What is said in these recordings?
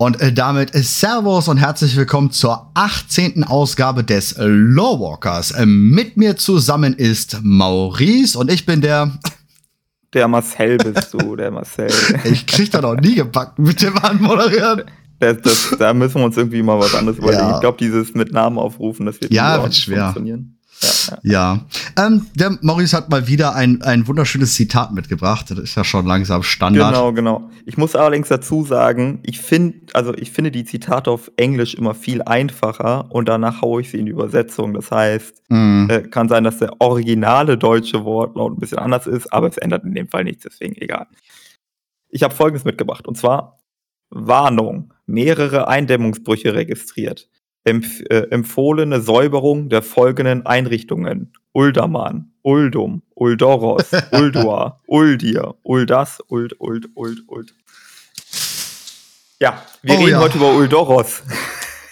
Und äh, damit äh, Servus und herzlich willkommen zur 18. Ausgabe des Lawwalkers. Äh, mit mir zusammen ist Maurice und ich bin der. Der Marcel bist du, der Marcel. ich krieg da noch nie gepackt mit dem Anmoderieren. Das, das, da müssen wir uns irgendwie mal was anderes überlegen. Ja. Ich glaube, dieses mit Namen aufrufen, das wird ja, wird schwer. funktionieren. Ja. Ähm, der Maurice hat mal wieder ein, ein wunderschönes Zitat mitgebracht. Das ist ja schon langsam Standard. Genau, genau. Ich muss allerdings dazu sagen, ich finde, also ich finde die Zitate auf Englisch immer viel einfacher und danach haue ich sie in die Übersetzung. Das heißt, mm. äh, kann sein, dass der originale deutsche Wortlaut ein bisschen anders ist, aber es ändert in dem Fall nichts, deswegen egal. Ich habe folgendes mitgebracht und zwar Warnung. Mehrere Eindämmungsbrüche registriert empf äh, empfohlene Säuberung der folgenden Einrichtungen. Uldaman, Uldum, Uldoros, Uldua, Uldir, Uldas, Uld, Uld, Uld, Uld. Ja, wir oh, reden ja. heute über Uldoros.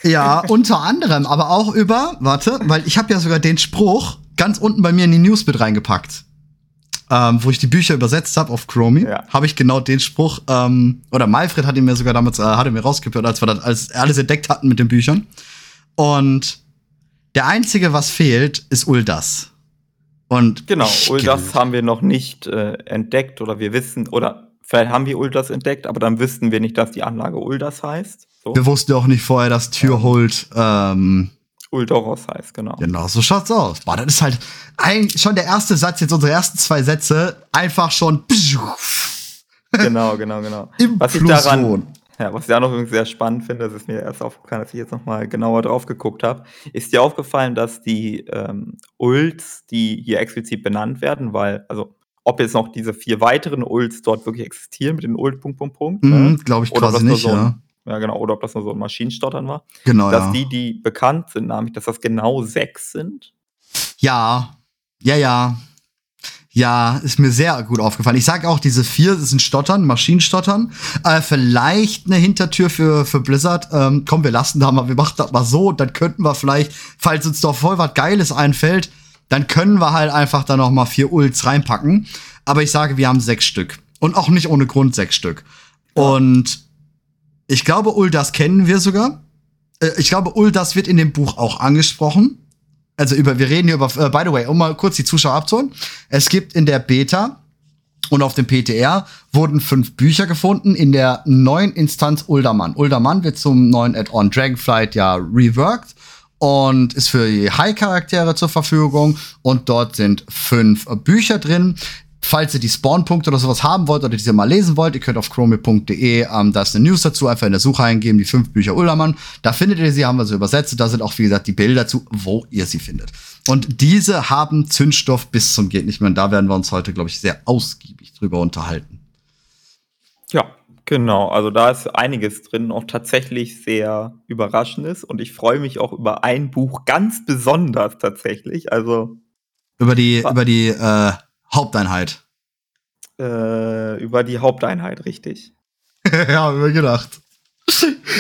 Ja, unter anderem, aber auch über, warte, weil ich habe ja sogar den Spruch ganz unten bei mir in die News mit reingepackt. Ähm, wo ich die Bücher übersetzt habe auf Chromie, ja. habe ich genau den Spruch, ähm, oder Malfred hat ihn mir sogar damals, äh, hat er mir rausgehört, als wir das alles, alles entdeckt hatten mit den Büchern. Und der einzige, was fehlt, ist Uldas. Und genau, Uldas haben wir noch nicht äh, entdeckt oder wir wissen, oder vielleicht haben wir Uldas entdeckt, aber dann wüssten wir nicht, dass die Anlage Uldas heißt. So. Wir wussten auch nicht vorher, dass Türhold ähm, Uldoros heißt, genau. Genau, so schaut's aus. Boah, das ist halt ein, schon der erste Satz, jetzt unsere ersten zwei Sätze, einfach schon. Genau, genau, genau. Was ich daran, ja, was ich auch noch übrigens sehr spannend finde, das ist mir erst aufgefallen, als ich jetzt nochmal genauer drauf geguckt habe, ist dir aufgefallen, dass die ähm, Ults, die hier explizit benannt werden, weil, also ob jetzt noch diese vier weiteren Ults dort wirklich existieren mit den Ult Punkt Punkt Punkt, mhm, ne? glaube ich oder quasi nicht, so ein, ja. ja. genau, oder ob das nur so ein Maschinenstottern war. Genau, Dass ja. die, die bekannt sind, nämlich, dass das genau sechs sind. Ja, ja, ja. Ja, ist mir sehr gut aufgefallen. Ich sage auch, diese vier sind Stottern, Maschinenstottern. Äh, vielleicht eine Hintertür für, für Blizzard. Ähm, komm, wir lassen da mal, wir machen das mal so. Dann könnten wir vielleicht, falls uns doch voll was Geiles einfällt, dann können wir halt einfach da noch mal vier Ults reinpacken. Aber ich sage, wir haben sechs Stück. Und auch nicht ohne Grund sechs Stück. Und ich glaube, Uldas kennen wir sogar. Äh, ich glaube, Uldas wird in dem Buch auch angesprochen also über, wir reden hier über, äh, by the way, um mal kurz die Zuschauer abzuholen. Es gibt in der Beta und auf dem PTR wurden fünf Bücher gefunden in der neuen Instanz Uldaman. Uldaman wird zum neuen Add-on Dragonflight ja reworked und ist für die High-Charaktere zur Verfügung. Und dort sind fünf Bücher drin falls ihr die Spawnpunkte oder sowas haben wollt oder diese mal lesen wollt, ihr könnt auf chromie.de, ähm, da ist eine News dazu, einfach in der Suche eingeben, die fünf Bücher Ullermann. Da findet ihr sie, haben wir sie übersetzt. Da sind auch, wie gesagt, die Bilder zu, wo ihr sie findet. Und diese haben Zündstoff bis zum geht nicht mehr. Und da werden wir uns heute, glaube ich, sehr ausgiebig drüber unterhalten. Ja, Genau, also da ist einiges drin, auch tatsächlich sehr überraschendes und ich freue mich auch über ein Buch ganz besonders tatsächlich. Also über die über die äh, Haupteinheit. Äh, über die Haupteinheit, richtig. ja, haben wir gedacht.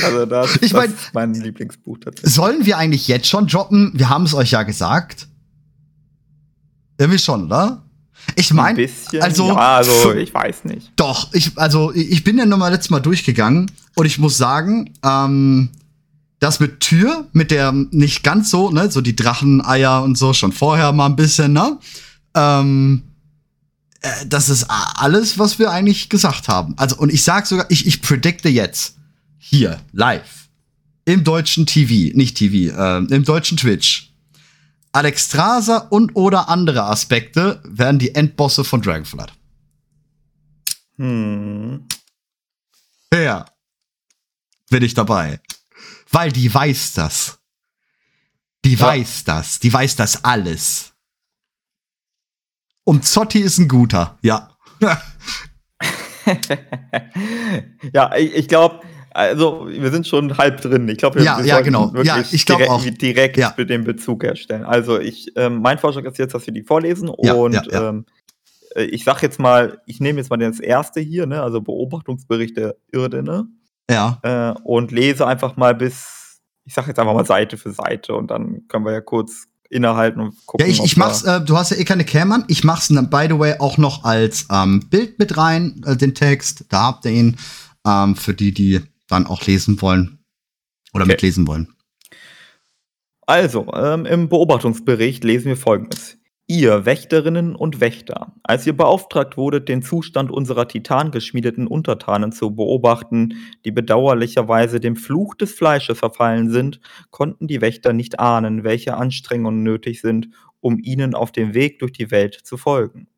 Also das, ich mein, das ist mein Lieblingsbuch tatsächlich. Sollen wir eigentlich jetzt schon droppen? Wir haben es euch ja gesagt. Irgendwie schon, oder? Ich meine, also, ja, also ich weiß nicht. Doch, ich, also ich bin ja nochmal letztes Mal durchgegangen und ich muss sagen, ähm, das mit Tür, mit der nicht ganz so, ne, so die Dracheneier und so schon vorher mal ein bisschen, ne? Ähm, äh, das ist alles, was wir eigentlich gesagt haben. Also, und ich sag sogar, ich, ich predikte jetzt hier, live, im deutschen TV, nicht TV, äh, im deutschen Twitch. Alexstrasza und oder andere Aspekte werden die Endbosse von Dragonflight. Hm. Ja. Bin ich dabei. Weil die weiß das. Die ja. weiß das. Die weiß das alles. Und Zotti ist ein guter, ja. ja, ich, ich glaube, also wir sind schon halb drin. Ich glaube, wir, ja, wir ja, genau. wirklich ja, ich direkt, auch. direkt ja. den Bezug herstellen. Also ich, ähm, mein Vorschlag ist jetzt, dass wir die vorlesen ja, und. Ähm, äh, ich sag jetzt mal, ich nehme jetzt mal das erste hier, ne, also Beobachtungsbericht der Irdene. Ja. Äh, und lese einfach mal bis, ich sag jetzt einfach mal Seite für Seite und dann können wir ja kurz innehalten und gucken. Ja, ich, ich mach's, äh, du hast ja eh keine Cam an. Ich mach's, by the way, auch noch als ähm, Bild mit rein, äh, den Text. Da habt ihr ihn. Ähm, für die, die dann auch lesen wollen oder okay. mitlesen wollen. Also, ähm, im Beobachtungsbericht lesen wir folgendes. Ihr Wächterinnen und Wächter, als ihr beauftragt wurdet, den Zustand unserer titangeschmiedeten Untertanen zu beobachten, die bedauerlicherweise dem Fluch des Fleisches verfallen sind, konnten die Wächter nicht ahnen, welche Anstrengungen nötig sind, um ihnen auf dem Weg durch die Welt zu folgen.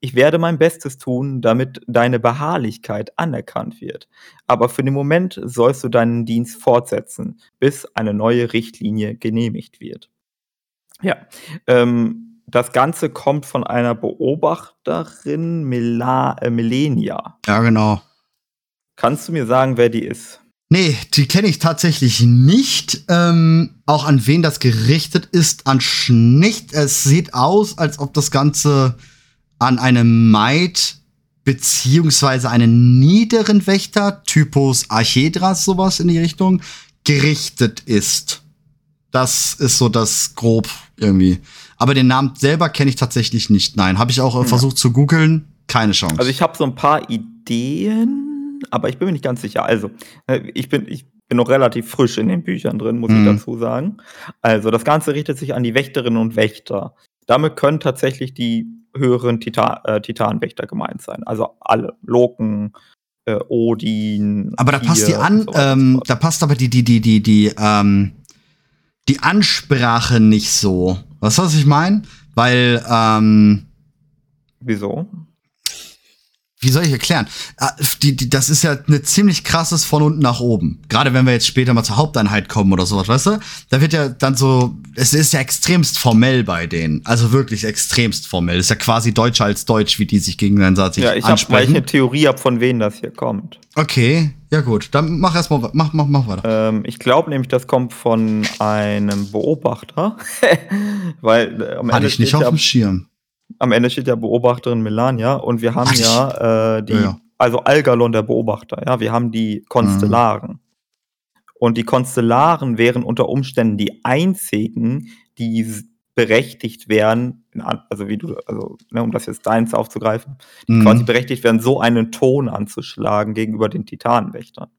Ich werde mein Bestes tun, damit deine Beharrlichkeit anerkannt wird. Aber für den Moment sollst du deinen Dienst fortsetzen, bis eine neue Richtlinie genehmigt wird. Ja, ähm, das Ganze kommt von einer Beobachterin Mila äh, Melenia. Ja, genau. Kannst du mir sagen, wer die ist? Nee, die kenne ich tatsächlich nicht. Ähm, auch an wen das gerichtet ist, an nicht. Es sieht aus, als ob das Ganze an eine Maid beziehungsweise einen niederen Wächter, Typus Archedras, sowas in die Richtung, gerichtet ist. Das ist so das grob irgendwie. Aber den Namen selber kenne ich tatsächlich nicht. Nein, habe ich auch äh, versucht zu googeln. Keine Chance. Also ich habe so ein paar Ideen, aber ich bin mir nicht ganz sicher. Also äh, ich bin ich bin noch relativ frisch in den Büchern drin, muss mhm. ich dazu sagen. Also das Ganze richtet sich an die Wächterinnen und Wächter. Damit können tatsächlich die höheren Titan, äh, Titanwächter gemeint sein. Also alle Loken, äh, Odin. Aber da passt die an, so ähm, da passt aber die die die die die ähm, die Ansprache nicht so. Weißt du, was ich meine? Weil, ähm, Wieso? Wie soll ich erklären? Ah, die, die, das ist ja eine ziemlich krasses von unten nach oben. Gerade wenn wir jetzt später mal zur Haupteinheit kommen oder sowas, weißt du? Da wird ja dann so, es ist ja extremst formell bei denen. Also wirklich extremst formell. ist ja quasi deutscher als Deutsch, wie die sich gegenseitig ja, ich ansprechen. Ja, ich eine Theorie ab, von wem das hier kommt. Okay, ja gut. Dann mach erstmal, mach, mach, mach weiter. Ähm, ich glaube nämlich, das kommt von einem Beobachter. Weil äh, am Ende Hatte ich nicht auf dem Schirm am Ende steht ja Beobachterin Melania und wir haben Ach, ja äh, die, ja, ja. also Algalon der Beobachter, ja, wir haben die Konstellaren. Mhm. Und die Konstellaren wären unter Umständen die einzigen, die berechtigt wären, also wie du, also ne, um das jetzt deins aufzugreifen, die mhm. quasi berechtigt wären, so einen Ton anzuschlagen gegenüber den Titanenwächtern.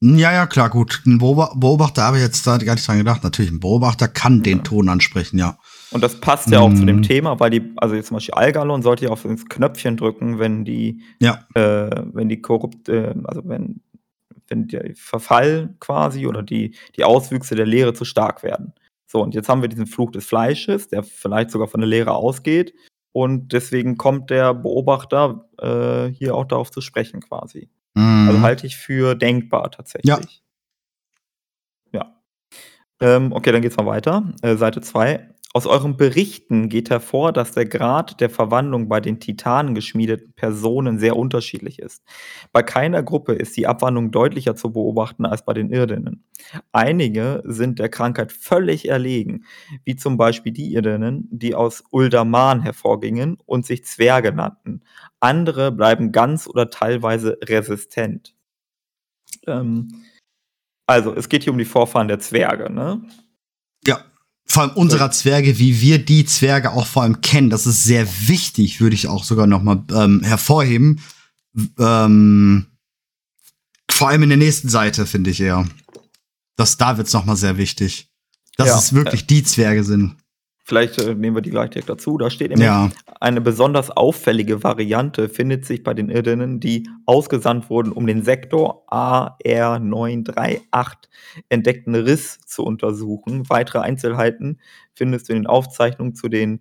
Ja, ja, klar, gut. Ein Beobachter habe ich jetzt da gar nicht dran gedacht. Natürlich, ein Beobachter kann ja. den Ton ansprechen, ja. Und das passt ja auch zu dem mhm. Thema, weil die, also jetzt zum Beispiel Algalon sollte ja auf ins Knöpfchen drücken, wenn die, ja. äh, wenn die korrupt, äh, also wenn, wenn der Verfall quasi oder die, die Auswüchse der Lehre zu stark werden. So, und jetzt haben wir diesen Fluch des Fleisches, der vielleicht sogar von der Lehre ausgeht. Und deswegen kommt der Beobachter äh, hier auch darauf zu sprechen, quasi. Mhm. Also halte ich für denkbar tatsächlich. Ja. ja. Ähm, okay, dann geht's mal weiter. Äh, Seite 2. Aus euren Berichten geht hervor, dass der Grad der Verwandlung bei den Titanen geschmiedeten Personen sehr unterschiedlich ist. Bei keiner Gruppe ist die Abwandlung deutlicher zu beobachten als bei den Irdinnen. Einige sind der Krankheit völlig erlegen, wie zum Beispiel die Irdinnen, die aus Uldaman hervorgingen und sich Zwerge nannten. Andere bleiben ganz oder teilweise resistent. Ähm, also, es geht hier um die Vorfahren der Zwerge, ne? Ja vor allem unserer Zwerge, wie wir die Zwerge auch vor allem kennen. Das ist sehr wichtig, würde ich auch sogar noch mal ähm, hervorheben. Ähm, vor allem in der nächsten Seite, finde ich eher. Das, da wird's noch mal sehr wichtig. Dass ja, es wirklich die Zwerge sind. Vielleicht äh, nehmen wir die gleich direkt dazu. Da steht nämlich, ja. eine besonders auffällige Variante findet sich bei den Irdinnen, die ausgesandt wurden, um den Sektor AR938 entdeckten Riss zu untersuchen. Weitere Einzelheiten findest du in den Aufzeichnungen zu den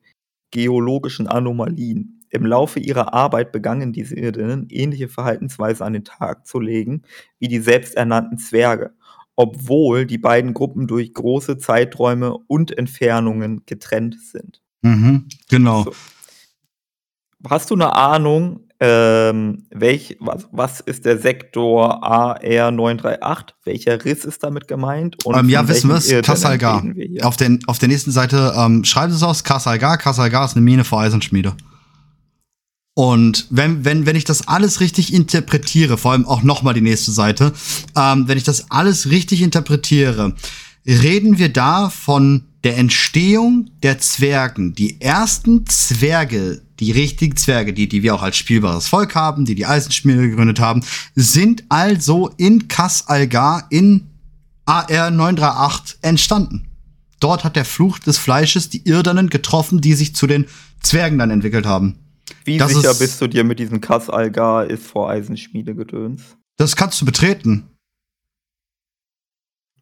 geologischen Anomalien. Im Laufe ihrer Arbeit begannen diese Irdinnen ähnliche Verhaltensweisen an den Tag zu legen wie die selbsternannten Zwerge obwohl die beiden Gruppen durch große Zeiträume und Entfernungen getrennt sind. Mhm, genau. So. Hast du eine Ahnung, ähm, welch, was, was ist der Sektor AR938? Welcher Riss ist damit gemeint? Und ähm, ja, wissen wir es, Kassalgar. Auf, auf der nächsten Seite ähm, schreibt es aus, Kassalgar. Kassalgar ist eine Mine für Eisenschmiede. Und wenn, wenn, wenn ich das alles richtig interpretiere, vor allem auch nochmal die nächste Seite, ähm, wenn ich das alles richtig interpretiere, reden wir da von der Entstehung der Zwergen. Die ersten Zwerge, die richtigen Zwerge, die, die wir auch als spielbares Volk haben, die die Eisenschmiede gegründet haben, sind also in Kas Algar in AR 938 entstanden. Dort hat der Fluch des Fleisches die Irdanen getroffen, die sich zu den Zwergen dann entwickelt haben. Wie das sicher bist du dir mit diesem Kas Algar ist vor Eisenschmiede gedöns? Das kannst du betreten.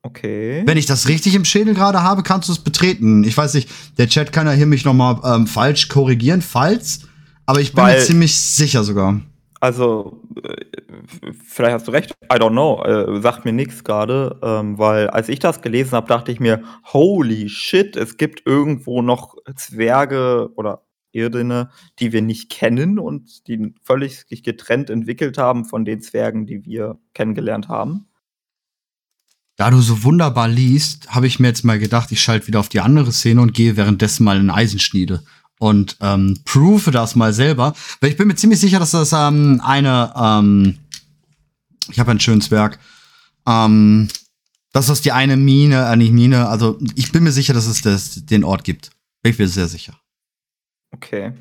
Okay. Wenn ich das richtig im Schädel gerade habe, kannst du es betreten. Ich weiß nicht, der Chat kann ja hier mich noch mal ähm, falsch korrigieren, falls. Aber ich bin Weil, mir ziemlich sicher sogar. Also, äh, vielleicht hast du recht. I don't know. Äh, sagt mir nichts gerade. Ähm, weil als ich das gelesen habe, dachte ich mir, holy shit, es gibt irgendwo noch Zwerge oder Irdene, die wir nicht kennen und die völlig getrennt entwickelt haben von den Zwergen, die wir kennengelernt haben. Da du so wunderbar liest, habe ich mir jetzt mal gedacht, ich schalte wieder auf die andere Szene und gehe währenddessen mal in Eisenschniede und ähm, prove das mal selber. Weil ich bin mir ziemlich sicher, dass das ähm, eine, ähm, ich habe ein schönes Werk, ähm, dass das die eine Mine, äh, nicht Mine, also ich bin mir sicher, dass es das, den Ort gibt. Ich bin sehr sicher. Okay.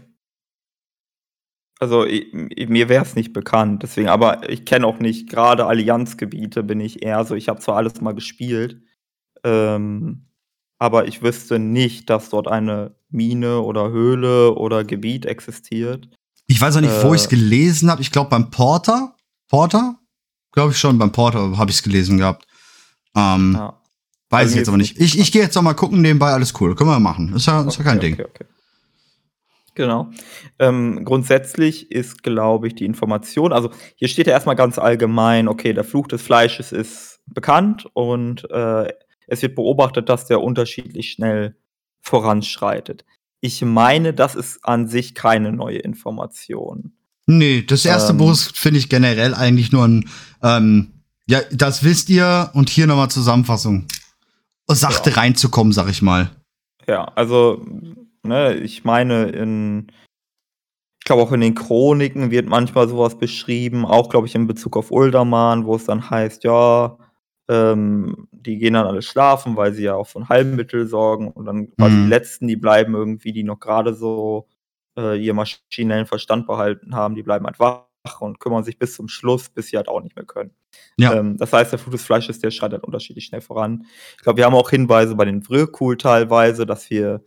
Also ich, mir wäre es nicht bekannt, deswegen, aber ich kenne auch nicht, gerade Allianzgebiete bin ich eher so, ich habe zwar alles mal gespielt, ähm, aber ich wüsste nicht, dass dort eine Mine oder Höhle oder Gebiet existiert. Ich weiß auch nicht, äh, wo ich es gelesen habe. Ich glaube beim Porter. Porter? Glaube ich schon, beim Porter habe ich es gelesen gehabt. Ähm, ja. Weiß also ich jetzt aber nicht. Ich, ich gehe jetzt noch mal gucken nebenbei, alles cool. Können wir machen. Ist ja, ist ja kein okay, Ding. Okay, okay. Genau. Ähm, grundsätzlich ist, glaube ich, die Information, also hier steht ja erstmal ganz allgemein, okay, der Fluch des Fleisches ist bekannt und äh, es wird beobachtet, dass der unterschiedlich schnell voranschreitet. Ich meine, das ist an sich keine neue Information. Nee, das erste ähm, Buch finde ich generell eigentlich nur ein, ähm, ja, das wisst ihr und hier nochmal Zusammenfassung. Sachte ja. reinzukommen, sag ich mal. Ja, also Ne? Ich meine, in, ich glaube auch in den Chroniken wird manchmal sowas beschrieben, auch glaube ich in Bezug auf Uldaman, wo es dann heißt, ja, ähm, die gehen dann alle schlafen, weil sie ja auch von Heilmittel sorgen und dann quasi mhm. die Letzten, die bleiben irgendwie, die noch gerade so äh, ihr maschinellen Verstand behalten haben, die bleiben halt wach und kümmern sich bis zum Schluss, bis sie halt auch nicht mehr können. Ja. Ähm, das heißt, der Flut des Fleisches, der schreitet halt unterschiedlich schnell voran. Ich glaube, wir haben auch Hinweise bei den Vrökul teilweise, dass wir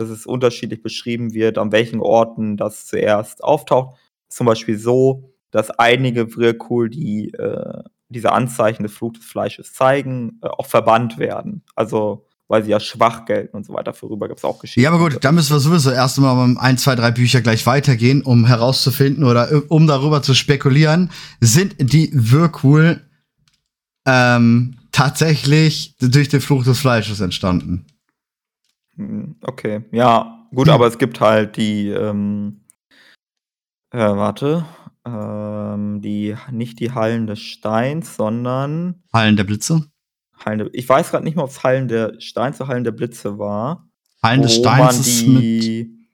dass es unterschiedlich beschrieben wird, an welchen Orten das zuerst auftaucht. Zum Beispiel so, dass einige Virkul, die äh, diese Anzeichen des Flut des Fleisches zeigen, äh, auch verbannt werden. Also weil sie ja schwach gelten und so weiter. Vorüber gibt es auch Geschichten. Ja, aber gut, da müssen wir sowieso erst mal ein, zwei, drei Bücher gleich weitergehen, um herauszufinden oder äh, um darüber zu spekulieren, sind die Wirkul ähm, tatsächlich durch den Fluch des Fleisches entstanden. Hm, okay, ja, gut, aber es gibt halt die, ähm, äh, warte, ähm, die, nicht die Hallen des Steins, sondern Hallen der Blitze? Hallen der, ich weiß gerade nicht mehr, ob es Hallen der Steins oder Hallen der Blitze war. Hallen des Steins ist die,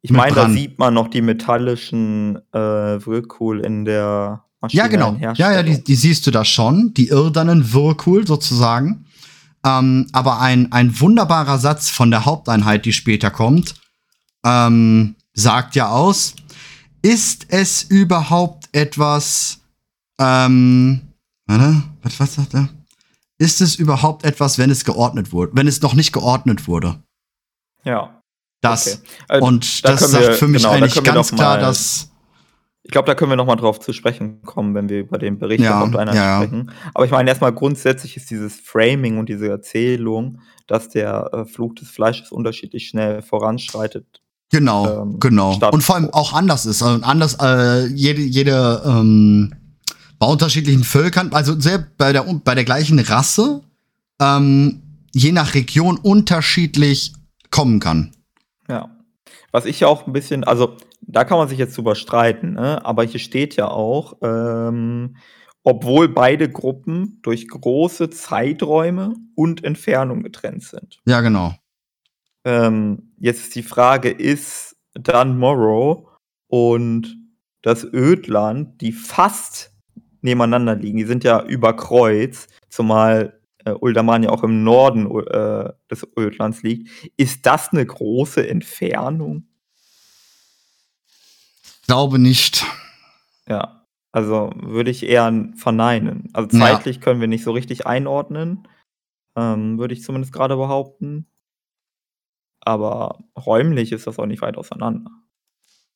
ich meine, da sieht man noch die metallischen äh, Whirlpool in der Maschine. Ja, genau. Ja, ja, die, die siehst du da schon, die irdanen Whirlpool sozusagen. Ähm, aber ein, ein wunderbarer Satz von der Haupteinheit, die später kommt, ähm, sagt ja aus, ist es überhaupt etwas, ähm, warte, was, was sagt er? Ist es überhaupt etwas, wenn es geordnet wurde, wenn es noch nicht geordnet wurde? Ja. Das. Okay. Also, und da das sagt wir, für mich genau, eigentlich ganz klar, dass ich glaube, da können wir nochmal drauf zu sprechen kommen, wenn wir über den Bericht ja, der Haupteinheit ja. sprechen. Aber ich meine, erstmal grundsätzlich ist dieses Framing und diese Erzählung, dass der äh, Fluch des Fleisches unterschiedlich schnell voranschreitet. Genau, ähm, genau. Und vor allem auch anders ist. Also anders, äh, jede, jede ähm, bei unterschiedlichen Völkern, also sehr bei der, bei der gleichen Rasse, ähm, je nach Region unterschiedlich kommen kann. Ja. Was ich ja auch ein bisschen, also da kann man sich jetzt drüber streiten, ne? aber hier steht ja auch, ähm, obwohl beide Gruppen durch große Zeiträume und Entfernung getrennt sind. Ja, genau. Ähm, jetzt ist die Frage, ist dann Morrow und das Ödland, die fast nebeneinander liegen, die sind ja über Kreuz, zumal äh, Uldaman ja auch im Norden äh, des Ödlands liegt. Ist das eine große Entfernung? Ich glaube nicht. Ja, also würde ich eher verneinen. Also zeitlich ja. können wir nicht so richtig einordnen, ähm, würde ich zumindest gerade behaupten. Aber räumlich ist das auch nicht weit auseinander.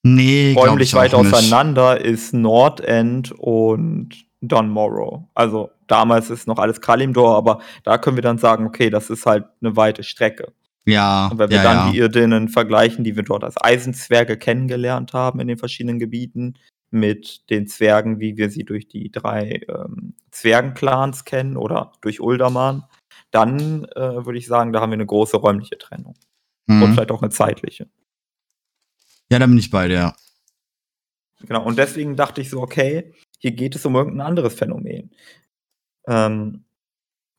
Nee, räumlich weit auseinander ist Nordend und Don Morrow. Also damals ist noch alles Kalimdor, aber da können wir dann sagen, okay, das ist halt eine weite Strecke. Ja. Und wenn wir ja, dann ja. die Irdinnen vergleichen, die wir dort als Eisenzwerge kennengelernt haben in den verschiedenen Gebieten, mit den Zwergen, wie wir sie durch die drei ähm, Zwergenclans kennen oder durch Uldaman, dann äh, würde ich sagen, da haben wir eine große räumliche Trennung. Mhm. Und vielleicht auch eine zeitliche. Ja, da bin ich bei dir. Genau, und deswegen dachte ich so, okay, hier geht es um irgendein anderes Phänomen. Ähm,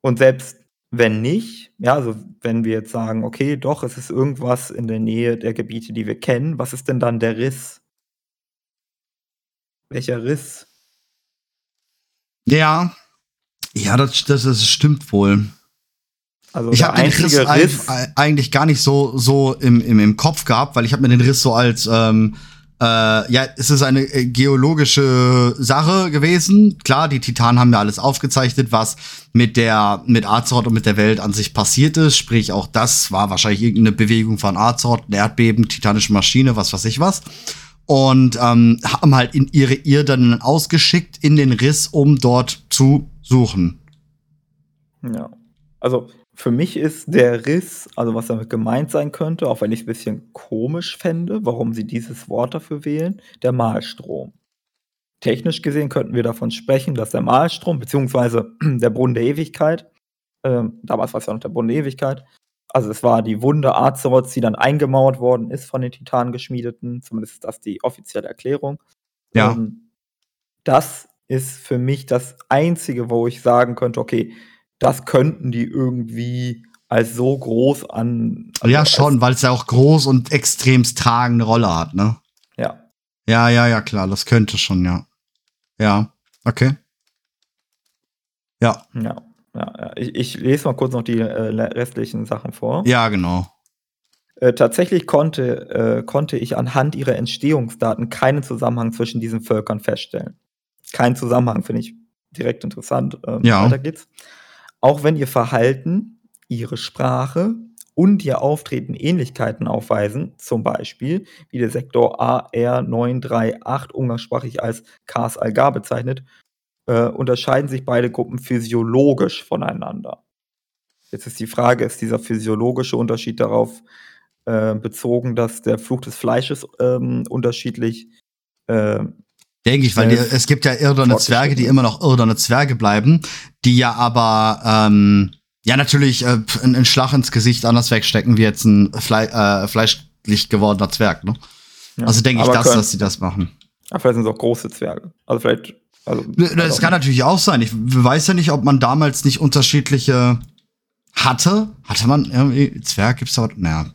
und selbst wenn nicht, ja, also wenn wir jetzt sagen, okay, doch, es ist irgendwas in der Nähe der Gebiete, die wir kennen, was ist denn dann der Riss? Welcher Riss? Ja, ja, das, das, das stimmt wohl. Also ich habe den Riss, Riss, eigentlich gar nicht so, so im, im, im Kopf gehabt, weil ich habe mir den Riss so als, ähm, äh, ja, es ist eine äh, geologische Sache gewesen. Klar, die Titanen haben ja alles aufgezeichnet, was mit der, mit Azeroth und mit der Welt an sich passiert ist. Sprich, auch das war wahrscheinlich irgendeine Bewegung von Azeroth, ein Erdbeben, titanische Maschine, was weiß ich was. Und ähm, haben halt in ihre Irden ausgeschickt in den Riss, um dort zu suchen. Ja. Also für mich ist der Riss, also was damit gemeint sein könnte, auch wenn ich es ein bisschen komisch fände, warum sie dieses Wort dafür wählen, der Mahlstrom. Technisch gesehen könnten wir davon sprechen, dass der Mahlstrom, beziehungsweise der Brunnen der Ewigkeit, ähm, damals war es ja noch der Brunnen der Ewigkeit, also es war die Wunde Azeroths, die dann eingemauert worden ist von den Titanen geschmiedeten, zumindest ist das die offizielle Erklärung. Ja. Ähm, das ist für mich das Einzige, wo ich sagen könnte, okay, das könnten die irgendwie als so groß an. also ja, schon, weil es ja auch groß und extremst tragende Rolle hat, ne? Ja. Ja, ja, ja, klar, das könnte schon, ja. Ja, okay. Ja, Ja, ja, ja. Ich, ich lese mal kurz noch die äh, restlichen Sachen vor. ja, genau. Äh, tatsächlich konnte, äh, konnte ich anhand ihrer Entstehungsdaten keinen Zusammenhang zwischen diesen Völkern feststellen. Kein Zusammenhang, finde ich direkt interessant. Ähm, Ja. Weiter geht's. Auch wenn ihr Verhalten, ihre Sprache und ihr Auftreten Ähnlichkeiten aufweisen, zum Beispiel, wie der Sektor AR938 umgangssprachlich als Kars Algar bezeichnet, äh, unterscheiden sich beide Gruppen physiologisch voneinander. Jetzt ist die Frage, ist dieser physiologische Unterschied darauf äh, bezogen, dass der Fluch des Fleisches ähm, unterschiedlich äh, Denke ich, weil die, Schnell es gibt ja irdene Zwerge, die immer noch irdene Zwerge bleiben, die ja aber, ähm, ja, natürlich äh, einen Schlag ins Gesicht anders wegstecken wie jetzt ein Fle äh, fleischlich gewordener Zwerg, ne? ja. Also denke ich, Aber das, können- dass sie das machen. Ah, vielleicht sind es auch große Zwerge. Also vielleicht. Also, Das also- kann natürlich auch sein. Ich weiß ja nicht, ob man damals nicht unterschiedliche hatte. Hatte man irgendwie Zwerg? Gibt's da was? Naja,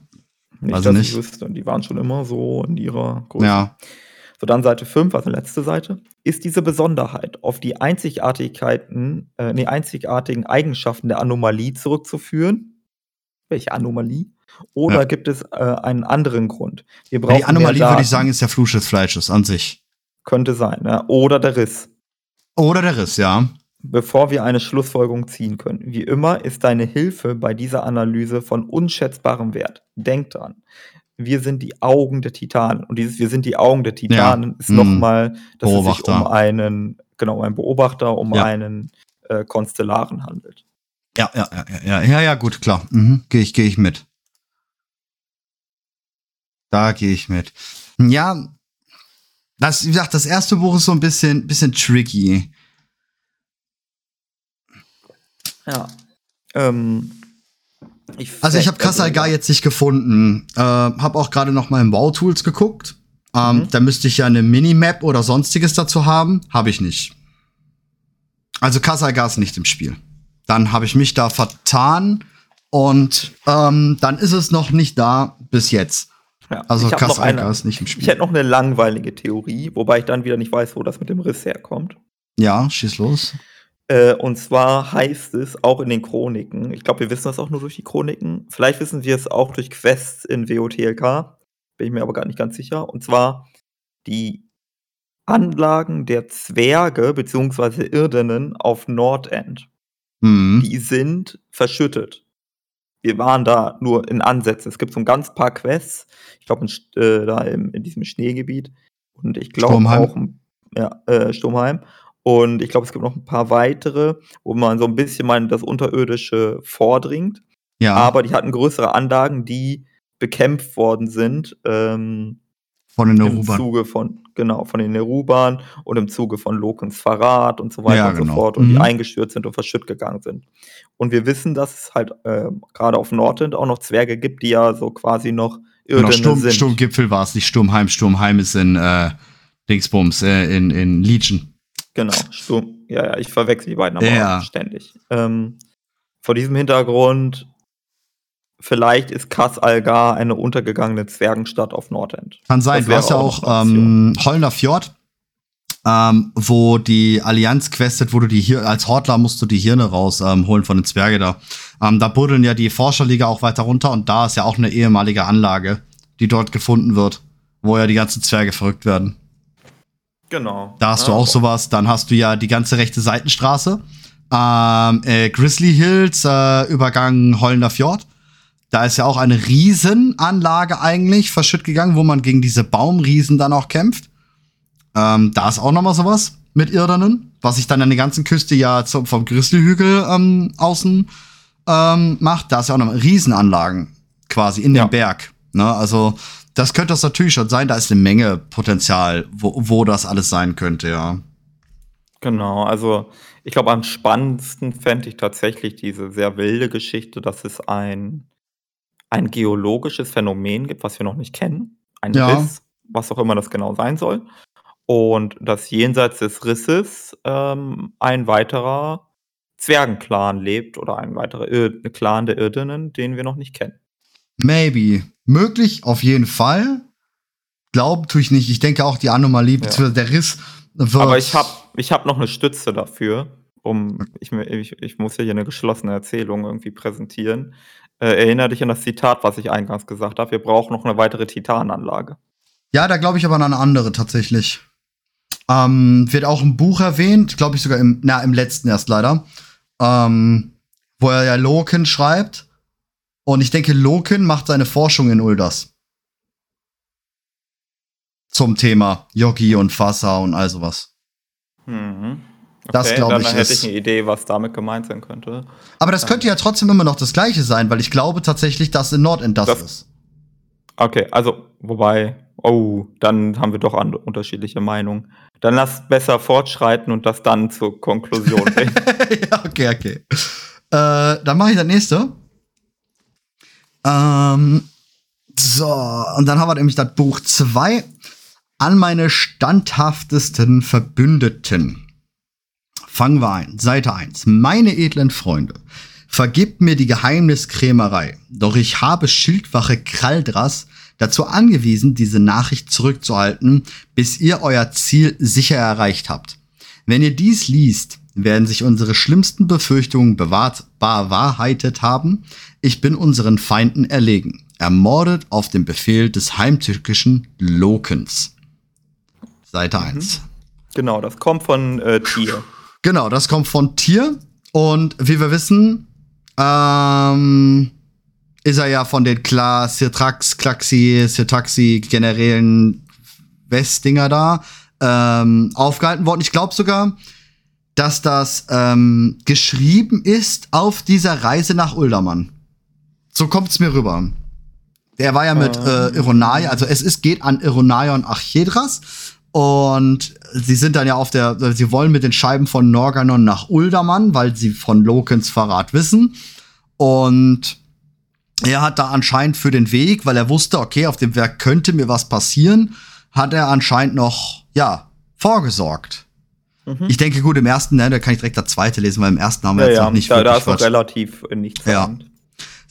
nicht, also dass nicht. ich wüsste. Die waren schon immer so in ihrer Größe. ja. So, dann Seite 5, also letzte Seite. Ist diese Besonderheit auf die Einzigartigkeiten, äh, nee, einzigartigen Eigenschaften der Anomalie zurückzuführen? Welche Anomalie? Oder Ja. gibt es äh, einen anderen Grund? Wir brauchen Die Anomalie, würde ich sagen, ist der Fluch des Fleisches an sich. Könnte sein, ja. Oder der Riss. Oder der Riss, ja. Bevor wir eine Schlussfolgerung ziehen können. Wie immer ist deine Hilfe bei dieser Analyse von unschätzbarem Wert. Denk dran. Wir sind die Augen der Titanen. Und dieses Wir sind die Augen der Titanen ist Mhm. nochmal, dass es sich Beobachter. um einen, genau, einen Beobachter, um Ja. einen äh, Konstellaren handelt. Ja, ja, ja, ja, ja, ja, ja, gut, klar. Mhm. Gehe ich, gehe ich mit. Da gehe ich mit. Ja, das, wie gesagt, das erste Buch ist so ein bisschen, bisschen tricky. Ja. Ähm, ich Also ich habe Kassalgar jetzt nicht gefunden. Äh, habe auch gerade noch mal im Bautools geguckt. Ähm, Mhm. Da müsste ich ja eine Minimap oder sonstiges dazu haben. Habe ich nicht. Also Kassalgar ist nicht im Spiel. Dann habe ich mich da vertan und ähm, dann ist es noch nicht da bis jetzt. Ja. Also ich Kassalgar ist nicht im Ich Spiel. hätte noch eine langweilige Theorie, wobei ich dann wieder nicht weiß, wo das mit dem Riss herkommt. Ja, schieß los. Äh, und zwar heißt es auch in den Chroniken, ich glaube, wir wissen das auch nur durch die Chroniken, vielleicht wissen wir es auch durch Quests in WOTLK, bin ich mir aber gar nicht ganz sicher. Und zwar die Anlagen der Zwerge bzw. Irdenen auf Nordend. Mhm. Die sind verschüttet. Wir waren da nur in Ansätzen. Es gibt so ein ganz paar Quests, ich glaube, äh, da im, in diesem Schneegebiet. Und ich glaube auch, ja, äh, Sturmheim. Und ich glaube, es gibt noch ein paar weitere, wo man so ein bisschen mal in das Unterirdische vordringt. Ja. Aber die hatten größere Anlagen, die bekämpft worden sind. Ähm, von den Nerubern. Im Zuge von, genau, von den Nerubern und im Zuge von Lokens Verrat und so weiter ja, und genau. so fort und mhm. die eingestürzt sind und verschütt gegangen sind. Und wir wissen, dass es halt äh, gerade auf Nordend auch noch Zwerge gibt, die ja so quasi noch genau, Sturm, sind. Sturmgipfel war es nicht Sturmheim. Sturmheim ist in äh, Dingsbums, äh, in, in Legion. Genau, Sturm. Ja, ja, ich verwechsel die beiden aber ja. ständig. Ähm, vor diesem Hintergrund vielleicht ist Kass Algar eine untergegangene Zwergenstadt auf Nordend. Kann sein. Du hast ja auch ähm, Hollner Fjord, ähm, wo die Allianz questet, wo du die hier als Hortler musst du die Hirne rausholen ähm, von den Zwergen da. Ähm, da buddeln ja die Forscherliga auch weiter runter und da ist ja auch eine ehemalige Anlage, die dort gefunden wird, wo ja die ganzen Zwerge verrückt werden. Genau. Da hast du auch sowas. Dann hast du ja die ganze rechte Seitenstraße. Ähm, äh, Grizzly Hills, äh, Übergang Hollender Fjord. Da ist ja auch eine Riesenanlage eigentlich verschütt gegangen, wo man gegen diese Baumriesen dann auch kämpft. Ähm, da ist auch noch mal sowas mit Irdernen, was sich dann an der ganzen Küste ja zum, vom Grizzlyhügel ähm, außen ähm, macht. Da ist ja auch noch mal Riesenanlagen quasi in ja. dem Berg. Ne? Also das könnte das natürlich schon sein. Da ist eine Menge Potenzial, wo, wo das alles sein könnte, ja. Genau, also ich glaube, am spannendsten fände ich tatsächlich diese sehr wilde Geschichte, dass es ein ein geologisches Phänomen gibt, was wir noch nicht kennen. Ein ja. Riss, was auch immer das genau sein soll. Und dass jenseits des Risses ähm, ein weiterer Zwergenclan lebt oder ein weiterer Ir Clan der Irdinnen, den wir noch nicht kennen. Maybe. Möglich, auf jeden Fall. Glauben tue ich nicht. Ich denke auch die Anomalie, ja. der Riss wird. Aber ich habe ich hab noch eine Stütze dafür, um, ich, ich, ich muss ja hier eine geschlossene Erzählung irgendwie präsentieren. Äh, erinnere dich an das Zitat, was ich eingangs gesagt habe. Wir brauchen noch eine weitere Titananlage. Ja, da glaube ich aber an eine andere tatsächlich. Ähm, wird auch im Buch erwähnt, glaube ich sogar im, na, im letzten erst leider. Ähm, wo er ja Loken schreibt. Und ich denke, Loken macht seine Forschung in Uldas. Zum Thema Yogi und Fasa und all sowas. Mhm. Das glaube ich. Dann hätte ich eine Idee, was damit gemeint sein könnte. Aber das könnte ja trotzdem immer noch das Gleiche sein, weil ich glaube tatsächlich, dass in Nordend das, das ist. Okay, also, wobei, oh, dann haben wir doch unterschiedliche Meinungen. Dann lass besser fortschreiten und das dann zur Konklusion bringen. ja, okay, okay. Äh, dann mache ich das nächste. Ähm, so, und dann haben wir nämlich das Buch 2 an meine standhaftesten Verbündeten. Fangen wir ein. Seite 1. Meine edlen Freunde, vergibt mir die Geheimniskrämerei, doch ich habe Schildwache Kraldras dazu angewiesen, diese Nachricht zurückzuhalten, bis ihr euer Ziel sicher erreicht habt. Wenn ihr dies liest, werden sich unsere schlimmsten Befürchtungen bewahrt, bewahrheitet haben. Ich bin unseren Feinden erlegen, ermordet auf dem Befehl des heimtückischen Lokens. Seite 1. Mhm. Genau, das kommt von äh, Tier. Genau, das kommt von Tier. Und wie wir wissen, ähm, ist er ja von den klar Sirtrax, Klaxi, Sirtaxi, generellen Westdinger da ähm, aufgehalten worden. Ich glaube sogar, dass das ähm, geschrieben ist auf dieser Reise nach Uldermann. So kommt's mir rüber. Der war ja mit äh, Ironai, also es ist, geht an Ironaion Archedras und sie sind dann ja auf der, sie wollen mit den Scheiben von Norganon nach Uldaman, weil sie von Lokens Verrat wissen. Und er hat da anscheinend für den Weg, weil er wusste, okay, auf dem Werk könnte mir was passieren, hat er anscheinend noch, ja, vorgesorgt. Mhm. Ich denke, gut, im ersten, ne, da kann ich direkt das zweite lesen, weil im ersten haben wir ja, jetzt ja, noch nicht da, wirklich da ist noch relativ nichts ja.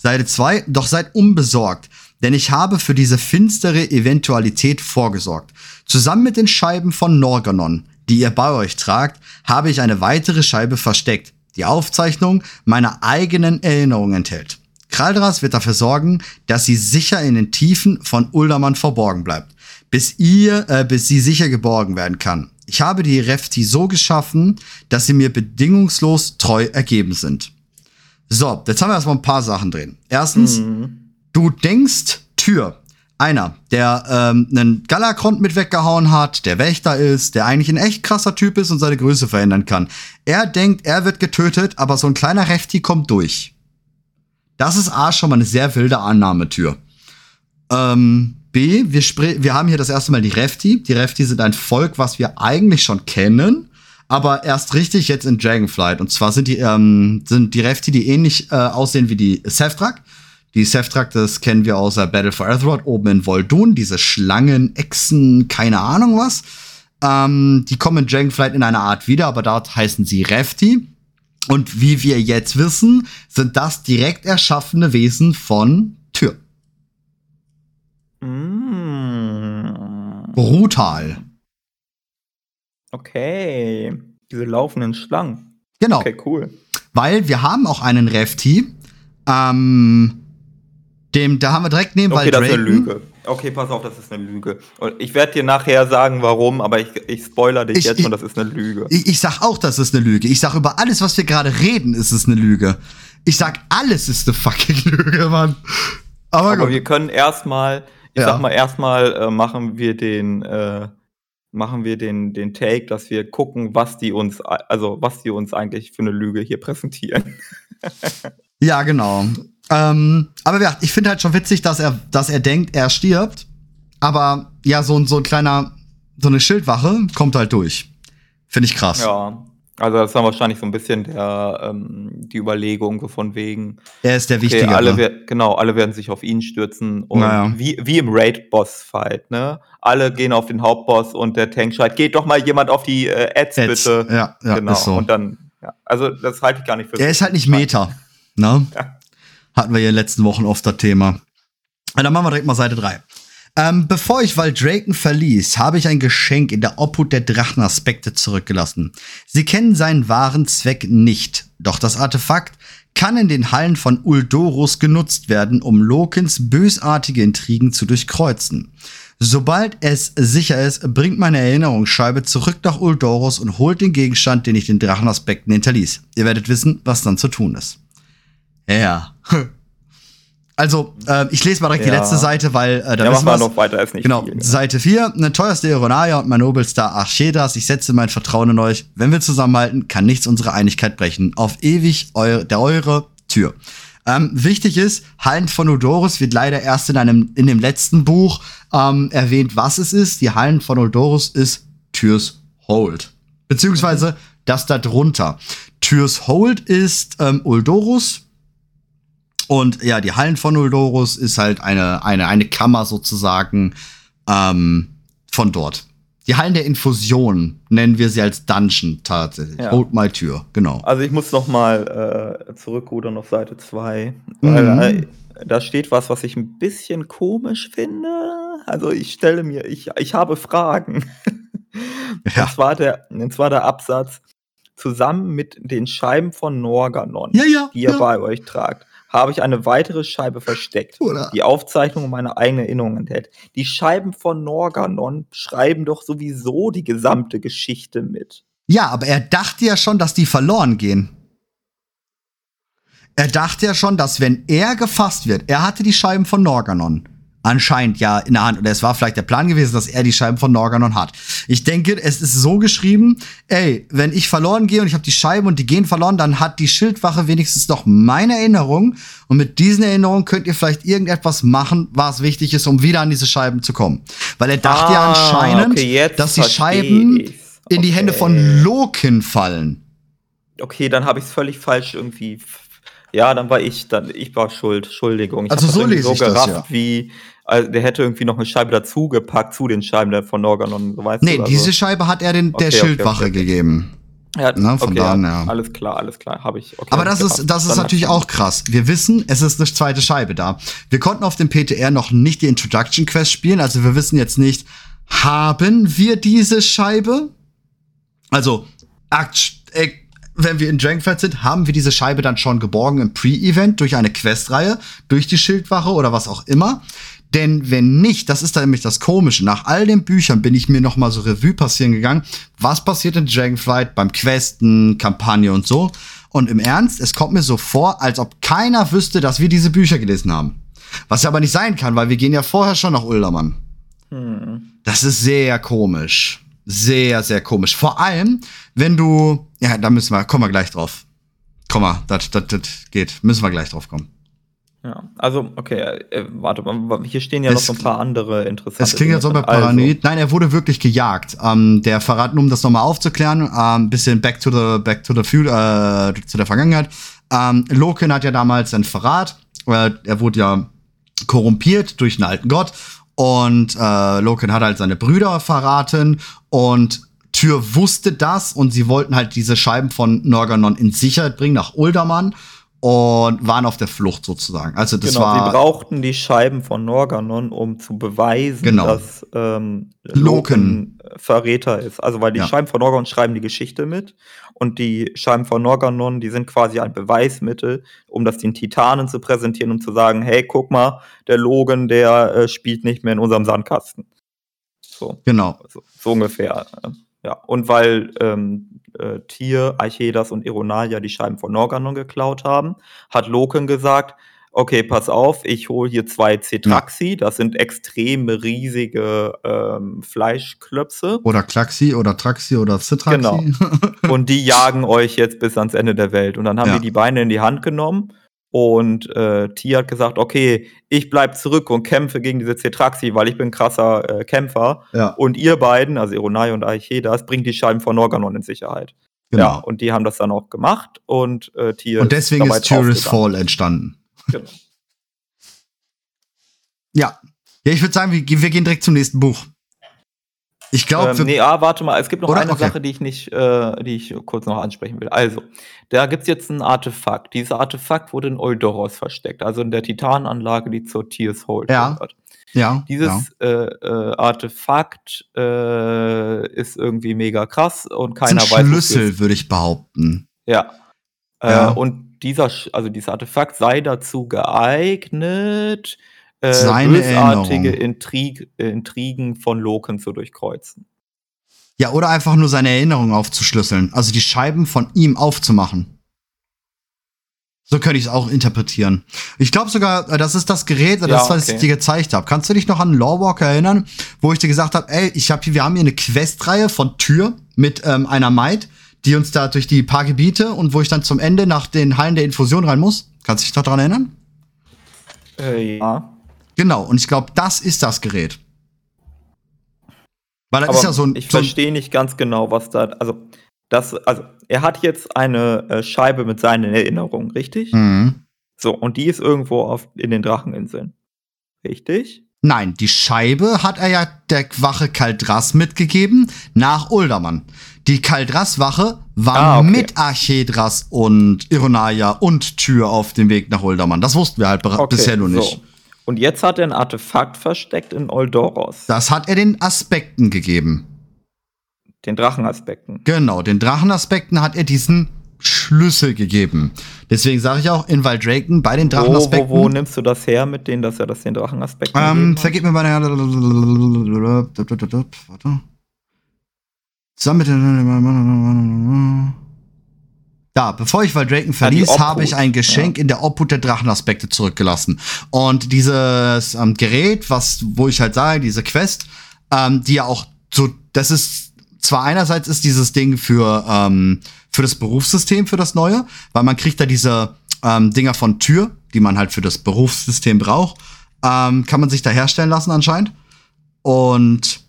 Seite 2, doch seid unbesorgt, denn ich habe für diese finstere Eventualität vorgesorgt. Zusammen mit den Scheiben von Norganon die ihr bei euch tragt, habe ich eine weitere Scheibe versteckt, die Aufzeichnung meiner eigenen Erinnerungen enthält. Kraldras wird dafür sorgen, dass sie sicher in den Tiefen von Uldermann verborgen bleibt, bis ihr, äh, bis sie sicher geborgen werden kann. Ich habe die Refti so geschaffen, dass sie mir bedingungslos treu ergeben sind. So, jetzt haben wir erstmal ein paar Sachen drin. Erstens, mhm. du denkst Tür. Einer, der ähm, einen Galakrond mit weggehauen hat, der Wächter ist, der eigentlich ein echt krasser Typ ist und seine Größe verändern kann. Er denkt, er wird getötet, aber so ein kleiner Refti kommt durch. Das ist A schon mal eine sehr wilde Annahmetür. Ähm, B, wir, wir haben hier das erste Mal die Refti. Die Refti sind ein Volk, was wir eigentlich schon kennen, aber erst richtig jetzt in Dragonflight. Und zwar sind die, ähm, sind die Refti, die ähnlich äh, aussehen wie die Seftrak. Die Seftrak, das kennen wir aus der Battle for Azeroth oben in Voldun. Diese Schlangen, Echsen, keine Ahnung was. Ähm, die kommen in Dragonflight in einer Art wieder, aber dort heißen sie Refti. Und wie wir jetzt wissen, sind das direkt erschaffene Wesen von Tür. Mm. Brutal. Okay. Diese laufenden Schlangen. Genau. Okay, cool. Weil wir haben auch einen Refti. Ähm, dem, da haben wir direkt neben okay, das ist eine Lüge. Okay, pass auf, das ist eine Lüge. Und ich werde dir nachher sagen, warum, aber ich, ich spoiler dich ich, jetzt schon, das ist eine Lüge. Ich, ich sag auch, das ist eine Lüge. Ich sag über alles, was wir gerade reden, ist es eine Lüge. Ich sag, alles ist eine fucking Lüge, Mann. Aber, aber wir können erstmal, ich ja. sag mal, erstmal äh, machen wir den, äh, machen wir den, den Take, dass wir gucken, was die uns, also was die uns eigentlich für eine Lüge hier präsentieren. ja, genau. Ähm, aber ja, ich finde halt schon witzig, dass er, dass er denkt, er stirbt. Aber ja, so, so ein kleiner, so eine Schildwache kommt halt durch. Finde ich krass. Ja. Also das war wahrscheinlich so ein bisschen der, ähm, die Überlegung so von wegen. Er ist der okay, Wichtige. Alle genau, alle werden sich auf ihn stürzen. Und naja. wie, wie im Raid-Boss-Fight, ne? Alle gehen auf den Hauptboss und der Tank schreit, geht doch mal jemand auf die äh, Ads, Ads. bitte. Ja, ja, genau. So. Und dann, ja. Also das halte ich gar nicht für. Er ist halt nicht Meta. Ne? Ja. Hatten wir ja in den letzten Wochen oft das Thema. Und dann machen wir direkt mal Seite 3. Ähm, bevor ich Valdraken verließ, habe ich ein Geschenk in der Obhut der Drachenaspekte zurückgelassen. Sie kennen seinen wahren Zweck nicht, doch das Artefakt kann in den Hallen von Uldorus genutzt werden, um Lokins bösartige Intrigen zu durchkreuzen. Sobald es sicher ist, bringt meine Erinnerungsscheibe zurück nach Uldorus und holt den Gegenstand, den ich den Drachenaspekten hinterließ. Ihr werdet wissen, was dann zu tun ist. Ja. Also, äh, ich lese mal direkt ja. die letzte Seite, weil äh, da ja, machen wir noch weiter, ist nicht Genau, viel, ja. Seite 4. Ne teuerste Ironaia und mein Nobelstar Archedas. Ich setze mein Vertrauen in euch. Wenn wir zusammenhalten, kann nichts unsere Einigkeit brechen. Auf ewig eure, der eure Tür. Ähm, wichtig ist, Hallen von Odorus wird leider erst in einem in dem letzten Buch ähm, erwähnt, was es ist. Die Hallen von Odorus ist Türs Hold. Beziehungsweise das da drunter. Türs Hold ist ähm, Uldorus, und ja, die Hallen von Uldorus ist halt eine, eine, eine Kammer sozusagen ähm, von dort. Die Hallen der Infusion nennen wir sie als Dungeon tatsächlich. Ja. Hold my Tür, genau. Also ich muss noch mal äh, zurückrudern auf Seite 2. Weil mhm. äh, da steht was, was ich ein bisschen komisch finde. Also ich stelle mir, ich, ich habe Fragen. Ja. Das, war der, das war der Absatz. Zusammen mit den Scheiben von Norganon, ja, ja, die ihr ja. bei euch tragt, habe ich eine weitere Scheibe versteckt, Oder? die Aufzeichnung meiner eigenen Erinnerungen enthält. Die Scheiben von Norganon schreiben doch sowieso die gesamte Geschichte mit. Ja, aber er dachte ja schon, dass die verloren gehen. Er dachte ja schon, dass wenn er gefasst wird, er hatte die Scheiben von Norganon anscheinend ja in der Hand. Oder es war vielleicht der Plan gewesen, dass er die Scheiben von Norganon hat. Ich denke, es ist so geschrieben, ey, wenn ich verloren gehe und ich habe die Scheiben und die gehen verloren, dann hat die Schildwache wenigstens noch meine Erinnerung. Und mit diesen Erinnerungen könnt ihr vielleicht irgendetwas machen, was wichtig ist, um wieder an diese Scheiben zu kommen. Weil er dachte ah, ja anscheinend, okay, dass die Scheiben okay. in die Hände von Loken fallen. Okay, dann habe ich es völlig falsch irgendwie ja, dann war ich, dann ich war schuld, Entschuldigung. Ich also so lese so ich gerafft, das, ja. wie also der hätte irgendwie noch eine Scheibe dazugepackt zu den Scheiben von Norganon und so weiter. Nee, diese so. Scheibe hat er den, der okay, Schildwache okay, okay. gegeben. Ja, Na, von okay, dann, ja. Alles klar, alles klar, habe ich. Okay, Aber das ist, das ist natürlich auch krass. Wir wissen, es ist eine zweite Scheibe da. Wir konnten auf dem PTR noch nicht die Introduction Quest spielen, also wir wissen jetzt nicht, haben wir diese Scheibe? Also, äh, wenn wir in Dragonflight sind, haben wir diese Scheibe dann schon geborgen im Pre-Event durch eine Questreihe, durch die Schildwache oder was auch immer. Denn wenn nicht, das ist dann nämlich das Komische. Nach all den Büchern bin ich mir noch mal so Revue passieren gegangen. Was passiert in Dragonflight beim Questen, Kampagne und so? Und im Ernst, es kommt mir so vor, als ob keiner wüsste, dass wir diese Bücher gelesen haben. Was ja aber nicht sein kann, weil wir gehen ja vorher schon nach Uldermann. Hm. Das ist sehr komisch. Sehr, sehr komisch. Vor allem, wenn du, ja, da müssen wir, kommen wir gleich drauf. Komm mal, das geht. Müssen wir gleich drauf kommen. Ja, also, okay, äh, warte mal, hier stehen ja es, noch so ein paar andere interessante Es klingt jetzt so bei Paranoid. Also. Nein, er wurde wirklich gejagt. Ähm, der Verrat, um das nochmal aufzuklären, ein ähm, bisschen back to the, back to the, äh, zu der Vergangenheit. Ähm, Loken hat ja damals einen Verrat. Äh, er wurde ja korrumpiert durch einen alten Gott. Und äh, Loken hat halt seine Brüder verraten. Und Tür wusste das. Und sie wollten halt diese Scheiben von Norganon in Sicherheit bringen nach Uldaman und waren auf der Flucht sozusagen. Also das genau, war. Sie brauchten die Scheiben von Norganon, um zu beweisen, genau. dass ähm, Loken Verräter ist. Also weil die ja. Scheiben von Norganon schreiben die Geschichte mit und die Scheiben von Norganon, die sind quasi ein Beweismittel, um das den Titanen zu präsentieren, um zu sagen, hey, guck mal, der Logan, der äh, spielt nicht mehr in unserem Sandkasten. So. Genau. Also, so ungefähr. Äh, ja. Und weil ähm, äh, Tier, Archedas und Ironalia die Scheiben von Norganon geklaut haben, hat Loken gesagt, okay, pass auf, ich hole hier zwei Cetraxi, das sind extreme riesige ähm, Fleischklöpse. Oder Klaxi oder Traxi oder Citraxi. Genau. Und die jagen euch jetzt bis ans Ende der Welt. Und dann haben ja. die die Beine in die Hand genommen und äh, T hat gesagt, okay, ich bleib zurück und kämpfe gegen diese Cetraxi, weil ich bin ein krasser äh, Kämpfer. Ja. Und ihr beiden, also Ironai und Aichedas, bringt die Scheiben von Norganon in Sicherheit. Genau. Ja, und die haben das dann auch gemacht und äh, Tier Und deswegen ist Tyrus Fall entstanden. Genau. ja. Ja, ich würde sagen, wir, wir gehen direkt zum nächsten Buch. Ich glaube. Ähm, nee, ah, warte mal, es gibt noch Oder? eine okay. Sache, die ich nicht, äh, die ich kurz noch ansprechen will. Also, da gibt es jetzt ein Artefakt. Dieses Artefakt wurde in Oldoros versteckt, also in der Titananlage, die zur Tears Hold ja. gehört. Ja. Dieses ja. Äh, äh, Artefakt äh, ist irgendwie mega krass und keiner das ist ein weiß. Schlüssel, würde ich behaupten. Ja. Äh, ja. und dieser, also dieses Artefakt sei dazu geeignet, äh, Seine bösartige Intrig Intrigen von Loken zu durchkreuzen. Ja, oder einfach nur seine Erinnerung aufzuschlüsseln. Also die Scheiben von ihm aufzumachen. So könnte ich es auch interpretieren. Ich glaube sogar, äh, das ist das Gerät, das, ja, okay. was ich dir gezeigt habe. Kannst du dich noch an Lawwalker erinnern, wo ich dir gesagt habe, ey, ich habe hier, wir haben hier eine Questreihe von Tür mit ähm, einer Maid, die uns da durch die paar Gebiete und wo ich dann zum Ende nach den Hallen der Infusion rein muss. Kannst du dich noch daran erinnern? Äh, ja. Genau, und ich glaube, das ist das Gerät. Weil das Aber ist ja so ein. Ich so verstehe nicht ganz genau, was da. Also, das, also, er hat jetzt eine äh, Scheibe mit seinen Erinnerungen, richtig? Mhm. So, und die ist irgendwo auf, in den Dracheninseln. Richtig? Nein, die Scheibe hat er ja der Wache Kaldras mitgegeben nach Uldermann. Die Kaldras-Wache war ah, okay. mit Archedras und Ironaya und Tür auf dem Weg nach Uldermann. Das wussten wir halt okay, bisher nur nicht. So. Und jetzt hat er ein Artefakt versteckt in Oldoros. Das hat er den Aspekten gegeben. Den Drachenaspekten. Genau, den Drachenaspekten hat er diesen Schlüssel gegeben. Deswegen sage ich auch in Valdraken bei den Drachenaspekten. Wo, wo, wo nimmst du das her mit denen, dass er das den Drachenaspekten ähm, vergib mir meine. Warte. Zusammen mit den. Da, bevor ich Valdraken verließ, habe ich ein Geschenk ja. in der Obhut der Drachenaspekte zurückgelassen. Und dieses ähm, Gerät, was, wo ich halt sage, diese Quest, ähm, die ja auch so, das ist zwar einerseits ist dieses Ding für ähm, für das Berufssystem für das neue, weil man kriegt da diese ähm, Dinger von Tür, die man halt für das Berufssystem braucht, ähm, kann man sich da herstellen lassen anscheinend. Und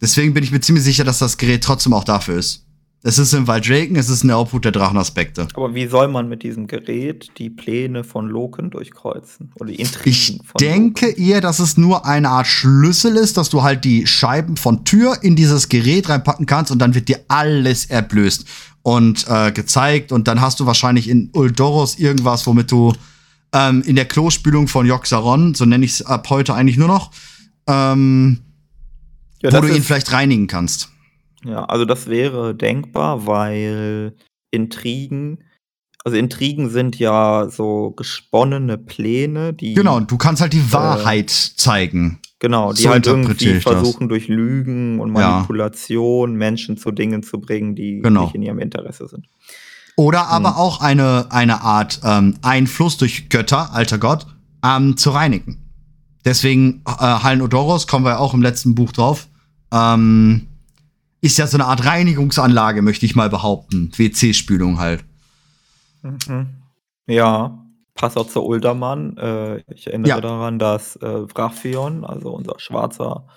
deswegen bin ich mir ziemlich sicher, dass das Gerät trotzdem auch dafür ist. Es ist im Waldraken, es ist in der Obhut der Drachenaspekte. Aber wie soll man mit diesem Gerät die Pläne von Loken durchkreuzen? Oder die Intrigen ich von denke Loken? eher, dass es nur eine Art Schlüssel ist, dass du halt die Scheiben von Tür in dieses Gerät reinpacken kannst und dann wird dir alles erblößt und äh, gezeigt. Und dann hast du wahrscheinlich in Uldoros irgendwas, womit du ähm, in der Klospülung von Joxaron, so nenne ich es ab heute eigentlich nur noch, ähm, ja, wo du ihn vielleicht reinigen kannst. Ja, also das wäre denkbar, weil Intrigen also Intrigen sind ja so gesponnene Pläne, die Genau, und du kannst halt die äh, Wahrheit äh, zeigen. Genau, die so halt irgendwie versuchen, durch Lügen und Manipulation ja. Menschen zu Dingen zu bringen, die genau. nicht in ihrem Interesse sind. Oder aber hm. auch eine, eine Art ähm, Einfluss durch Götter, alter Gott, ähm, zu reinigen. Deswegen äh, Hallen Odoros, kommen wir auch im letzten Buch drauf, ähm, ist ja so eine Art Reinigungsanlage, möchte ich mal behaupten. WC-Spülung halt. Mhm. Ja, auch zu Uldermann. Äh, ich erinnere ja. daran, dass äh, Brachion, also unser schwarzer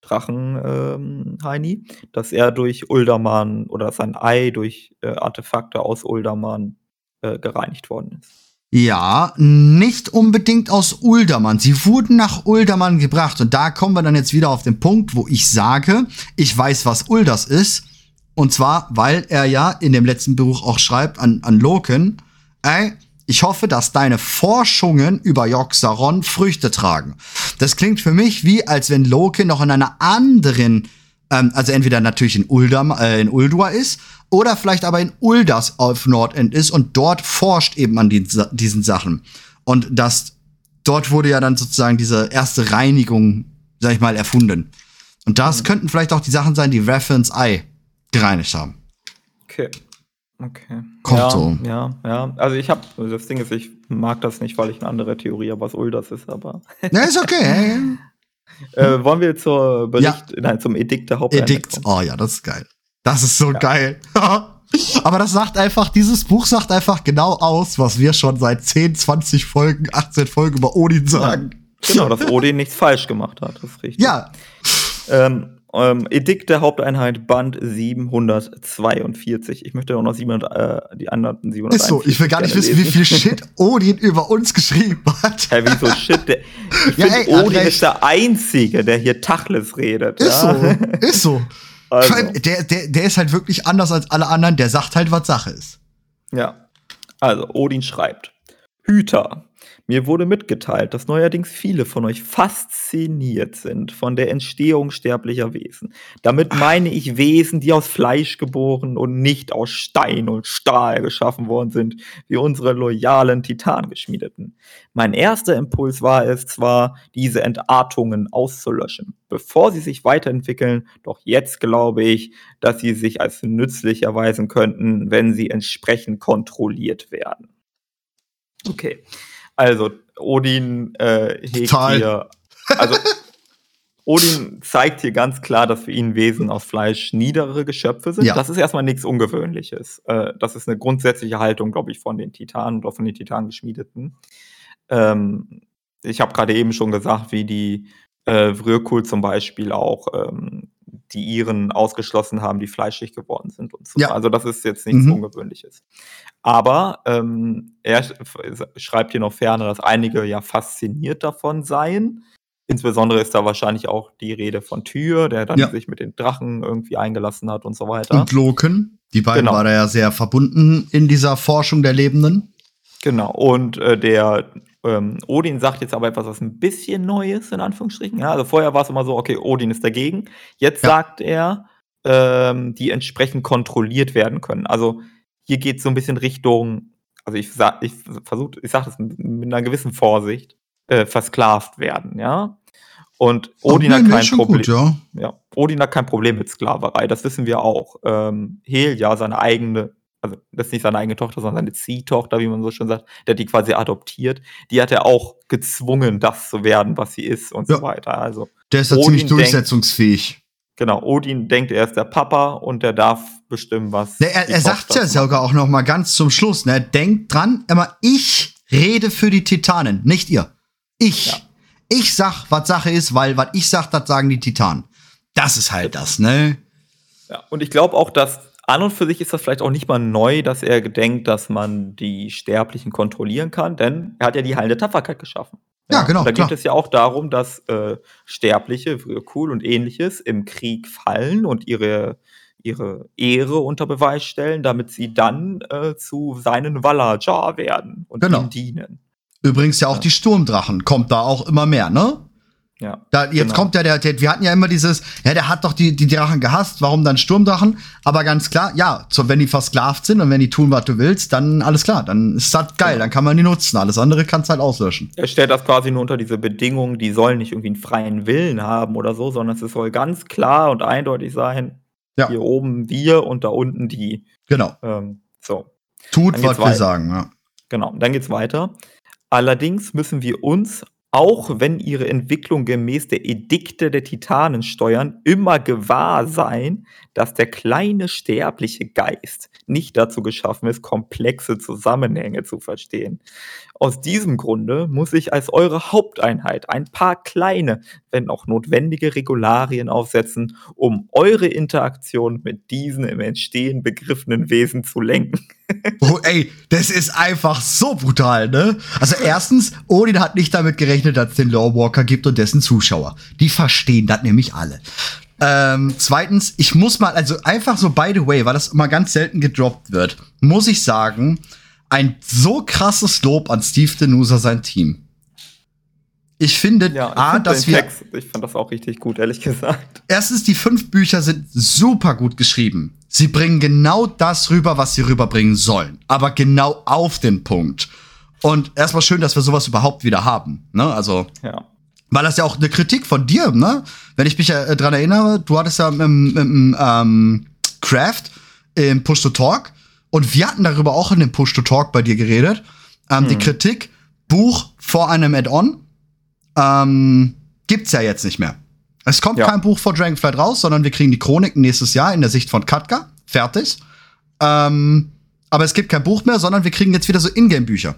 Drachen, ähm, Heini, dass er durch Uldermann oder sein Ei durch äh, Artefakte aus Uldermann äh, gereinigt worden ist. Ja, nicht unbedingt aus Uldermann. Sie wurden nach Uldermann gebracht. Und da kommen wir dann jetzt wieder auf den Punkt, wo ich sage, ich weiß, was Ulders ist. Und zwar, weil er ja in dem letzten Buch auch schreibt an, an Loken, ey, ich hoffe, dass deine Forschungen über Yogg-Saron Früchte tragen. Das klingt für mich wie, als wenn Loke noch in einer anderen, ähm, also entweder natürlich in, Uldam, äh, in Uldur ist, oder vielleicht aber in Uldas auf Nordend ist und dort forscht eben an die, diesen Sachen. Und das, dort wurde ja dann sozusagen diese erste Reinigung, sag ich mal, erfunden. Und das mhm. könnten vielleicht auch die Sachen sein, die Reference Eye gereinigt haben. Okay. Okay. Kommt ja, so. Ja, ja. Also ich habe, das Ding ist, ich mag das nicht, weil ich eine andere Theorie habe, was Uldas ist, aber. Ja, ist okay. äh, wollen wir zur Bericht, ja. nein, zum Edikt der Haupteinheit Edikt, oh ja, das ist geil. Das ist so ja. geil. aber das sagt einfach, dieses Buch sagt einfach genau aus, was wir schon seit 10, 20 Folgen, 18 Folgen über Odin sagen. Ja, genau, dass Odin nichts falsch gemacht hat, das ist richtig. Ja. Ähm, ähm, Edikt der Haupteinheit, Band 742. Ich möchte auch noch 700, äh, die anderen 700. Ist so, ich will gar nicht wissen, lesen. wie viel Shit Odin über uns geschrieben hat. Hä, hey, wieso Shit? Der, ich ja, finde, Odin ist der Einzige, der hier Tachles redet. Ist ja? so, ist so. Also. Der, der, der ist halt wirklich anders als alle anderen, der sagt halt, was Sache ist. Ja. Also, Odin schreibt: Hüter, mir wurde mitgeteilt, dass neuerdings viele von euch fasziniert sind von der Entstehung sterblicher Wesen. Damit meine ich Wesen, die aus Fleisch geboren und nicht aus Stein und Stahl geschaffen worden sind, wie unsere loyalen Titangeschmiedeten. Mein erster Impuls war es zwar, diese Entartungen auszulöschen, bevor sie sich weiterentwickeln, doch jetzt glaube ich, dass sie sich als nützlich erweisen könnten, wenn sie entsprechend kontrolliert werden. Okay. Also, Odin äh, hegt Total. hier. Also, Odin zeigt hier ganz klar, dass für ihn Wesen aus Fleisch niedere Geschöpfe sind. Ja. Das ist erstmal nichts Ungewöhnliches. Äh, das ist eine grundsätzliche Haltung, glaube ich, von den Titanen oder von den Titanengeschmiedeten. Ähm, ich habe gerade eben schon gesagt, wie die äh, Vrökul zum Beispiel auch ähm, die Iren ausgeschlossen haben, die fleischig geworden sind und so. Ja. Also das ist jetzt nichts mhm. Ungewöhnliches. Aber ähm, er schreibt hier noch ferner, dass einige ja fasziniert davon seien. Insbesondere ist da wahrscheinlich auch die Rede von Tyr, der dann ja. sich mit den Drachen irgendwie eingelassen hat und so weiter. Und Loken. Die beiden genau. waren ja sehr verbunden in dieser Forschung der Lebenden. Genau. Und äh, der ähm, Odin sagt jetzt aber etwas, was ein bisschen neu ist, in Anführungsstrichen. Ja, also vorher war es immer so, okay, Odin ist dagegen. Jetzt ja. sagt er, ähm, die entsprechend kontrolliert werden können. Also hier geht es so ein bisschen Richtung, also ich sag, ich versuche, ich sage das mit, einer gewissen Vorsicht, äh, versklavt werden, ja. Und Odin hat kein Problem. Gut, ja. ja. Odin hat kein Problem mit Sklaverei, das wissen wir auch. Ähm, Hel ja seine eigene also das ist nicht seine eigene Tochter, sondern seine Ziehtochter, wie man so schön sagt, der hat die quasi adoptiert. Die hat er auch gezwungen, das zu werden, was sie ist und ja. so weiter. Also der ist da ziemlich durchsetzungsfähig. Denkt, genau, Odin denkt, er ist der Papa und der darf bestimmen, was. Ne, er er sagt ja sogar auch noch mal ganz zum Schluss. Ne, denkt dran, immer ich rede für die Titanen, nicht ihr. Ich. Ja. Ich sag, was Sache ist, weil was ich sag, das sagen die Titanen. Das ist halt das, ne? Ja, und ich glaube auch, dass an und für sich ist das vielleicht auch nicht mal neu, dass er gedenkt, dass man die Sterblichen kontrollieren kann, denn er hat ja die heilende Tapferkeit geschaffen. Ja, genau. Und da klar. geht es ja auch darum, dass äh, Sterbliche, cool und ähnliches, im Krieg fallen und ihre, ihre Ehre unter Beweis stellen, damit sie dann äh, zu seinen Valajar werden und genau. ihm dienen. Übrigens ja auch ja. die Sturmdrachen, kommt da auch immer mehr, ne? Ja. Da, jetzt genau. kommt ja der, der, wir hatten ja immer dieses, ja, der hat doch die, die Drachen gehasst, warum dann Sturmdrachen? Aber ganz klar, ja, so, wenn die versklavt sind und wenn die tun, was du willst, dann alles klar, dann ist das geil, dann kann man die nutzen. Alles andere kannst halt auslöschen. Er stellt das quasi nur unter diese Bedingungen, die sollen nicht irgendwie einen freien Willen haben oder so, sondern es soll ganz klar und eindeutig sein, ja. hier oben wir und da unten die. Genau. Ähm, so. Tut, was wir sagen, ja. Genau, dann geht's weiter. Allerdings müssen wir uns auch wenn ihre Entwicklung gemäß der Edikte der Titanen steuern, immer gewahr sein, dass der kleine sterbliche Geist nicht dazu geschaffen ist, komplexe Zusammenhänge zu verstehen. Aus diesem Grunde muss ich als eure Haupteinheit ein paar kleine, wenn auch notwendige Regularien aufsetzen, um eure Interaktion mit diesen im Entstehen begriffenen Wesen zu lenken. oh, ey, das ist einfach so brutal, ne? Also erstens, Odin hat nicht damit gerechnet, dass es den Lawwalker gibt und dessen Zuschauer. Die verstehen das nämlich alle. Ähm, zweitens, ich muss mal, also einfach so by the way, weil das immer ganz selten gedroppt wird, muss ich sagen, ein so krasses Lob an Steve Denusa sein Team. Ich finde, ja, ich A, dass wir. Text, ich fand das auch richtig gut, ehrlich gesagt. Erstens, die fünf Bücher sind super gut geschrieben. Sie bringen genau das rüber, was sie rüberbringen sollen. Aber genau auf den Punkt. Und erstmal schön, dass wir sowas überhaupt wieder haben. Ne? Also. Ja. Weil das ja auch eine Kritik von dir, ne? Wenn ich mich äh, dran erinnere, du hattest ja im, im ähm, Craft im Push to Talk und wir hatten darüber auch in dem Push to Talk bei dir geredet. Ähm, hm. Die Kritik, Buch vor einem Add-on, ähm, gibt's ja jetzt nicht mehr. Es kommt ja. kein Buch vor Dragonflight raus, sondern wir kriegen die Chroniken nächstes Jahr in der Sicht von Katka. Fertig. Ähm, aber es gibt kein Buch mehr, sondern wir kriegen jetzt wieder so Ingame-Bücher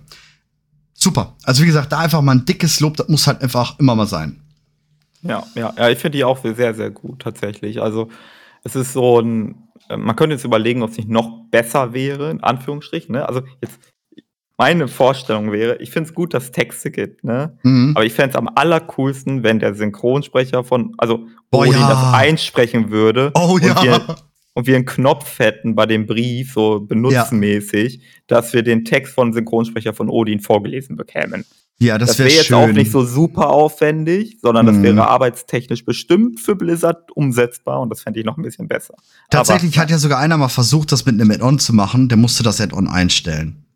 super. Also wie gesagt, da einfach mal ein dickes Lob, das muss halt einfach immer mal sein. Ja, ja, ja, ich finde die auch sehr, sehr gut tatsächlich. Also es ist so ein, man könnte jetzt überlegen, ob es nicht noch besser wäre, in Anführungsstrichen. Ne? Also jetzt meine Vorstellung wäre, ich finde es gut, dass es Texte gibt, ne? Mhm. Aber ich fände es am allercoolsten, wenn der Synchronsprecher von, also Boah, Odin ja. das einsprechen würde. Oh ja. Wir, und wir einen Knopf hätten bei dem Brief, so benutzenmäßig, ja. dass wir den Text von Synchronsprecher von Odin vorgelesen bekämen. Ja, das, das wäre wär jetzt schön. auch nicht so super aufwendig, sondern das wäre mhm. arbeitstechnisch bestimmt für Blizzard umsetzbar und das fände ich noch ein bisschen besser. Tatsächlich Aber, hat ja sogar einer mal versucht, das mit einem Add-on zu machen, der musste das Add-on einstellen.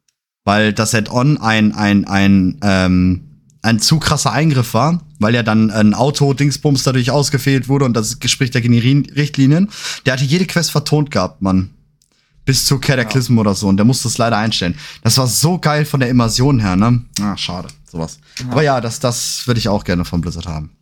Weil das Add-on ein, ein, ein, ähm, ein zu krasser Eingriff war, weil ja dann ein Auto-Dingsbums dadurch ausgefehlt wurde und das Gespräch der Richtlinien. Der hatte jede Quest vertont gehabt, Mann. Bis zu Cataclysm ja. oder so. Und der musste es leider einstellen. Das war so geil von der Immersion her, ne? Ah, schade. Sowas. Ja. Aber ja, das, das würde ich auch gerne von Blizzard haben.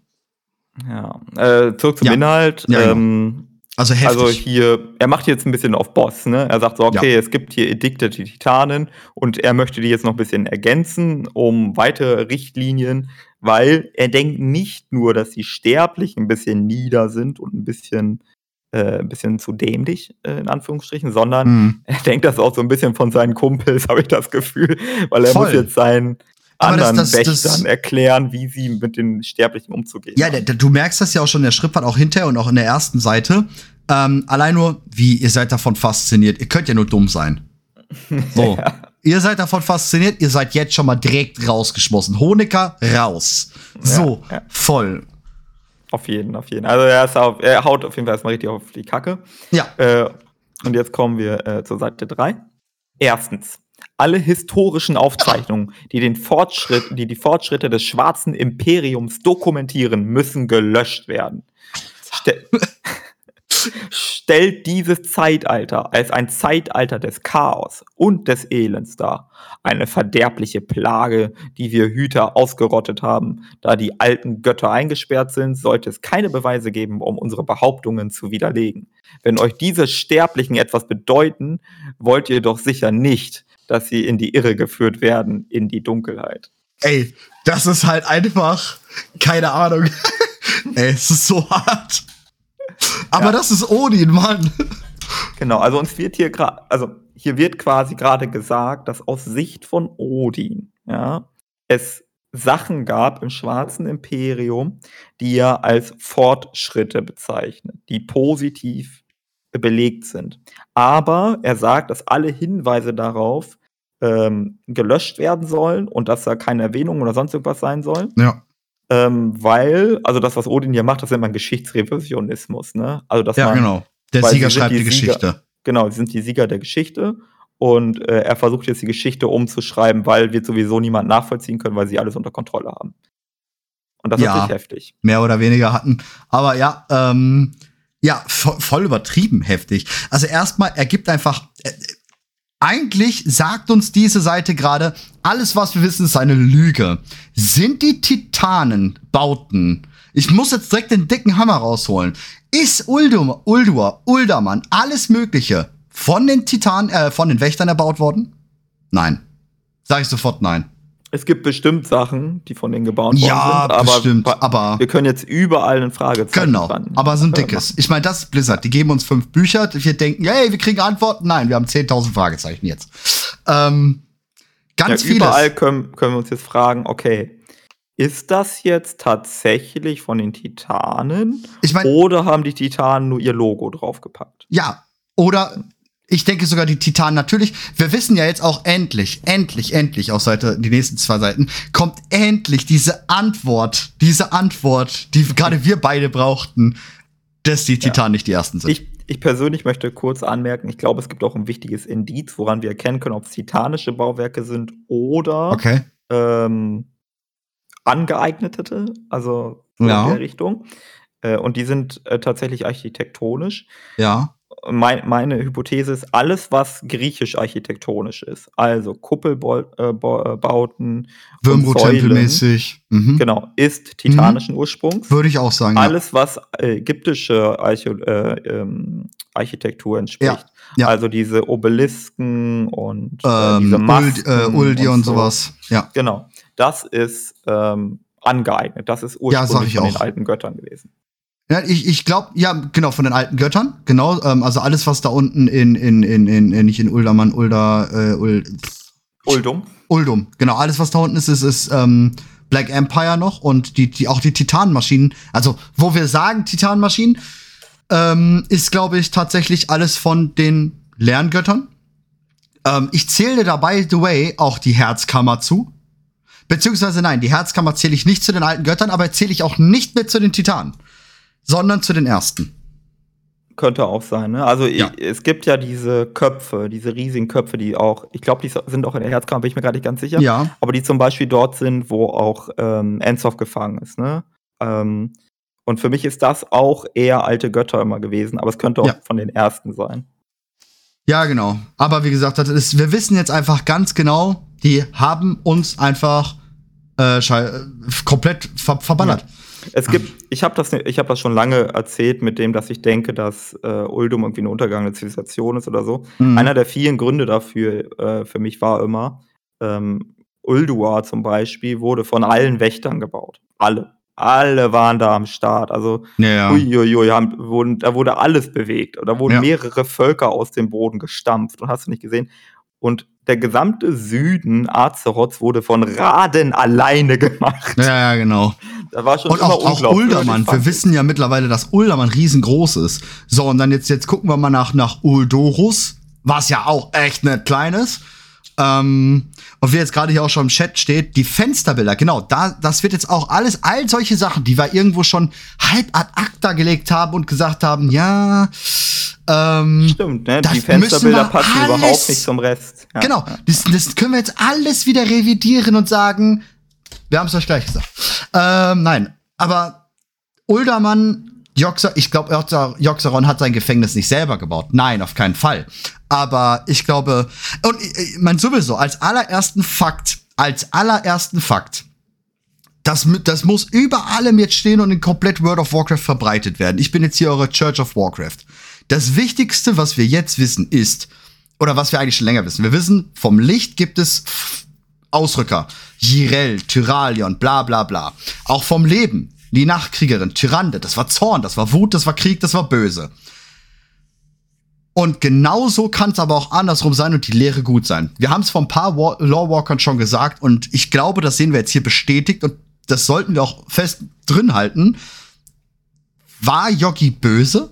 Ja. Äh, zurück zum ja. Inhalt. Ja, genau. ähm, also heftig. Also hier, er macht jetzt ein bisschen auf Boss, ne? Er sagt so, okay, ja. es gibt hier Edikte die Titanen und er möchte die jetzt noch ein bisschen ergänzen um weitere Richtlinien, weil er denkt nicht nur, dass die Sterblichen ein bisschen nieder sind und ein bisschen äh, ein bisschen zu dämlich, äh, in Anführungsstrichen, sondern mhm. er denkt das auch so ein bisschen von seinen Kumpels, habe ich das Gefühl, weil er Voll. muss jetzt seinen anderen das, das, Wächtern das, erklären, wie sie mit den Sterblichen umzugehen Ja, der, der, du merkst das ja auch schon, der Schritt war auch hinterher und auch in der ersten Seite. Ähm, allein nur, wie, ihr seid davon fasziniert. Ihr könnt ja nur dumm sein. So. ja. Ihr seid davon fasziniert, ihr seid jetzt schon mal direkt rausgeschmissen. Honecker raus. So, ja, ja. voll. Auf jeden, auf jeden. Also er, ist auf, er haut auf jeden Fall erstmal richtig auf die Kacke. Ja. Äh, und jetzt kommen wir äh, zur Seite 3. Erstens, alle historischen Aufzeichnungen, die den Fortschritt, die die Fortschritte des Schwarzen Imperiums dokumentieren, müssen gelöscht werden. Ste stellt dieses Zeitalter als ein Zeitalter des Chaos und des Elends dar. Eine verderbliche Plage, die wir Hüter ausgerottet haben. Da die alten Götter eingesperrt sind, sollte es keine Beweise geben, um unsere Behauptungen zu widerlegen. Wenn euch diese Sterblichen etwas bedeuten, wollt ihr doch sicher nicht, dass sie in die Irre geführt werden, in die Dunkelheit. Ey, das ist halt einfach, keine Ahnung. Ey, es ist so hart. Aber ja. das ist Odin, Mann. Genau, also uns wird hier gerade, also hier wird quasi gerade gesagt, dass aus Sicht von Odin, ja, es Sachen gab im Schwarzen Imperium, die er als Fortschritte bezeichnet, die positiv belegt sind. Aber er sagt, dass alle Hinweise darauf ähm, gelöscht werden sollen und dass da keine Erwähnung oder sonst irgendwas sein soll. Ja. Ähm, weil, also das, was Odin hier macht, das nennt man Geschichtsrevisionismus, ne? Also, dass Ja, man, genau. Der Sieger schreibt die die Sieger. Geschichte. genau, sie sind die Sieger der Geschichte und äh, er versucht jetzt die Geschichte umzuschreiben, weil wir sowieso niemand nachvollziehen können, weil sie alles unter Kontrolle haben. Und das Ja. ist natürlich heftig. mehr oder weniger hatten. Aber ja, ähm, ja, vo voll übertrieben heftig. Also erstmal, er gibt einfach. Eigentlich sagt uns diese Seite gerade, alles, was wir wissen, ist eine Lüge. Sind die Titanen Bauten? Ich muss jetzt direkt den dicken Hammer rausholen. Ist Uldum, Uldur, Uldermann, alles Mögliche von den Titanen, äh, von den Wächtern erbaut worden? Nein. Sag ich sofort nein. Es gibt bestimmt Sachen, die von denen gebaut worden Ja, sind, aber bestimmt. Aber wir können jetzt überall ein Fragezeichen Genau, dran aber so ein dickes. Ich meine, das ist Blizzard. Die geben uns fünf Bücher. Wir denken, hey, wir kriegen Antworten. Nein, wir haben 10.000 Fragezeichen jetzt. Ähm, ganz ja, vieles. überall können, können wir uns jetzt fragen, okay, ist das jetzt tatsächlich von den Titanen Ich meine, oder haben die Titanen nur ihr Logo draufgepackt? ja. Oder ich denke sogar die Titanen natürlich. Wir wissen ja jetzt auch endlich, endlich, endlich auf Seite, die nächsten zwei Seiten, kommt endlich diese Antwort, diese Antwort, die gerade wir beide brauchten, dass die Titanen nicht die ersten sind. Ich, ich persönlich möchte kurz anmerken, ich glaube, es gibt auch ein wichtiges Indiz, woran wir erkennen können, ob es titanische Bauwerke sind oder okay. ähm, angeeignete, also so Ja. in der Richtung. Äh, und die sind äh, tatsächlich architektonisch. Ja. Mein, meine Hypothese ist, alles, was griechisch-architektonisch ist, also Kuppelbauten, Würmbrot-Tempelmäßig. Mhm. genau, ist titanischen Ursprungs. Würde ich auch sagen. ja. Alles, was äh, ägyptische Archä äh, ähm, Architektur entspricht. ja. Also diese Obelisken und äh, ähm, diese Masken äh, Uldi und, so. sowas. Ja. Genau. Das ist ähm, angeeignet. Das ist Ja, ursprünglich ich von den alten Göttern gewesen. Ja, ich, ich glaube, ja, genau, von den alten Göttern, genau, ähm, also alles, was da unten in, in, in, in, in nicht in Uldermann, Ulda, äh, Ul, Uldum. Uldum, genau, alles, was da unten ist, ist, ist ähm, Black Empire noch und die, die, auch die Titanmaschinen, also wo wir sagen Titanmaschinen, ähm, ist, glaube ich, tatsächlich alles von den Lerngöttern. Ähm, ich zähle da, by the way, auch die Herzkammer zu. Beziehungsweise nein, die Herzkammer zähle ich nicht zu den alten Göttern, aber zähle ich auch nicht mit zu den Titanen, sondern zu den ersten. Könnte auch sein, ne? Also Ja. ich, es gibt ja diese Köpfe, diese riesigen Köpfe, die auch, ich glaube, die sind auch in der Herzkammer, bin ich mir gerade nicht ganz sicher. Ja. Aber die zum Beispiel dort sind, wo auch ähm, Enzov gefangen ist, ne? Ähm, und für mich ist das auch eher alte Götter immer gewesen, aber es könnte auch Ja. von den ersten sein. Ja, genau. Aber wie gesagt, das ist, wir wissen jetzt einfach ganz genau, die haben uns einfach äh, komplett ver verballert. Es gibt, ich habe das, ich habe das schon lange erzählt mit dem, dass ich denke, dass äh, Uldum irgendwie eine untergegangene Zivilisation ist oder so. Mhm. Einer der vielen Gründe dafür äh, für mich war immer, ähm, Ulduar zum Beispiel wurde von allen Wächtern gebaut. Alle. Alle waren da am Start. Also, ja, ja. uiuiui, haben, wurden, da wurde alles bewegt. Da wurden Ja. mehrere Völker aus dem Boden gestampft. Und hast du nicht gesehen? Und der gesamte Süden Azeroths wurde von Raden alleine gemacht. ja, ja, genau. Da war schon Und immer auch, auch. Uldermann. Wir wissen ja mittlerweile, dass Uldermann riesengroß ist. So, und dann jetzt, jetzt gucken wir mal nach, nach Uldorus, was ja auch echt nicht klein ist. Ähm, und wie jetzt gerade hier auch schon im Chat steht, die Fensterbilder, genau, da, das wird jetzt auch alles, all solche Sachen, die wir irgendwo schon halb ad acta gelegt haben und gesagt haben, ja, ähm, Stimmt, ne? Die Fensterbilder passen alles- überhaupt nicht zum Rest. Ja, Genau, das, das können wir jetzt alles wieder revidieren und sagen, wir haben es euch gleich gesagt. Ähm, nein, aber Uldermann, Joxer, ich glaube, Joxeron hat sein Gefängnis nicht selber gebaut. Nein, auf keinen Fall. Aber ich glaube, und äh, man sowieso, als allerersten Fakt, als allerersten Fakt, das, das muss über allem jetzt stehen und in komplett World of Warcraft verbreitet werden. Ich bin jetzt hier eure Church of Warcraft. Das Wichtigste, was wir jetzt wissen, ist, oder was wir eigentlich schon länger wissen, wir wissen, vom Licht gibt es Ausrücker. Jirel, Tyralion, bla bla bla. Auch vom Leben. Die Nachtkriegerin, Tyrande, das war Zorn, das war Wut, das war Krieg, das war Böse. Und genauso kann es aber auch andersrum sein und die Lehre gut sein. Wir haben es vor ein paar War Lawwalkern schon gesagt und ich glaube, das sehen wir jetzt hier bestätigt und das sollten wir auch fest drin halten. War Yogi böse?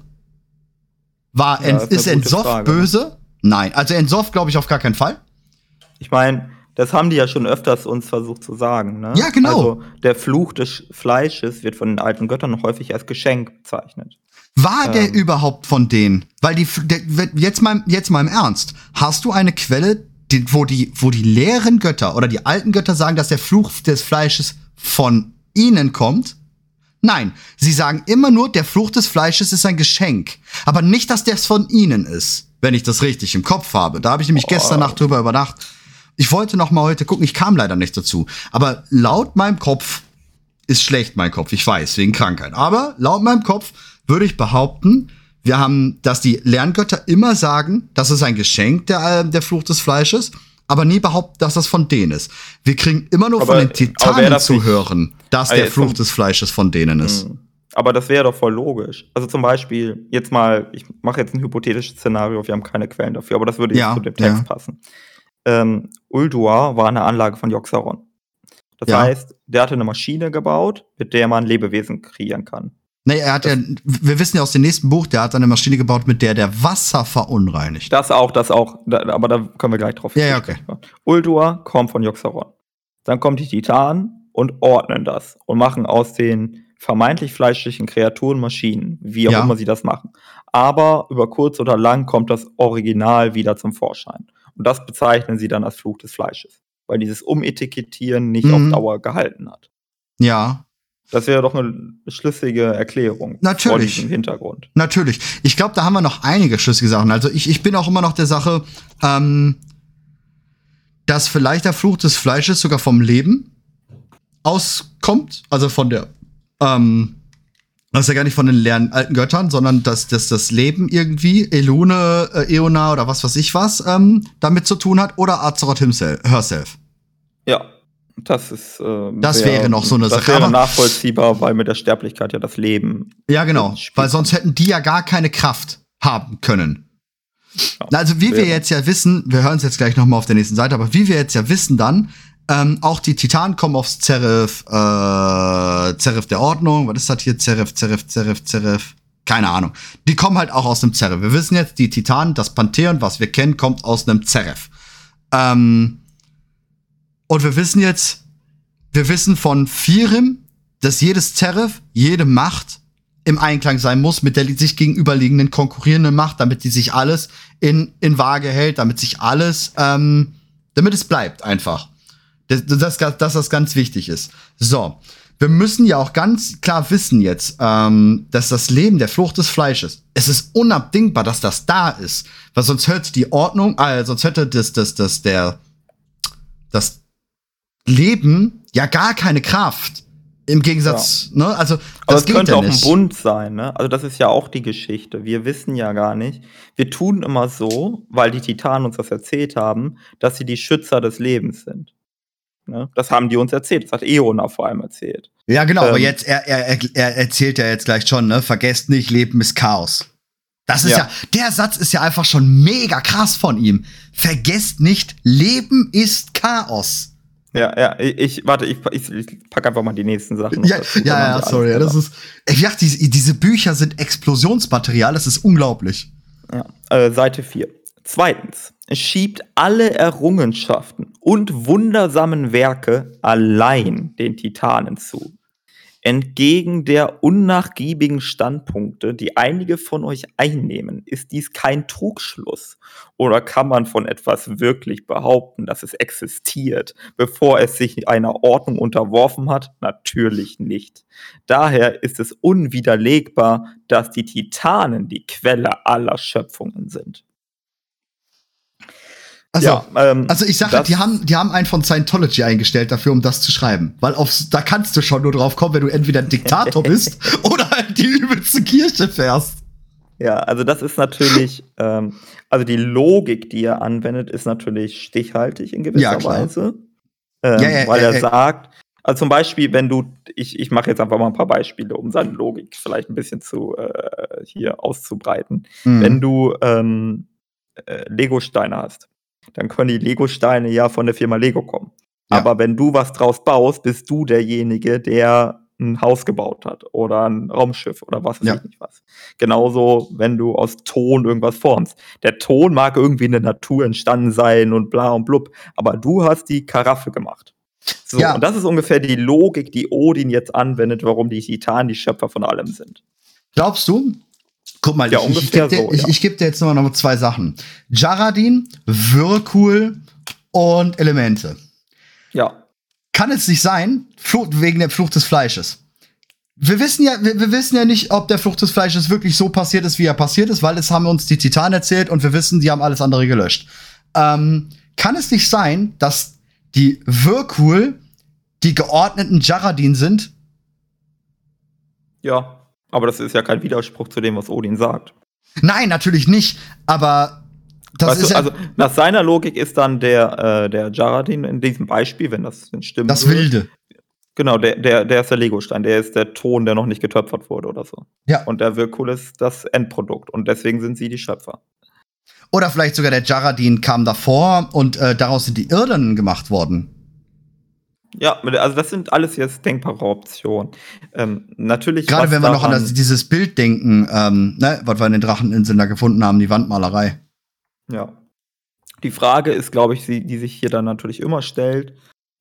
War Ja, ist Ensoff Frage. böse? Nein. Also Ensoff glaube ich auf gar keinen Fall. Ich meine, Das haben die ja schon öfters uns versucht zu sagen. Ne? Ja, genau. Also der Fluch des Fleisches wird von den alten Göttern häufig als Geschenk bezeichnet. War der Ähm. überhaupt von denen? Weil die, der, jetzt mal, jetzt mal im Ernst. Hast du eine Quelle, die, wo die, wo die leeren Götter oder die alten Götter sagen, dass der Fluch des Fleisches von ihnen kommt? Nein, sie sagen immer nur, der Fluch des Fleisches ist ein Geschenk. Aber nicht, dass der von ihnen ist, wenn ich das richtig im Kopf habe. Da habe ich nämlich gestern Nacht drüber überdacht. Ich wollte noch mal heute gucken, ich kam leider nicht dazu. Aber laut meinem Kopf ist schlecht mein Kopf, ich weiß, wegen Krankheit. Aber laut meinem Kopf würde ich behaupten, wir haben, dass die Lerngötter immer sagen, das ist ein Geschenk, der, äh, der Fluch des Fleisches, aber nie behaupten, dass das von denen ist. Wir kriegen immer nur Aber- von den Titanen das zu nicht- hören, dass Ah, der Fluch des Fleisches von denen ist. Mhm. Aber das wäre doch voll logisch. Also zum Beispiel, jetzt mal, ich mache jetzt ein hypothetisches Szenario, wir haben keine Quellen dafür, aber das würde jetzt Ja, zu dem Text ja. passen. Ähm, Ulduar war eine Anlage von Joxaron. Das Ja. heißt, der hatte eine Maschine gebaut, mit der man Lebewesen kreieren kann. Nee, er hat ja, wir wissen ja aus dem nächsten Buch, der hat eine Maschine gebaut, mit der der Wasser verunreinigt. Das auch, das auch, da, aber da können wir gleich drauf Ja, ja, kommen. Ulduar kommt von Joxaron. Dann kommen die Titanen und ordnen das und machen aus den vermeintlich fleischlichen Kreaturen Maschinen, wie auch Ja. immer sie das machen. Aber über kurz oder lang kommt das Original wieder zum Vorschein. Und das bezeichnen sie dann als Fluch des Fleisches, weil dieses Umetikettieren nicht Mhm. auf Dauer gehalten hat. Ja, Das wäre doch eine schlüssige Erklärung vor Natürlich. diesem Hintergrund. Natürlich. Ich glaube, da haben wir noch einige schlüssige Sachen. Also ich, ich bin auch immer noch der Sache, ähm, dass vielleicht der Fluch des Fleisches sogar vom Leben auskommt. Also von der, ähm, das ist ja gar nicht von den leeren alten Göttern, sondern dass, dass das Leben irgendwie, Elune, äh, Eona oder was weiß ich was, ähm, damit zu tun hat. Oder Azeroth himself, herself. Ja, das ist. äh, Das wär- wäre noch so eine das Sache, wäre aber- nachvollziehbar, weil mit der Sterblichkeit ja das Leben. Ja, genau. Weil sonst hätten die ja gar keine Kraft haben können. Ja, Also wie wir wäre- jetzt ja wissen, wir hören es jetzt gleich noch mal auf der nächsten Seite, aber wie wir jetzt ja wissen dann, ähm, auch die Titanen kommen aufs Zerif, äh, Zerif der Ordnung. Was ist das hier? Zerif, Zerif, Zerif, Zerif. Keine Ahnung. Die kommen halt auch aus einem Zerif. Wir wissen jetzt, die Titanen, das Pantheon, was wir kennen, kommt aus einem Zerif. Ähm, und wir wissen jetzt, wir wissen von Firim, dass jedes Zerif, jede Macht im Einklang sein muss mit der sich gegenüberliegenden konkurrierenden Macht, damit die sich alles in, in Waage hält, damit sich alles, ähm, damit es bleibt einfach. Das, das, das, dass das ganz wichtig ist. So. Wir müssen ja auch ganz klar wissen jetzt, ähm, dass das Leben der Flucht des Fleisches, es ist unabdingbar, dass das da ist. Weil sonst hätte die Ordnung, äh, sonst hätte das, das, das, der, das Leben ja gar keine Kraft. Im Gegensatz, ne? Also, Aber das es geht könnte ja auch ein nicht. Bund sein, ne? Also das ist ja auch die Geschichte. Wir wissen ja gar nicht. Wir tun immer so, weil die Titanen uns das erzählt haben, dass sie die Schützer des Lebens sind. Ne? Das haben die uns erzählt. Das hat Eona vor allem erzählt. Ja, genau, aber Ähm, jetzt, er, er, er, er erzählt ja jetzt gleich schon, ne? Vergesst nicht, Leben ist Chaos. Das ist ja. Ja. der Satz ist ja einfach schon mega krass von ihm. Vergesst nicht, Leben ist Chaos. Ja, ja, ich, warte, ich, ich, ich packe einfach mal die nächsten Sachen. Ja, ja, ja, sorry, das ist, ich dachte, diese, diese Bücher sind Explosionsmaterial, das ist unglaublich. Ja, äh, Seite 4. Zweitens, schiebt alle Errungenschaften und wundersamen Werke allein den Titanen zu. Entgegen der unnachgiebigen Standpunkte, die einige von euch einnehmen, ist dies kein Trugschluss. Oder kann man von etwas wirklich behaupten, dass es existiert, bevor es sich einer Ordnung unterworfen hat? Natürlich nicht. Daher ist es unwiderlegbar, dass die Titanen die Quelle aller Schöpfungen sind. Also, ja, ähm, also ich sage, die haben, die haben einen von Scientology eingestellt dafür, um das zu schreiben. Weil aufs, da kannst du schon nur drauf kommen, wenn du entweder ein Diktator bist oder halt die übelste Kirche fährst. Ja, also das ist natürlich, ähm, also die Logik, die er anwendet, ist natürlich stichhaltig in gewisser Ja. Weise. Ähm, Ja, ja, weil er sagt, also zum Beispiel, wenn du, ich, ich mache jetzt einfach mal ein paar Beispiele, um seine Logik vielleicht ein bisschen zu äh, hier auszubreiten. Mhm. Wenn du ähm, äh, Lego-Steine hast, dann können die Lego-Steine ja von der Firma Lego kommen. Ja. Aber wenn du was draus baust, bist du derjenige, der ein Haus gebaut hat oder ein Raumschiff oder was weiß ja. ich nicht was. Genauso, wenn du aus Ton irgendwas formst. Der Ton mag irgendwie in der Natur entstanden sein und bla und blub, aber du hast die Karaffe gemacht. So, ja. und das ist ungefähr die Logik, die Odin jetzt anwendet, warum die Titanen die Schöpfer von allem sind. Glaubst du? Guck mal, ja, ich, ich gebe dir, so, ja. geb dir jetzt noch, noch zwei Sachen. Jaradin, Whirlpool und Elemente. Ja kann es nicht sein, wegen der Flucht des Fleisches. Wir wissen ja, wir, wir, wissen ja nicht, ob der Flucht des Fleisches wirklich so passiert ist, wie er passiert ist, weil es haben uns die Titanen erzählt und wir wissen, die haben alles andere gelöscht. Ähm, kann es nicht sein, dass die Whirlpool die geordneten Jaradin sind? Ja, aber das ist ja kein Widerspruch zu dem, was Odin sagt. Nein, natürlich nicht, aber das weißt ist du, ja also nach seiner Logik ist dann der, äh, der Jaradin in diesem Beispiel, wenn das stimmt. Das Wilde. Genau, der, der, der ist der Legostein, der ist der Ton, der noch nicht getöpfert wurde oder so. Ja. Und der Wirkul ist das Endprodukt und deswegen sind sie die Schöpfer. Oder vielleicht sogar der Jaradin kam davor und äh, daraus sind die Irden gemacht worden. Ja, also das sind alles jetzt denkbare Optionen. Ähm, natürlich. Gerade wenn wir noch an das, dieses Bild denken, ähm, ne, was wir in den Dracheninseln da gefunden haben, die Wandmalerei. Ja. Die Frage ist, glaube ich, die, die sich hier dann natürlich immer stellt.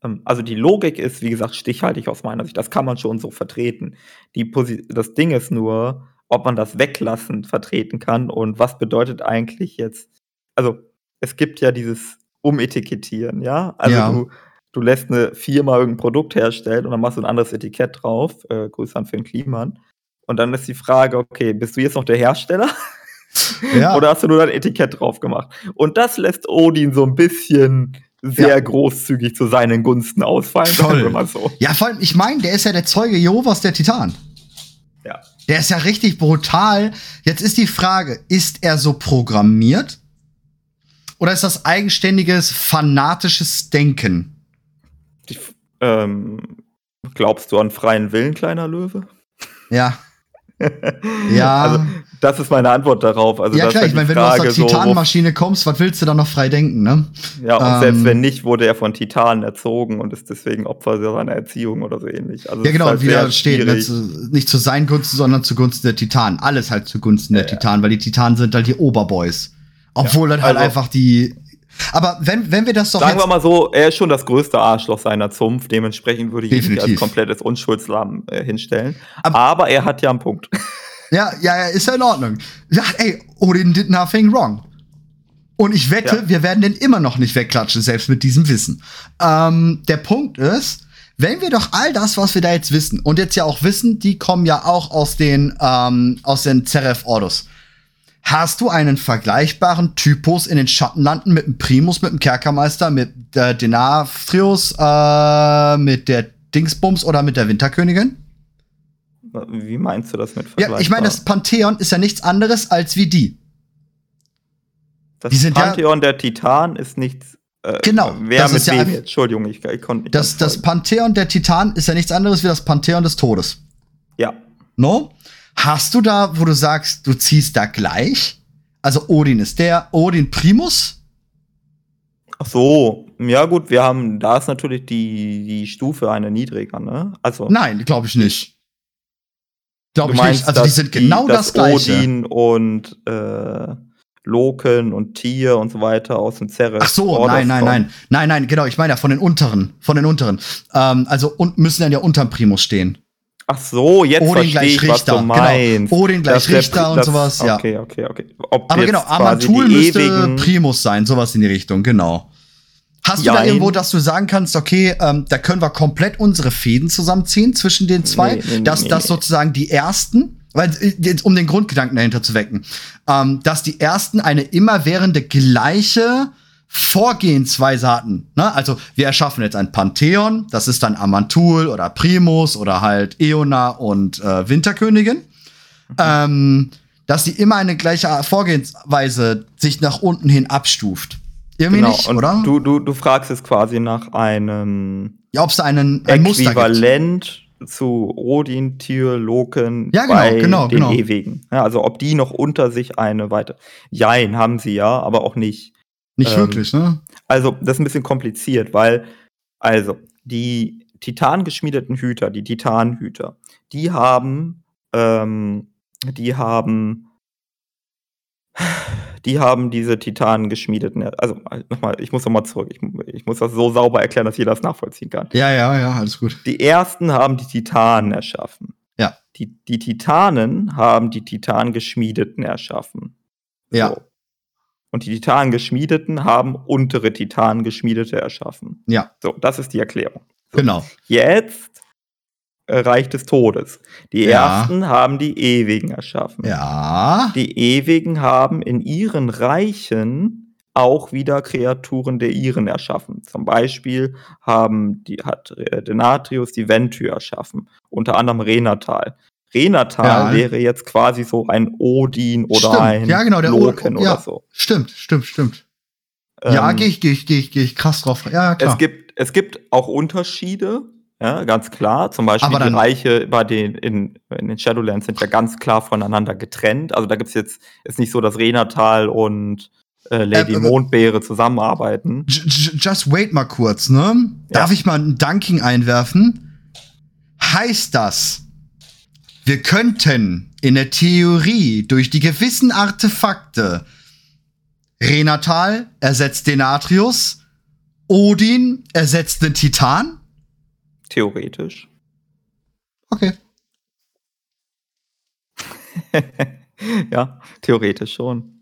Ähm, also die Logik ist, wie gesagt, stichhaltig aus meiner Sicht. Das kann man schon so vertreten. Die das Ding ist nur, ob man das weglassend vertreten kann und was bedeutet eigentlich jetzt. Also es gibt ja dieses Umetikettieren, ja. Also ja. du du lässt eine Firma irgendein Produkt herstellen und dann machst du ein anderes Etikett drauf. Äh, Grüße an Finn Kliman. Und dann ist die Frage, okay, bist du jetzt noch der Hersteller? Ja. Oder hast du nur dein Etikett drauf gemacht? Und das lässt Odin so ein bisschen sehr ja. großzügig zu seinen Gunsten ausfallen, sagen wir mal so. Ja, vor allem, ich meine, der ist ja der Zeuge Jehovas, der Titan. Ja. Der ist ja richtig brutal. Jetzt ist die Frage, ist er so programmiert? Oder ist das eigenständiges, fanatisches Denken? Ähm, glaubst du an freien Willen, kleiner Löwe? Ja. ja. Also, das ist meine Antwort darauf. Also, ja, klar, ich meine, wenn Frage du aus der Titanmaschine kommst, was willst du dann noch frei denken, ne? Ja, und ähm, selbst wenn nicht, wurde er von Titanen erzogen und ist deswegen Opfer seiner Erziehung oder so ähnlich. Also ja, genau, halt und wieder steht, ne, zu, nicht zu seinen Gunsten, sondern zugunsten der Titanen. Alles halt zugunsten ja, der Titanen, weil die Titanen sind halt die Oberboys. Obwohl ja, dann halt also, einfach die aber wenn, wenn wir das doch. Sagen wir mal so, er ist schon das größte Arschloch seiner Zunft. Dementsprechend würde ich ihn als komplettes Unschuldslamm äh, hinstellen. Aber, Aber, er hat ja einen Punkt. Ja, ja, ist ja in Ordnung. Ja, ey, Odin did nothing wrong. Und ich wette, ja. wir werden den immer noch nicht wegklatschen, selbst mit diesem Wissen. Ähm, der Punkt ist, wenn wir doch all das, was wir da jetzt wissen, und jetzt ja auch wissen, die kommen ja auch aus den, ähm, aus den Zeref Ordos. Hast du einen vergleichbaren Typus in den Schattenlanden mit dem Primus, mit dem Kerkermeister, mit der Denathrius, äh, mit der Dingsbums oder mit der Winterkönigin? Wie meinst du das mit vergleichbar? Ja, ich meine, das Pantheon ist ja nichts anderes als wie die. Das die Pantheon ja, der Titan ist nichts. Äh, genau. Wer mit wem ja, Entschuldigung, ich, ich konnte nicht. Das, das Pantheon der Titan ist ja nichts anderes wie das Pantheon des Todes. Ja. No? Hast du da, wo du sagst, du ziehst da gleich? Also Odin ist der, Odin Primus? Ach so, ja gut, wir haben, da ist natürlich die, die Stufe eine niedriger, ne? Also. Nein, glaube ich nicht. Glaube ich meinst, nicht. Also die sind genau die, das, gleiche. Odin und äh, Loken und Tier und so weiter aus dem Zerre. Ach so, nein, nein, nein. Nein, nein, genau, ich meine ja von den unteren. Von den unteren. Ähm, also und müssen dann ja unterm Primus stehen. Ach so, jetzt Odin verstehe ich, was du genau. meinst. Genau. Odin gleich Richter das, und sowas, ja. Okay, okay, okay. Ob Aber genau, Amatul müsste Primus sein, sowas in die Richtung, genau. Hast du Jein. da irgendwo, dass du sagen kannst, okay, ähm, da können wir komplett unsere Fäden zusammenziehen zwischen den zwei, nee, nee, dass nee, das sozusagen die ersten, weil äh, um den Grundgedanken dahinter zu wecken, ähm, dass die ersten eine immerwährende gleiche Vorgehensweise hatten. Ne? Also wir erschaffen jetzt ein Pantheon, das ist dann Amantul oder Primus oder halt Eona und äh, Winterkönigin. Mhm. Ähm, dass sie immer eine gleiche Vorgehensweise sich nach unten hin abstuft. Irgendwie genau, nicht, oder? Du, du, du fragst es quasi nach einem ja, ob es einen ein Äquivalent zu Odin, Tyr, Loken ja, genau, bei genau, den genau. Ewigen. Ja, also ob die noch unter sich eine weiter. Jein, haben sie ja, aber auch nicht. Nicht ähm, wirklich, ne? Also, das ist ein bisschen kompliziert, weil, also, die titangeschmiedeten Hüter, die Titanhüter, die haben, ähm, die haben, die haben diese titangeschmiedeten, also nochmal, ich muss nochmal zurück, ich, ich, muss das so sauber erklären, dass jeder das nachvollziehen kann. Ja, ja, ja, alles gut. Die ersten haben die Titanen erschaffen. Ja. Die, die Titanen haben die Titangeschmiedeten erschaffen. Ja. Und die Titangeschmiedeten haben untere Titangeschmiedete erschaffen. Ja. So, das ist die Erklärung. So. Genau. Jetzt äh, Reich des Todes. Die Ja. ersten haben die Ewigen erschaffen. Ja. Die Ewigen haben in ihren Reichen auch wieder Kreaturen der ihren erschaffen. Zum Beispiel haben die, hat äh, Denatrius die Ventür erschaffen, unter anderem Renatal. Renatal Ja. wäre jetzt quasi so ein Odin oder Stimmt. ein Ja, genau, der O- Loken ja. oder so. Stimmt, stimmt, stimmt. ja, Ähm, gehe ich, gehe ich, gehe ich, gehe ich krass drauf. Ja, klar. Es gibt, es gibt auch Unterschiede, ja, ganz klar. Zum Beispiel die Reiche bei den, in, in den Shadowlands sind ja ganz klar voneinander getrennt. Also da gibt es jetzt, ist nicht so, dass Renatal und äh, Lady Äh, äh, Mondbeere zusammenarbeiten. Just wait mal kurz, ne? Darf Ja. ich mal ein Dunking einwerfen? Heißt das, wir könnten in der Theorie durch die gewissen Artefakte Renatal ersetzt Denatrius, Odin ersetzt den Titan? Theoretisch. Okay. ja, theoretisch schon.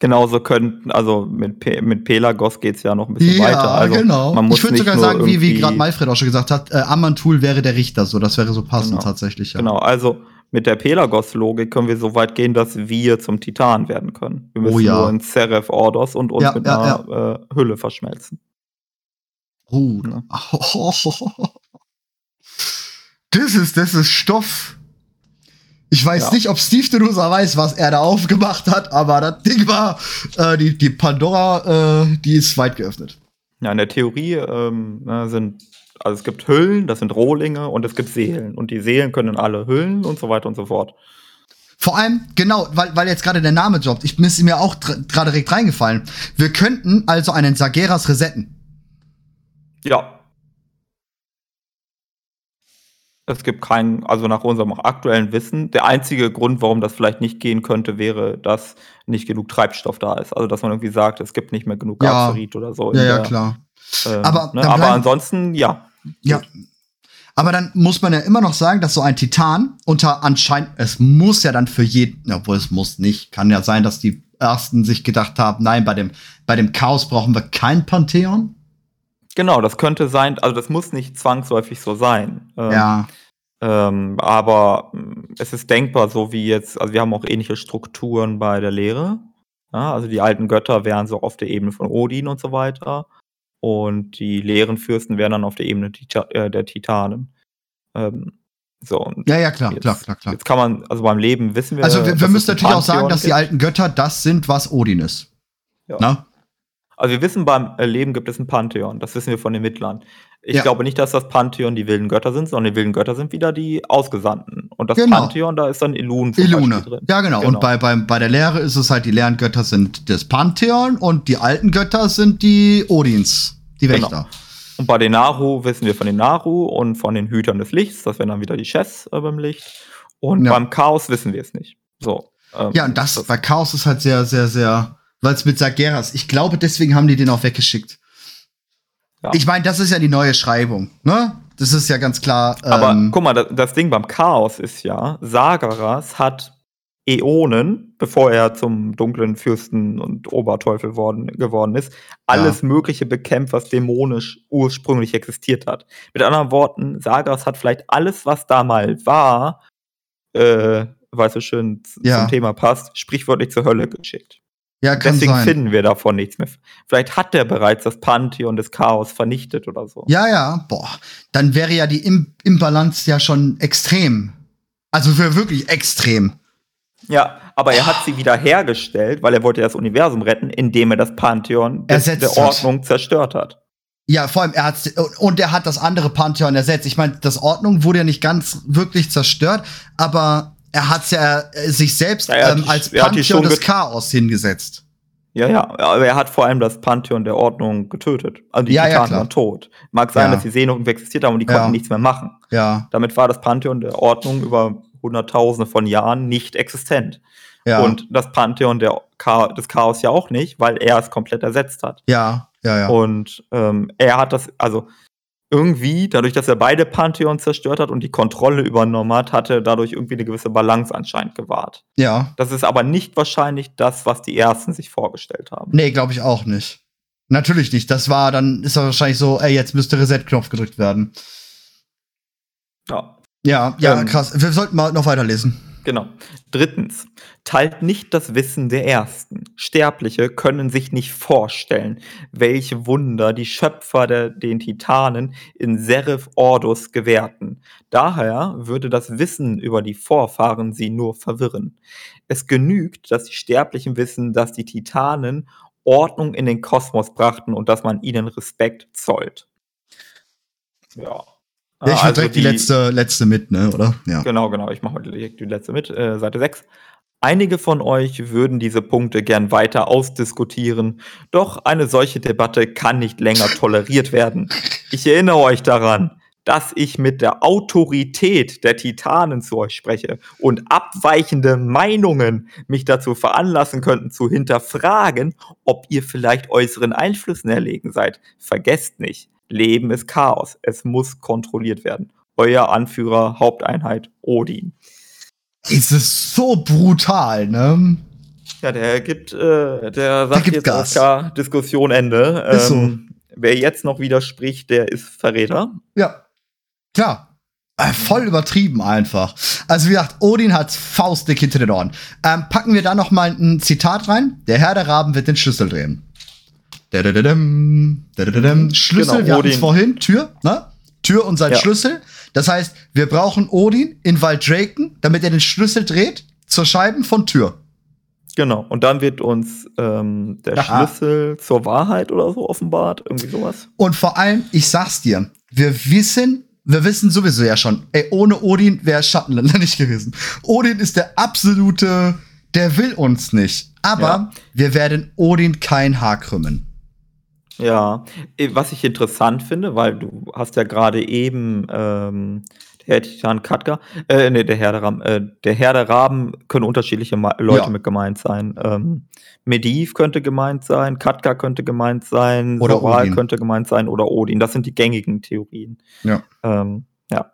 Genauso könnten, also mit, mit Pelagos geht es ja noch ein bisschen Ja, weiter. Also genau. Man muss ich würde sogar sagen, wie, wie gerade Malfred auch schon gesagt hat, äh, Amantul wäre der Richter, so das wäre so passend Genau. tatsächlich. Ja. Genau, also mit der Pelagos-Logik können wir so weit gehen, dass wir zum Titan werden können. Wir müssen Oh ja. nur in Seraph Ordos und uns Ja, mit einer Äh, Hülle verschmelzen. Oh. Das ist, das ist Stoff. Ich weiß Ja. nicht, ob Steve Denusa weiß, was er da aufgemacht hat, aber das Ding war, äh, die, die Pandora, äh, die ist weit geöffnet. Ja, in der Theorie ähm, sind, also es gibt Hüllen, das sind Rohlinge und es gibt Seelen. Und die Seelen können alle Hüllen und so weiter und so fort. Vor allem, genau, weil, weil jetzt gerade der Name droppt, ich, ist mir auch gerade direkt reingefallen. Wir könnten also einen Sageras resetten. Ja. Es gibt keinen, also nach unserem aktuellen Wissen, der einzige Grund, warum das vielleicht nicht gehen könnte, wäre, dass nicht genug Treibstoff da ist. Also, dass man irgendwie sagt, es gibt nicht mehr genug Ja. Oder so. Ja, ja, der, klar. ähm, Aber ne, aber ansonsten, ja. Ja. Aber dann muss man ja immer noch sagen, dass so ein Titan unter anscheinend, es muss ja dann für jeden, obwohl es muss nicht, kann ja sein, dass die ersten sich gedacht haben, nein, bei dem, bei dem Chaos brauchen wir kein Pantheon. Genau, das könnte sein, also das muss nicht zwangsläufig so sein. Ähm, Ja. Ähm, aber mh, es ist denkbar, so wie jetzt, also wir haben auch ähnliche Strukturen bei der Lehre. Ja, also die alten Götter wären so auf der Ebene von Odin und so weiter. Und die leeren Fürsten wären dann auf der Ebene Tita äh, der Titanen. Ähm, so, Ja, ja, klar, jetzt, klar, klar, klar. Jetzt kann man, also beim Leben wissen wir. Also wir, wir müssen natürlich auch sagen, dass die gibt. alten Götter das sind, was Odin ist. Ja. Na? Also wir wissen, beim äh, Leben gibt es ein Pantheon. Das wissen wir von den Mittlern. Ich Ja. glaube nicht, dass das Pantheon die wilden Götter sind, sondern die wilden Götter sind wieder die Ausgesandten. Und das Genau. Pantheon, da ist dann Ilun zum Ilune. Beispiel drin. Ja, genau. Genau. Und bei, bei, bei der Lehre ist es halt, die leeren Götter sind das Pantheon und die alten Götter sind die Odins, die Genau. Wächter. Und bei den Naru wissen wir von den Naru und von den Hütern des Lichts. Das wären dann wieder die Chess äh, beim Licht. Und Ja. beim Chaos wissen wir es nicht. So. ähm, Ja, und das, bei Chaos ist halt sehr, sehr, sehr, weil es mit Sageras, ich glaube, deswegen haben die den auch weggeschickt. Ja. Ich meine, das ist ja die neue Schreibung, ne? Das ist ja ganz klar. Aber ähm, guck mal, das, das Ding beim Chaos ist ja, Sagaras hat Äonen, bevor er zum dunklen Fürsten und Oberteufel worden, geworden ist, alles Mögliche bekämpft, was dämonisch ursprünglich existiert hat. Mit anderen Worten, Sagaras hat vielleicht alles, was da mal war, äh, weil es so schön Ja. zum Thema passt, sprichwörtlich zur Hölle geschickt. Ja, kann Deswegen sein. finden wir davon nichts mehr. Vielleicht hat er bereits das Pantheon des Chaos vernichtet oder so. Ja, ja, boah. Dann wäre ja die Im Imbalance ja schon extrem. Also für wirklich extrem. Ja, aber er hat sie wieder hergestellt, weil er wollte das Universum retten, indem er das Pantheon Ersetzt der hat. Ordnung zerstört hat. Ja, vor allem, er hat und er hat das andere Pantheon ersetzt. Ich meine, das Ordnung wurde ja nicht ganz wirklich zerstört, aber er hat ja äh, sich selbst Ja, ähm, als die Pantheon des Chaos hingesetzt. Ja, ja, aber er hat vor allem das Pantheon der Ordnung getötet. Also die Ja, ja, Titanen klar. waren tot. Mag sein, Ja. dass die irgendwie existiert haben und die konnten Ja. nichts mehr machen. Ja, Damit war das Pantheon der Ordnung über Hunderttausende von Jahren nicht existent. ja, Und das Pantheon der Cha des Chaos ja auch nicht, weil er es komplett ersetzt hat. ja, ja, ja. Und ähm, er hat das, also irgendwie, dadurch, dass er beide Pantheons zerstört hat und die Kontrolle übernommen hat, hatte er dadurch irgendwie eine gewisse Balance anscheinend gewahrt. ja. Das ist aber nicht wahrscheinlich das, was die Ersten sich vorgestellt haben. Nee, glaube ich auch nicht. Natürlich nicht. Das war, dann ist er wahrscheinlich so, ey, jetzt müsste Reset-Knopf gedrückt werden. Ja, Ja, ja, Ähm. krass. Wir sollten mal noch weiterlesen. Genau. Drittens, teilt nicht das Wissen der Ersten. Sterbliche können sich nicht vorstellen, welche Wunder die Schöpfer der, den Titanen in Serif Ordus gewährten. Daher würde das Wissen über die Vorfahren sie nur verwirren. Es genügt, dass die Sterblichen wissen, dass die Titanen Ordnung in den Kosmos brachten und dass man ihnen Respekt zollt. Ja. Ja, ich Ah, also direkt die, letzte, letzte mit, ne, oder? Ja. Genau, genau. Ich mache heute direkt die letzte mit, äh, Seite 6. Einige von euch würden diese Punkte gern weiter ausdiskutieren, doch eine solche Debatte kann nicht länger toleriert werden. Ich erinnere euch daran, dass ich mit der Autorität der Titanen zu euch spreche und abweichende Meinungen mich dazu veranlassen könnten zu hinterfragen, ob ihr vielleicht äußeren Einflüssen erlegen seid. Vergesst nicht, Leben ist Chaos. Es muss kontrolliert werden. Euer Anführer, Haupteinheit, Odin. Es ist so brutal, ne? Ja, der gibt, äh, der sagt gibt jetzt Gas. AFK, Diskussion Ende. Ist so. Ähm, wer jetzt noch widerspricht, der ist Verräter. Ja. Klar. Äh, voll übertrieben einfach. Also wie gesagt, Odin hat faustdick hinter den Ohren. Ähm, packen wir da noch mal ein Zitat rein. Der Herr der Raben wird den Schlüssel drehen. Dadadadam, dadadadam. Schlüssel, Genau, wir hatten es vorhin, Tür, ne? Tür und sein Ja. Schlüssel. Das heißt, wir brauchen Odin in Waldraken, damit er den Schlüssel dreht zur Scheiben von Tür. Genau. Und dann wird uns ähm, der Aha. Schlüssel zur Wahrheit oder so offenbart. Irgendwie sowas. Und vor allem, ich sag's dir, wir wissen, wir wissen sowieso ja schon, ey, ohne Odin wäre Schattenländer nicht gewesen. Odin ist der absolute, der will uns nicht. Aber Ja. wir werden Odin kein Haar krümmen. Ja, äh, was ich interessant finde, weil du hast ja gerade eben ähm, der Herr Titan Katka, äh, nee, der Herr der Raben, äh, der Herr der Raben können unterschiedliche Ma Leute Ja. mit gemeint sein. Ähm, Mediv könnte gemeint sein, Katka könnte gemeint sein, Oder Soral Odin. könnte gemeint sein oder Odin. Das sind die gängigen Theorien. Ja. Ähm, ja.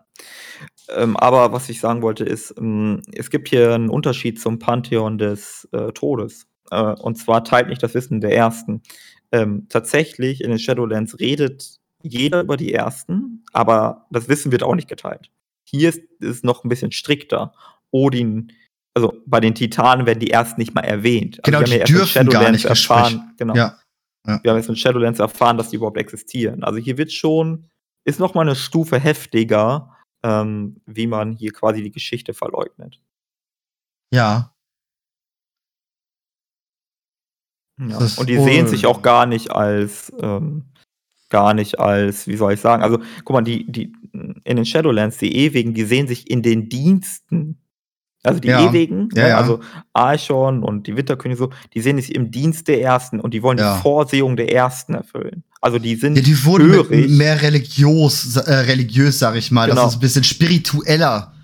Ähm, aber was ich sagen wollte ist, ähm, es gibt hier einen Unterschied zum Pantheon des äh, Todes. Äh, und zwar teilt nicht das Wissen der Ersten. Ähm, tatsächlich in den Shadowlands redet jeder über die Ersten, aber das Wissen wird auch nicht geteilt. Hier ist es noch ein bisschen strikter. Odin, also bei den Titanen werden die Ersten nicht mal erwähnt. Genau, Also wir die haben ja erst in dürfen gar nicht erfahren, genau. Ja. Wir haben jetzt in Shadowlands erfahren, dass die überhaupt existieren. Also hier wird schon, ist noch mal eine Stufe heftiger, ähm, wie man hier quasi die Geschichte verleugnet. Ja. Ja. Und die sehen sich auch gar nicht als, ähm, gar nicht als, wie soll ich sagen, also guck mal, die, die in den Shadowlands, die Ewigen, die sehen sich in den Diensten. Also die Ja. Ewigen, Ja, ne, also Archon und die Winterkönige so, die sehen sich im Dienst der Ersten und die wollen die Vorsehung der Ersten erfüllen. Also die sind ja die wurden hörig. mehr religiös, äh, religiös, sag ich mal. Genau. Das ist ein bisschen spiritueller.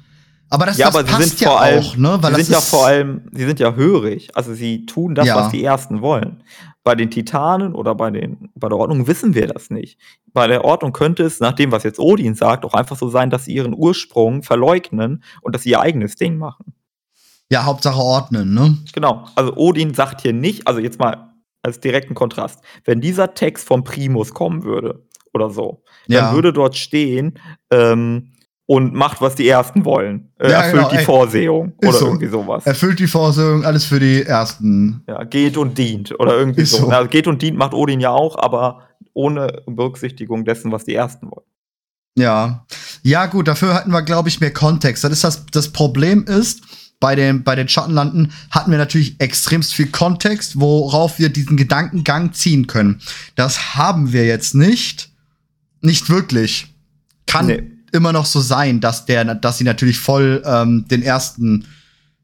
Aber das, ja, das aber sie passt sind ja vor allem, auch, ne? Weil sie sind ja vor allem, sie sind ja hörig. Also sie tun das, Ja. was die Ersten wollen. Bei den Titanen oder bei den, bei der Ordnung wissen wir das nicht. Bei der Ordnung könnte es, nach dem, was jetzt Odin sagt, auch einfach so sein, dass sie ihren Ursprung verleugnen und dass sie ihr eigenes Ding machen. ja, Hauptsache ordnen, ne? Genau. Also Odin sagt hier nicht, also jetzt mal als direkten Kontrast, wenn dieser Text vom Primus kommen würde oder so, dann Ja. würde dort stehen, ähm, und macht, was die Ersten wollen. Äh, Ja, erfüllt genau, die. Vorsehung oder so. irgendwie sowas. Erfüllt die Vorsehung, alles für die Ersten. Ja, geht und dient oder irgendwie so. so. Also geht und dient macht Odin ja auch, aber ohne Berücksichtigung dessen, was die Ersten wollen. Ja. Ja, gut, dafür hatten wir, glaube ich, mehr Kontext. Das ist das, das Problem ist, bei den, bei den Schattenlanden hatten wir natürlich extremst viel Kontext, worauf wir diesen Gedankengang ziehen können. Das haben wir jetzt nicht. Nicht wirklich. Kann Nee. Immer noch so sein, dass der, dass sie natürlich voll ähm, den ersten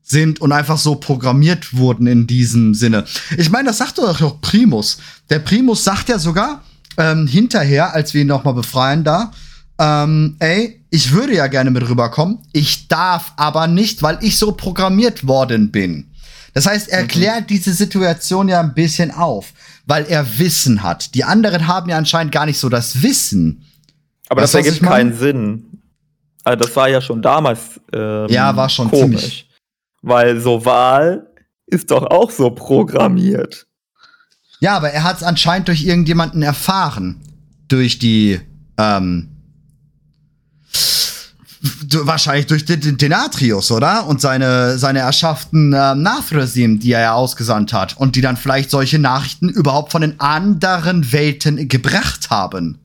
sind und einfach so programmiert wurden in diesem Sinne. Ich meine, das sagt doch auch Primus. Der Primus sagt ja sogar ähm, hinterher, als wir ihn noch mal befreien da, ähm, ey, ich würde ja gerne mit rüberkommen, ich darf aber nicht, weil ich so programmiert worden bin. Das heißt, er mhm. klärt diese Situation ja ein bisschen auf, weil er Wissen hat. Die anderen haben ja anscheinend gar nicht so das Wissen. Aber weißt das ergibt keinen Sinn. Also das war ja schon damals ähm, ja, war schon komisch. Ziemlich. Weil so Wahl ist doch auch so programmiert. Ja, aber er hat es anscheinend durch irgendjemanden erfahren. Durch die, ähm, wahrscheinlich durch den, den Atrius, oder? Und seine, seine erschafften äh, Nachresim, die er ja ausgesandt hat. Und die dann vielleicht solche Nachrichten überhaupt von den anderen Welten gebracht haben.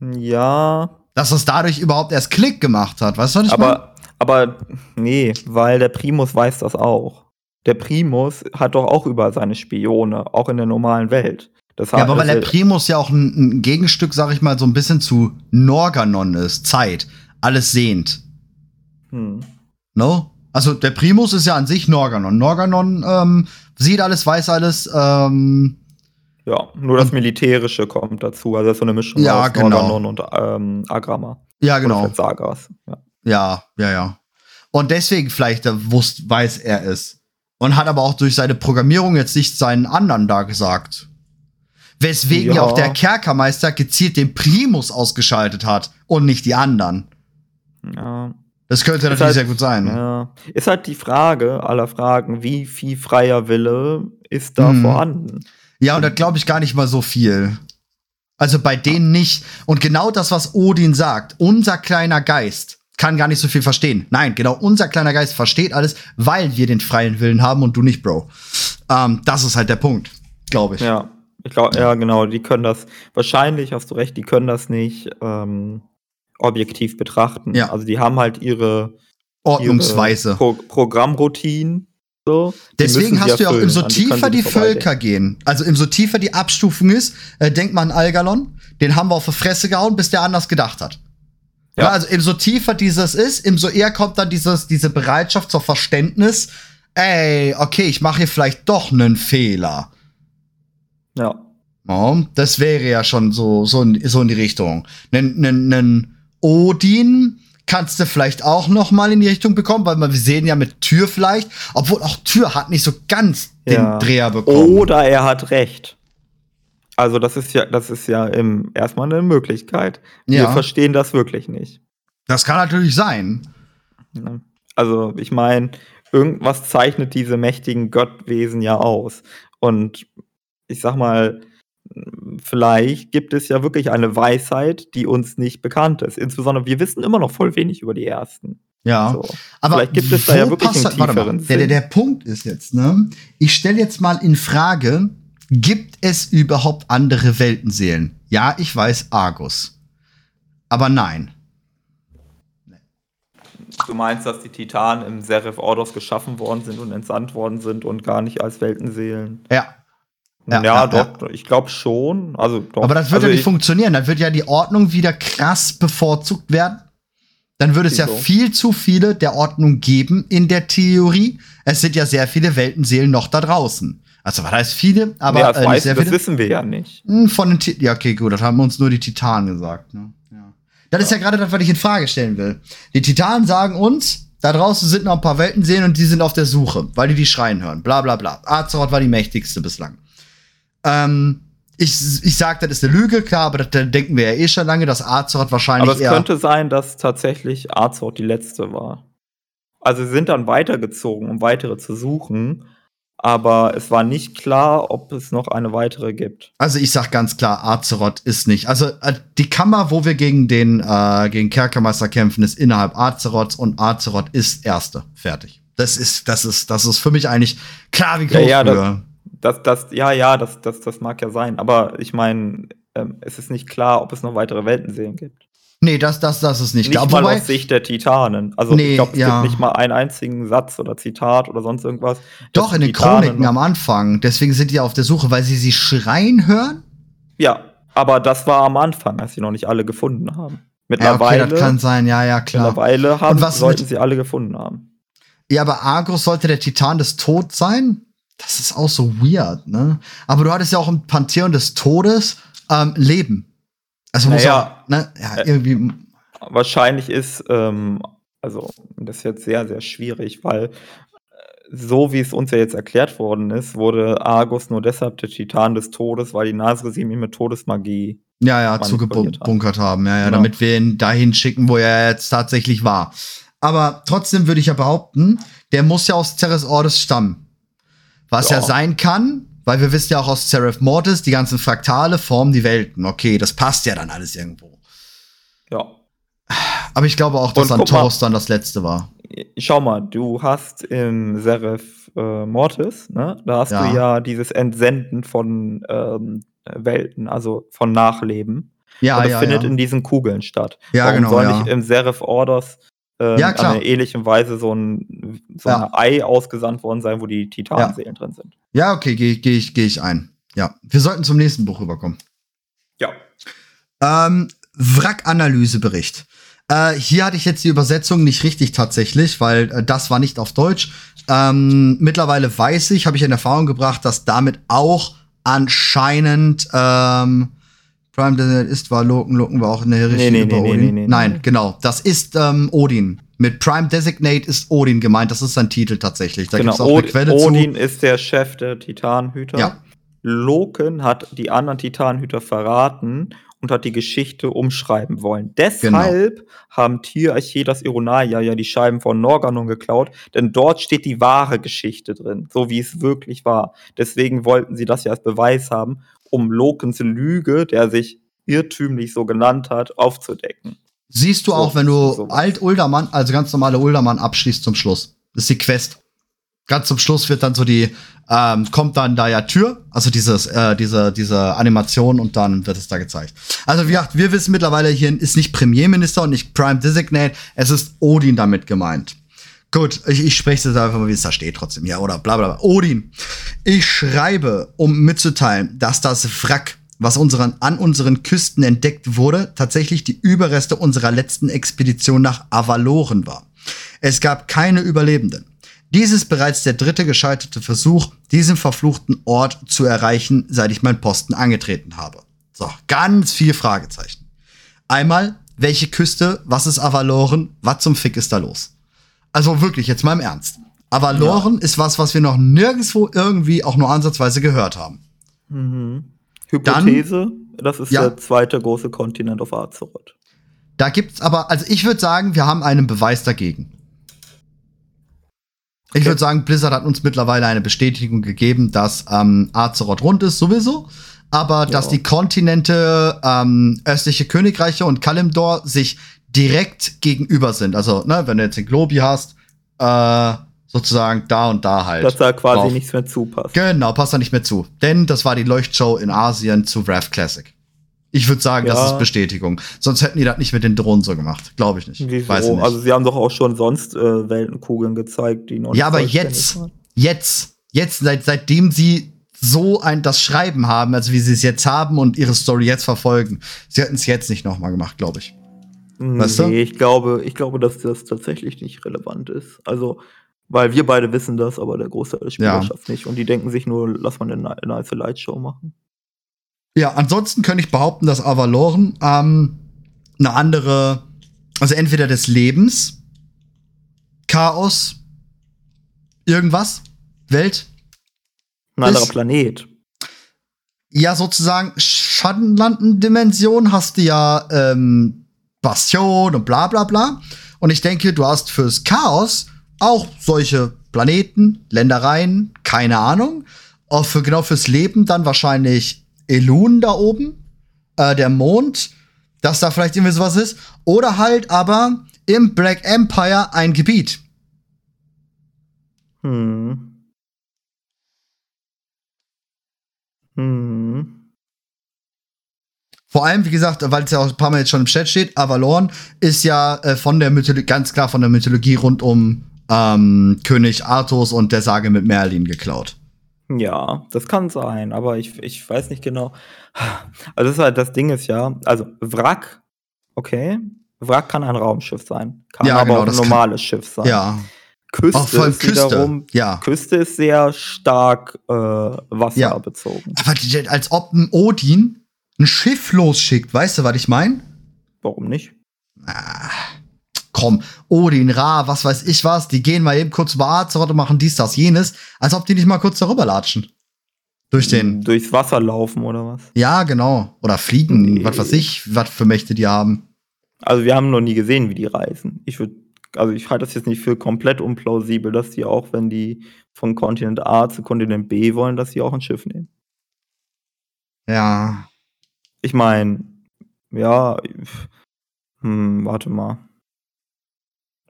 Ja. Dass es dadurch überhaupt erst Klick gemacht hat, weißt du, was ich aber, mein? Aber nee, weil der Primus weiß das auch. Der Primus hat doch auch über seine Spione, auch in der normalen Welt. Das ja, aber weil der Primus ja auch ein, ein, Gegenstück, sag ich mal, so ein bisschen zu Norganon ist. Zeit. Alles sehend. Hm. No? Also der Primus ist ja an sich Norganon. Norganon ähm, sieht alles, weiß alles. Ähm, ja, nur das Militärische kommt dazu. Also so eine Mischung ja, aus genau. Norganon und ähm, Agrama. Ja, genau. Sagas. Ja. ja, ja, ja. Und deswegen vielleicht wusst, weiß er es. Und hat aber auch durch seine Programmierung jetzt nicht seinen anderen da gesagt. Weswegen ja, ja auch der Kerkermeister gezielt den Primus ausgeschaltet hat und nicht die anderen. Ja. Das könnte ist natürlich halt, sehr gut sein. Ja. Ist halt die Frage aller Fragen, wie viel freier Wille ist da hm. vorhanden? Ja, und das glaube ich gar nicht mal so viel. Also bei denen nicht. Und genau das, was Odin sagt, unser kleiner Geist kann gar nicht so viel verstehen. Nein, genau, unser kleiner Geist versteht alles, weil wir den freien Willen haben und du nicht, Bro. Ähm, das ist halt der Punkt, glaube ich. Ja. Ich glaube, ja, genau, die können das, wahrscheinlich hast du recht, die können das nicht ähm, objektiv betrachten. Ja. Also die haben halt ihre Ordnungsweise. Ihre Pro Programmroutinen. So. Deswegen hast du ja auch, umso tiefer die, die Völker gehen, also umso tiefer die Abstufung ist, äh, denk mal an Algalon, den haben wir auf die Fresse gehauen, bis der anders gedacht hat. Ja. ja also umso tiefer dieses ist, umso eher kommt dann dieses, diese Bereitschaft zur Verständnis, ey, okay, ich mache hier vielleicht doch einen Fehler. Ja. Oh, das wäre ja schon so, so, in, so in die Richtung. Nen, nen, nen Odin kannst du vielleicht auch noch mal in die Richtung bekommen, weil wir sehen ja mit Tür vielleicht, obwohl auch Tür hat nicht so ganz ja. den Dreher bekommen. Oder er hat recht. Also das ist ja, das ist ja im, erstmal eine Möglichkeit. Wir ja. verstehen das wirklich nicht. Das kann natürlich sein. Also ich meine, irgendwas zeichnet diese mächtigen Gottwesen ja aus. Und ich sag mal, vielleicht gibt es ja wirklich eine Weisheit, die uns nicht bekannt ist. Insbesondere, wir wissen immer noch voll wenig über die ersten. Ja, so. aber vielleicht gibt es da ja wirklich einen tieferen der, der, der Punkt ist jetzt, ne? Ich stelle jetzt mal in Frage, gibt es überhaupt andere Weltenseelen? Ja, ich weiß Argus. Aber nein. Du meinst, dass die Titanen im Serif Ordos geschaffen worden sind und entsandt worden sind und gar nicht als Weltenseelen? Ja, ja, ja, doch, ja. ich glaube schon. Also, doch. Aber das wird also ja nicht funktionieren. Dann wird ja die Ordnung wieder krass bevorzugt werden. Dann würde es ja so. viel zu viele der Ordnung geben in der Theorie. Es sind ja sehr viele Weltenseelen noch da draußen. Also was heißt viele, aber nee, das, äh, weiß, sehr das wissen wir ja nicht. Hm, von den ja, okay, gut, das haben uns nur die Titanen gesagt. Ne? Ja. Das ja. ist ja gerade das, was ich in Frage stellen will. Die Titanen sagen uns, da draußen sind noch ein paar Weltenseelen und die sind auf der Suche, weil die die schreien hören. Bla bla bla. Azeroth war die mächtigste bislang. Ähm, ich, ich sage, das ist eine Lüge, klar, aber das, das denken wir ja eh schon lange, dass Azeroth wahrscheinlich. Aber es könnte sein, dass tatsächlich Azeroth die letzte war. Also sie sind dann weitergezogen, um weitere zu suchen. Aber es war nicht klar, ob es noch eine weitere gibt. Also ich sag ganz klar, Azeroth ist nicht. Also äh, die Kammer, wo wir gegen den äh, gegen Kerkermeister kämpfen, ist innerhalb Azeroths und Azeroth ist erste. Fertig. Das ist, das ist, das ist für mich eigentlich klar wie groß. Ja, ja, das, das, ja, ja, das, das, das mag ja sein. Aber ich meine, ähm, es ist nicht klar, ob es noch weitere Weltenseelen gibt. Nee, das, das, das ist nicht, nicht klar. Nicht mal Wobei, aus Sicht der Titanen. Also nee, ich glaube, es ja. gibt nicht mal einen einzigen Satz oder Zitat oder sonst irgendwas. Doch, in den Titanen Chroniken am Anfang. Deswegen sind die auf der Suche, weil sie sie schreien hören? Ja, aber das war am Anfang, als sie noch nicht alle gefunden haben. Mittlerweile, ja, okay, das kann sein, ja, ja, klar. Mittlerweile haben, sollten sie alle gefunden haben. Ja, aber Argus sollte der Titan des Todes sein? Das ist auch so weird, ne? Aber du hattest ja auch im Pantheon des Todes ähm, Leben. Also muss naja, auch, ne? Ja, irgendwie. Äh, wahrscheinlich ist, ähm, also das ist jetzt sehr, sehr schwierig, weil äh, so wie es uns ja jetzt erklärt worden ist, wurde Argus nur deshalb der Titan des Todes, weil die Nasresim ihn mit Todesmagie ja, ja, zugebunkert haben. Ja, ja, genau. damit wir ihn dahin schicken, wo er jetzt tatsächlich war. Aber trotzdem würde ich ja behaupten, der muss ja aus Ceres Ordes stammen. Was ja. ja sein kann, weil wir wissen ja auch aus Seraph Mortis, die ganzen Fraktale formen die Welten. Okay, das passt ja dann alles irgendwo. Ja. Aber ich glaube auch, dass Antaurus dann das letzte war. Schau mal, du hast im Seraph äh, Mortis, ne? Da hast ja. du ja dieses Entsenden von ähm, Welten, also von Nachleben. Ja, Und das ja, findet ja. in diesen Kugeln statt. Ja, Warum genau. soll ja. nicht im Seraph Orders äh, Ja, klar. an einer ähnlichen Weise so ein, so Ja. ein Ei ausgesandt worden sein, wo die Titanseelen drin sind? Ja, okay, gehe geh ich, geh ich ein. Ja, wir sollten zum nächsten Buch rüberkommen. Ja. Ähm, Wrack-Analysebericht. Äh, hier hatte ich jetzt die Übersetzung nicht richtig tatsächlich, weil äh, das war nicht auf Deutsch. Ähm, mittlerweile weiß ich, habe ich in Erfahrung gebracht, dass damit auch anscheinend ähm, Prime Desert ist, war Loken, Loken war auch in der Hierarchie Nee, nee, über nee, Odin. nee, Nein, genau. Das ist ähm, Odin. Mit Prime Designate ist Odin gemeint. Das ist sein Titel tatsächlich. Da genau. gibt's auch eine Od Quelle Odin zu. ist der Chef der Titanhüter. Ja. Loken hat die anderen Titanhüter verraten und hat die Geschichte umschreiben wollen. Genau. Deshalb haben Tierarchie das Ironaia ja die Scheiben von Norganon geklaut, denn dort steht die wahre Geschichte drin, so wie es wirklich war. Deswegen wollten sie das ja als Beweis haben, um Lokens Lüge, der sich irrtümlich so genannt hat, aufzudecken. Siehst du So, auch, wenn du sowas. Alt-Uldermann, also ganz normale Uldermann abschließt zum Schluss. Das ist die Quest. Ganz zum Schluss wird dann so die, ähm, kommt dann da ja Tür, also dieses, äh, diese, diese Animation und dann wird es da gezeigt. Also wie gesagt, wir wissen mittlerweile, hier ist nicht Premierminister und nicht Prime Designate, es ist Odin damit gemeint. Gut, ich, ich spreche es jetzt einfach mal, wie es da steht trotzdem. Ja, oder bla bla bla. Odin. Ich schreibe, um mitzuteilen, dass das Wrack, was unseren, an unseren Küsten entdeckt wurde, tatsächlich die Überreste unserer letzten Expedition nach Avaloren war. Es gab keine Überlebenden. Dies ist bereits der dritte gescheiterte Versuch, diesen verfluchten Ort zu erreichen, seit ich meinen Posten angetreten habe. So, ganz viel Fragezeichen. Einmal, welche Küste, was ist Avaloren, was zum Fick ist da los? Also wirklich, jetzt mal im Ernst. Avaloren ist was, was wir noch nirgendwo irgendwie auch nur ansatzweise gehört haben. Hypothese, das ist Ja. der zweite große Kontinent auf Azeroth. Da gibt's aber, also ich würde sagen, wir haben einen Beweis dagegen. Ich Okay. würde sagen, Blizzard hat uns mittlerweile eine Bestätigung gegeben, dass ähm, Azeroth rund ist, sowieso. Aber dass Ja. die Kontinente ähm, östliche Königreiche und Kalimdor sich direkt gegenüber sind. Also, ne, wenn du jetzt den Globi hast, äh, sozusagen da und da halt. Dass da quasi drauf. nichts mehr zupasst. Genau, passt da nicht mehr zu. Denn das war die Leuchtshow in Asien zu Wrath Classic. Ich würde sagen, das Ja. ist Bestätigung. Sonst hätten die das nicht mit den Drohnen so gemacht. Glaube ich nicht. Wieso? Weiß ich nicht. Also sie haben doch auch schon sonst äh, Weltenkugeln gezeigt, die noch ja, aber jetzt, waren. jetzt, jetzt, seit, seitdem sie so ein das Schreiben haben, also wie sie es jetzt haben und ihre Story jetzt verfolgen, sie hätten es jetzt nicht nochmal gemacht, glaube ich. Weißt du? nee, ich glaube, ich glaube, dass das tatsächlich nicht relevant ist. Also, weil wir beide wissen das, aber der Großteil der Ja. Spielerschaft nicht. Und die denken sich nur, lass mal eine Ni- nice Lightshow machen. Ja, ansonsten könnte ich behaupten, dass Avaloren ähm, eine andere, also entweder des Lebens, Chaos, irgendwas, Welt, Ein anderer Ist- Planet. ja sozusagen Schattenlanden-Dimension hast du ja ähm, Bastion und bla bla bla. Und ich denke, du hast fürs Chaos auch solche Planeten, Ländereien, keine Ahnung. Auch für, genau fürs Leben dann wahrscheinlich Elun da oben, äh, der Mond, dass da vielleicht irgendwie sowas ist. Oder halt aber im Black Empire ein Gebiet. Hm. Hm. Vor allem, wie gesagt, weil es ja auch ein paar Mal jetzt schon im Chat steht, Avalon ist ja äh, von der Mythologie, ganz klar von der Mythologie rund um ähm, König Arthos und der Sage mit Merlin geklaut. Ja, das kann sein, aber ich, ich weiß nicht genau. Also das ist halt das Ding ist ja, also Wrack, okay, Wrack kann ein Raumschiff sein, kann Ja, aber genau, auch ein das kann- normales Schiff sein. Ja, Küste Auch voll ist Küste. wiederum, Ja. Küste ist sehr stark äh, wasserbezogen. Aber die- als ob ein Odin ein Schiff losschickt. Weißt du, was ich meine? Warum nicht? Komm, Odin, Ra, was weiß ich was, die gehen mal eben kurz über Azeroth und machen dies, das, jenes, als ob die nicht mal kurz darüber latschen. Durch den. Durchs Wasser laufen oder was? Ja, genau. Oder fliegen, Nee. was weiß ich, was für Mächte die haben. Also wir haben noch nie gesehen, wie die reisen. Ich würde, also ich halte das jetzt nicht für komplett unplausibel, dass die auch, wenn die von Kontinent A zu Kontinent B wollen, dass sie auch ein Schiff nehmen. Ja. Ich meine, ja, hm, warte mal.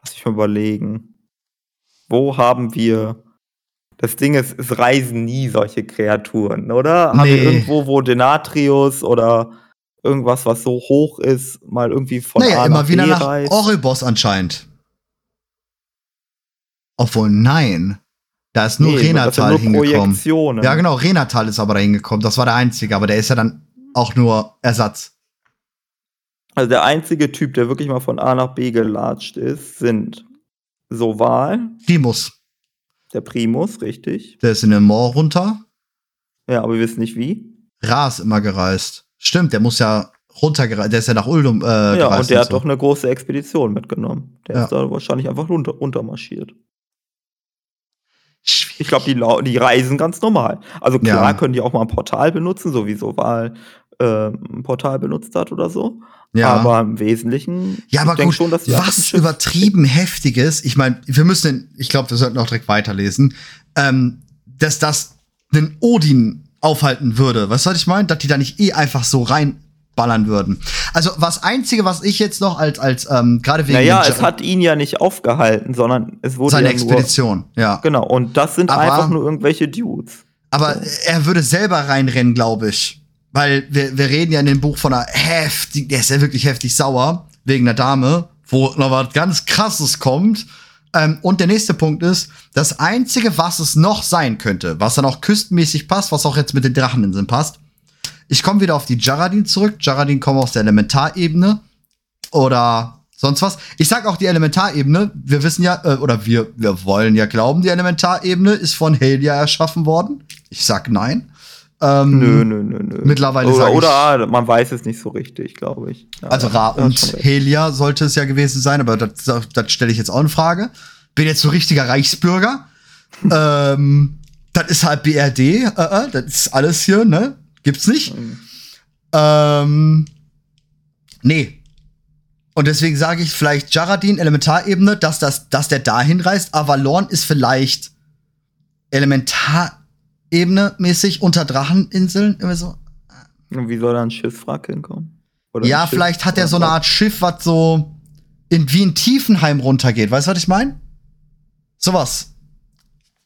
Lass ich mal überlegen. Wo haben wir. Das Ding ist, es reisen nie solche Kreaturen, oder? Haben wir Nee. irgendwo, wo Denatrius oder irgendwas, was so hoch ist, mal irgendwie von naja, A immer nach wieder B nach reist? Oribos anscheinend. Obwohl, nein. Da ist nur Nee, Renatal nur hingekommen. Ja, genau, Renatal ist aber da hingekommen. Das war der einzige, aber der ist ja dann auch nur Ersatz. Also der einzige Typ, der wirklich mal von A nach B gelatscht ist, sind Soval, Primus, der Primus, richtig. der ist in den Moor runter. Ja, aber wir wissen nicht wie. Ra ist immer gereist. Stimmt, der muss ja runtergereist. Der ist ja nach Uldum äh, ja, gereist. und der hat so. doch eine große Expedition mitgenommen. Der Ja. ist da wahrscheinlich einfach runter, runtermarschiert. Ich glaube, die, die reisen ganz normal. Also klar Ja. können die auch mal ein Portal benutzen, so wie Soval äh, ein Portal benutzt hat oder so. ja. Aber im Wesentlichen, Ja, aber gut, schon, dass was übertrieben heftiges, ich meine, wir müssen, ich glaube, wir sollten auch direkt weiterlesen, ähm, dass das den Odin aufhalten würde. Was soll ich meinen? Dass die da nicht eh einfach so reinballern würden. Also, was Einzige, was ich jetzt noch als, als ähm, gerade wegen Naja, es hat ihn ja nicht aufgehalten, sondern es wurde seine ja nur, Expedition, ja. Genau, und das sind Aber- einfach nur irgendwelche Dudes. Aber er würde selber reinrennen, glaube ich. Weil wir, wir reden ja in dem Buch von einer heftig, der ist ja wirklich heftig sauer, wegen einer Dame, wo noch was ganz krasses kommt. Ähm, und der nächste Punkt ist, das Einzige, was es noch sein könnte, was dann auch küstenmäßig passt, was auch jetzt mit den Dracheninseln passt. Ich komme wieder auf die Jaradin zurück. Jaradin kommen aus der Elementarebene oder sonst was. Ich sag auch die Elementarebene. Wir wissen ja, äh, oder wir, wir wollen ja glauben, die Elementarebene ist von Helia erschaffen worden. Ich sag nein. Ähm, Nö, nö, nö, nö. Mittlerweile oder, ich- oder man weiß es nicht so richtig, glaube ich. Ja, Also Ra und. Helia sollte es ja gewesen sein, aber das, das stelle ich jetzt auch in Frage. Bin jetzt so richtiger Reichsbürger. ähm, das ist halt BRD, äh, äh, das ist alles hier, ne? Gibt's nicht. Mhm. Ähm, nee. Und deswegen sage ich vielleicht Jaradin, Elementarebene, dass, das, dass der dahin reist. Avalon ist vielleicht Elementarebene mäßig unter Dracheninseln. Irgendwie so. Und wie soll da ein Schiffswrack hinkommen? Oder Ja, ein vielleicht hat er so eine Art Schiff, was so in, wie in Tiefenheim runtergeht. Weißt du, was ich meine? Sowas.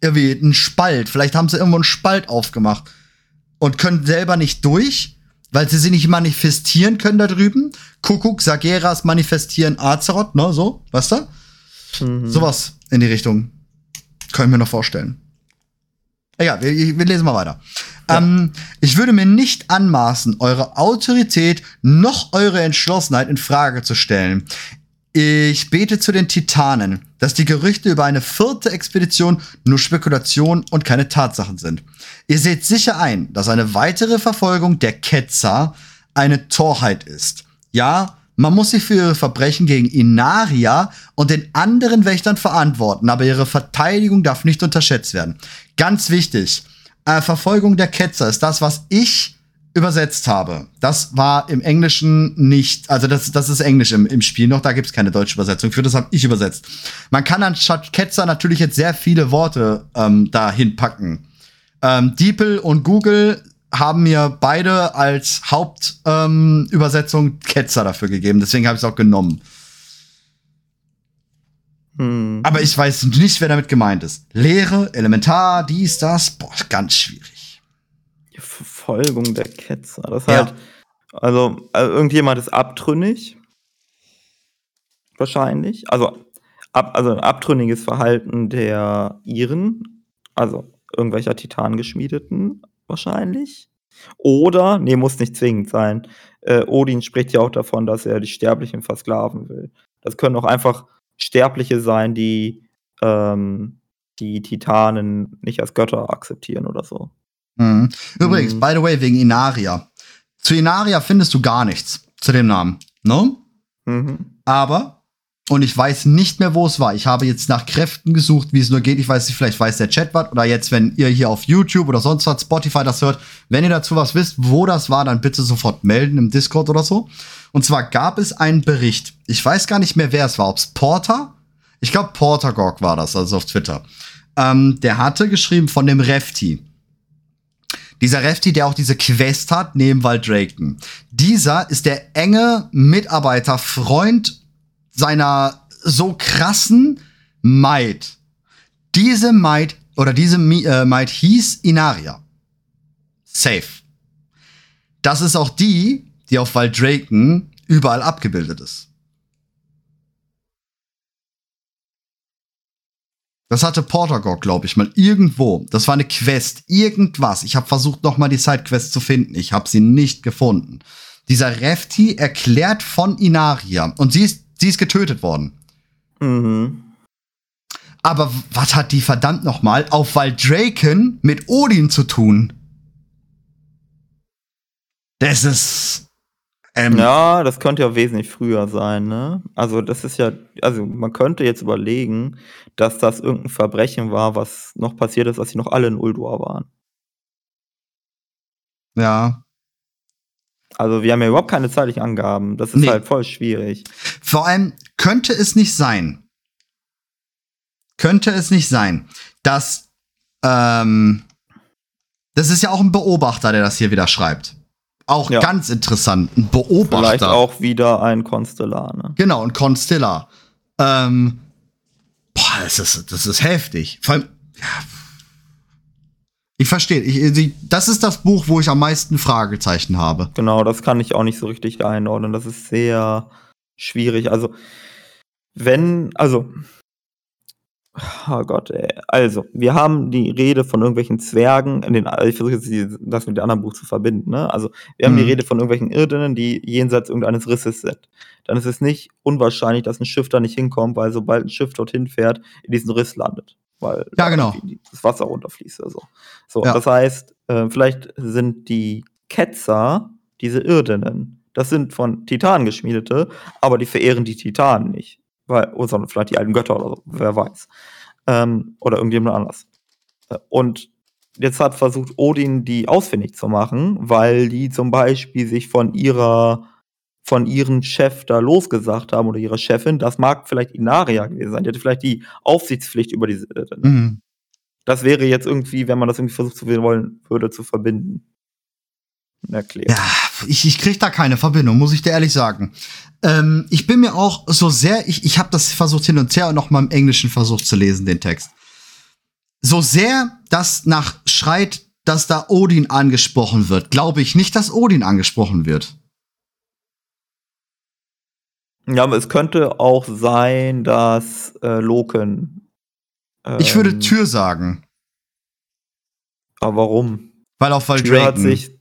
Irgendwie ein Spalt. Vielleicht haben sie irgendwo einen Spalt aufgemacht und können selber nicht durch, weil sie sich nicht manifestieren können da drüben. Kuckuck, Sageras manifestieren Azeroth, ne, so, weißt du? Mhm. Sowas in die Richtung. Können wir noch vorstellen. Egal, wir, wir lesen mal weiter. Ähm, ich würde mir nicht anmaßen, eure Autorität noch eure Entschlossenheit in Frage zu stellen. Ich bete zu den Titanen, dass die Gerüchte über eine vierte Expedition nur Spekulation und keine Tatsachen sind. Ihr seht sicher ein, dass eine weitere Verfolgung der Ketzer eine Torheit ist. Ja, man muss sich für ihre Verbrechen gegen Inaria und den anderen Wächtern verantworten, aber ihre Verteidigung darf nicht unterschätzt werden. Ganz wichtig, äh, Verfolgung der Ketzer ist das, was ich übersetzt habe. Das war im Englischen nicht, also das, das ist Englisch im, im Spiel noch, da gibt's keine deutsche Übersetzung für, das habe ich übersetzt. Man kann anstatt Ketzer natürlich jetzt sehr viele Worte ähm, dahin packen. Ähm, DeepL und Google haben mir beide als Hauptübersetzung ähm, Ketzer dafür gegeben, deswegen habe ich es auch genommen. Hm. Aber ich weiß nicht, wer damit gemeint ist. Lehre, Elementar, dies, das, boah, ganz schwierig. Die Verfolgung der Ketzer. Das Ja. halt, also, also irgendjemand ist abtrünnig. Wahrscheinlich. Also, ab, also ein abtrünniges Verhalten der Iren. Also irgendwelcher Titangeschmiedeten wahrscheinlich. Oder, nee, muss nicht zwingend sein. Äh, Odin spricht ja auch davon, dass er die Sterblichen versklaven will. Das können auch einfach Sterbliche sein, die ähm, die Titanen nicht als Götter akzeptieren oder so. Mhm. Übrigens, mhm. by the way, wegen Inaria. Zu Inaria findest du gar nichts zu dem Namen. No? Mhm. Aber, und ich weiß nicht mehr, wo es war. Ich habe jetzt nach Kräften gesucht, wie es nur geht. Ich weiß nicht, vielleicht weiß der Chat was. Oder jetzt, wenn ihr hier auf YouTube oder sonst was, Spotify das hört, wenn ihr dazu was wisst, wo das war, dann bitte sofort melden im Discord oder so. Und zwar gab es einen Bericht. Ich weiß gar nicht mehr, wer es war. Ob es Porter? Ich glaube, Porter Gorg war das, also auf Twitter. Ähm, der hatte geschrieben von dem Refti. Dieser Refti, der auch diese Quest hat, neben Valdraken. Dieser ist der enge Mitarbeiter, Freund seiner so krassen Maid. Diese Maid oder diese äh, Maid hieß Inaria. Safe. Das ist auch die, die auf Valdraken überall abgebildet ist. Das hatte Portergog, glaube ich, mal irgendwo. Das war eine Quest, irgendwas. Ich habe versucht, noch mal die Sidequest zu finden. Ich habe sie nicht gefunden. Dieser Refti erklärt von Inaria und sie ist, sie ist getötet worden. Mhm. Aber was hat die verdammt noch mal auf Valdraken mit Odin zu tun? Das ist ähm, ja, das könnte ja wesentlich früher sein, ne? Also, das ist ja, also man könnte jetzt überlegen, dass das irgendein Verbrechen war, was noch passiert ist, als sie noch alle in Uldur waren. Ja. Also, wir haben ja überhaupt keine zeitlichen Angaben. Das ist nee. halt voll schwierig. Vor allem könnte es nicht sein, könnte es nicht sein, dass, ähm, das ist ja auch ein Beobachter, der das hier wieder schreibt. Auch ja. ganz interessant. Ein Beobachter. Vielleicht auch wieder ein Konstellar. Ne? Genau, ein Konstellar. Ähm, boah, das ist, das ist heftig. Vor allem, ja. Ich verstehe. Ich, das ist das Buch, wo ich am meisten Fragezeichen habe. Genau, das kann ich auch nicht so richtig einordnen. Das ist sehr schwierig. Also, wenn, also, Oh Gott, ey. Also, wir haben die Rede von irgendwelchen Zwergen, in den, ich versuche jetzt das mit dem anderen Buch zu verbinden, ne? Also, wir haben mhm. die Rede von irgendwelchen Irdinnen, die jenseits irgendeines Risses sind. Dann ist es nicht unwahrscheinlich, dass ein Schiff da nicht hinkommt, weil sobald ein Schiff dorthin fährt, in diesen Riss landet. Weil ja, genau. das Wasser runterfließt oder so. So, ja. das heißt, äh, vielleicht sind die Ketzer diese Irdinnen. Das sind von Titanen geschmiedete, aber die verehren die Titanen nicht weil, oh, sondern vielleicht die alten Götter oder so, wer weiß. Ähm, oder irgendjemand anders. Und jetzt hat versucht Odin die ausfindig zu machen, weil die zum Beispiel sich von ihrer von ihrem Chef da losgesagt haben oder ihrer Chefin, das mag vielleicht Inaria gewesen sein, die hätte vielleicht die Aufsichtspflicht über diese. Äh, mhm. Das wäre jetzt irgendwie, wenn man das irgendwie versucht zu wollen würde, zu verbinden. Erklärt. Ja, ich, ich krieg da keine Verbindung, muss ich dir ehrlich sagen. Ähm, ich bin mir auch so sehr, ich, ich habe das versucht hin und her und noch mal im Englischen versucht zu lesen, den Text. So sehr das nach schreit, dass da Odin angesprochen wird, glaube ich nicht, dass Odin angesprochen wird. Ja, aber es könnte auch sein, dass äh, Loken. Ähm, ich würde ähm, Tür sagen. Aber warum? Weil Valdraken. Tür hat sich.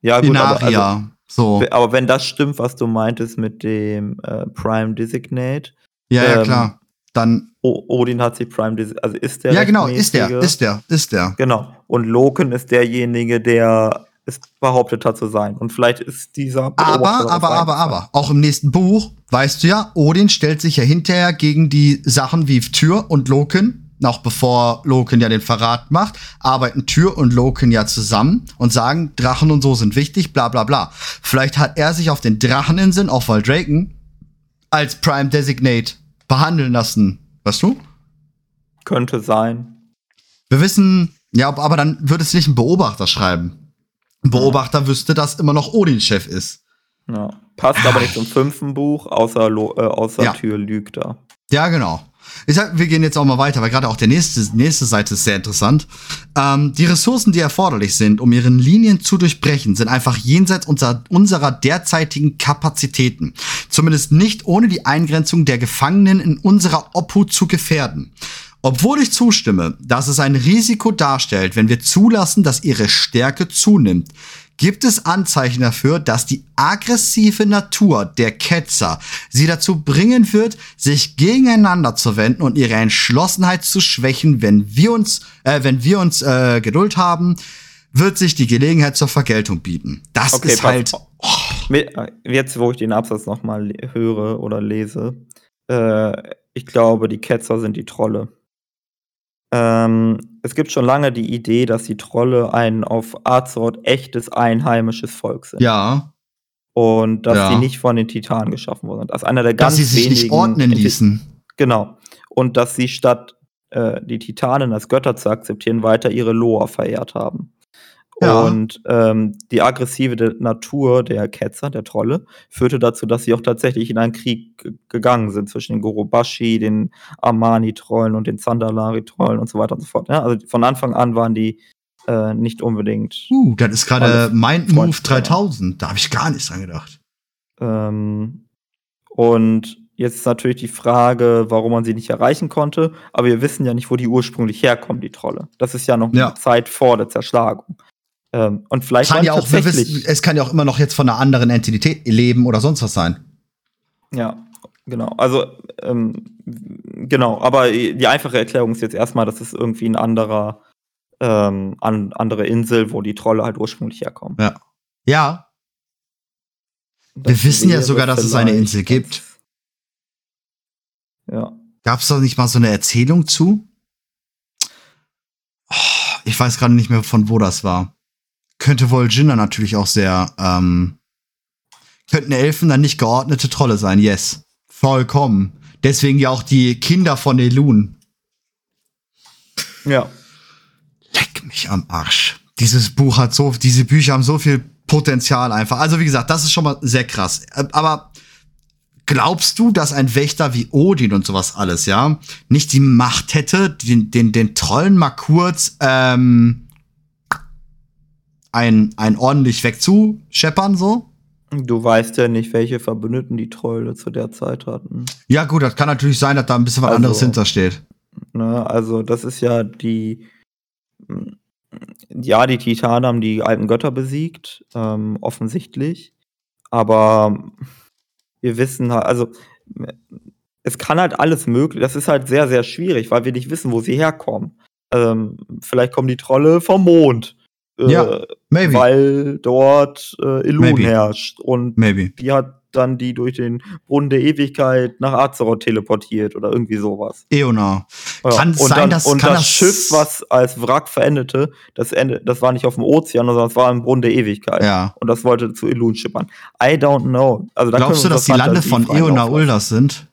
Ja, gut, Inaria. Aber, also, so. Aber wenn das stimmt, was du meintest mit dem äh, Prime Designate. Ja, ähm, ja, klar. Dann. Odin hat sich Prime Designate. Also ist der. Ja, genau, ist der, ist der, ist der. Genau. Und Loken ist derjenige, der es behauptet hat zu sein. Und vielleicht ist dieser. Aber, aber, aber, aber. Auch im nächsten Buch weißt du ja, Odin stellt sich ja hinterher gegen die Sachen wie Tür und Loken noch bevor Loken ja den Verrat macht, arbeiten Tür und Loken ja zusammen und sagen, Drachen und so sind wichtig, bla bla bla. Vielleicht hat er sich auf den Dracheninseln, auf Valdraken, als Prime Designate behandeln lassen. Weißt du? Könnte sein. Wir wissen, ja, aber dann würde es nicht ein Beobachter schreiben. Ein Beobachter ja. wüsste, dass immer noch Odins Chef ist. Ja. Passt aber nicht zum fünften Buch, außer, äh, außer ja. Tür lügt da. Ja, genau. Ich sag, wir gehen jetzt auch mal weiter, weil gerade auch der nächste, nächste Seite ist sehr interessant. Ähm, die Ressourcen, die erforderlich sind, um ihren Linien zu durchbrechen, sind einfach jenseits unser, unserer derzeitigen Kapazitäten. Zumindest nicht ohne die Eingrenzung der Gefangenen in unserer Obhut zu gefährden. Obwohl ich zustimme, dass es ein Risiko darstellt, wenn wir zulassen, dass ihre Stärke zunimmt, gibt es Anzeichen dafür, dass die aggressive Natur der Ketzer sie dazu bringen wird, sich gegeneinander zu wenden und ihre Entschlossenheit zu schwächen, wenn wir uns, äh, wenn wir uns äh, Geduld haben, wird sich die Gelegenheit zur Vergeltung bieten. Das okay, ist halt. Oh. Jetzt, wo ich den Absatz noch mal höre oder lese, äh, ich glaube, die Ketzer sind die Trolle. Ähm, es gibt schon lange die Idee, dass die Trolle ein auf Azeroth echtes einheimisches Volk sind. Ja. Und dass ja. sie nicht von den Titanen geschaffen wurden. Ist einer der ganz dass sie sich wenigen. Nicht ordnen ließen. Genau. Und dass sie statt äh, die Titanen als Götter zu akzeptieren, weiter ihre Loa verehrt haben. Ja. Und ähm, die aggressive Natur der Ketzer, der Trolle, führte dazu, dass sie auch tatsächlich in einen Krieg gegangen sind zwischen den Gorobashi, den Amani-Trollen und den Zandalari-Trollen und so weiter und so fort. Ja, also von Anfang an waren die äh, nicht unbedingt. Uh, das ist gerade Mind Move 3000. Da habe ich gar nicht dran gedacht. Ähm, und jetzt ist natürlich die Frage, warum man sie nicht erreichen konnte. Aber wir wissen ja nicht, wo die ursprünglich herkommen, die Trolle. Das ist ja noch ja. eine Zeit vor der Zerschlagung. Ähm, und vielleicht kann ja auch, wissen, es kann ja auch immer noch jetzt von einer anderen Entität leben oder sonst was sein. Ja, genau. Also, ähm, genau. Aber die einfache Erklärung ist jetzt erstmal, dass es irgendwie ein anderer, ähm, an, andere Insel, wo die Trolle halt ursprünglich herkommen. Ja. Ja. Das Wir wissen ja sogar, dass es eine Insel gibt. Ja. Gab es da nicht mal so eine Erzählung zu? Oh, ich weiß gerade nicht mehr, von wo das war könnte Vol'jinna natürlich auch sehr, ähm, könnten Elfen dann nicht geordnete Trolle sein, yes. Vollkommen. Deswegen ja auch die Kinder von Elun. Ja. Leck mich am Arsch. Dieses Buch hat so, diese Bücher haben so viel Potenzial einfach. Also wie gesagt, das ist schon mal sehr krass. Aber glaubst du, dass ein Wächter wie Odin und sowas alles, ja, nicht die Macht hätte, den, den, den Trollen mal kurz ähm, ein, ein ordentlich wegzuscheppern, so. Du weißt ja nicht, welche Verbündeten die Trolle zu der Zeit hatten. Ja, gut, das kann natürlich sein, dass da ein bisschen was also, anderes hintersteht. Ne, also, das ist ja die. Ja, die Titanen haben die alten Götter besiegt, ähm, offensichtlich. Aber wir wissen halt, also es kann halt alles möglich. Das ist halt sehr, sehr schwierig, weil wir nicht wissen, wo sie herkommen. Ähm, vielleicht kommen die Trolle vom Mond. Ja, äh, maybe. weil dort äh, Elun maybe. herrscht. Und maybe. die hat dann die durch den Brunnen der Ewigkeit nach Azeroth teleportiert oder irgendwie sowas. Eona. Ja. Kann und sein, dann, dass und das, das Schiff, was als Wrack verendete, das, Ende, das war nicht auf dem Ozean, sondern es war im Brunnen der Ewigkeit. Ja. Und das wollte zu Elun schippern. I don't know. Also, Glaubst du, dass die Lande von Eona Uldas sind?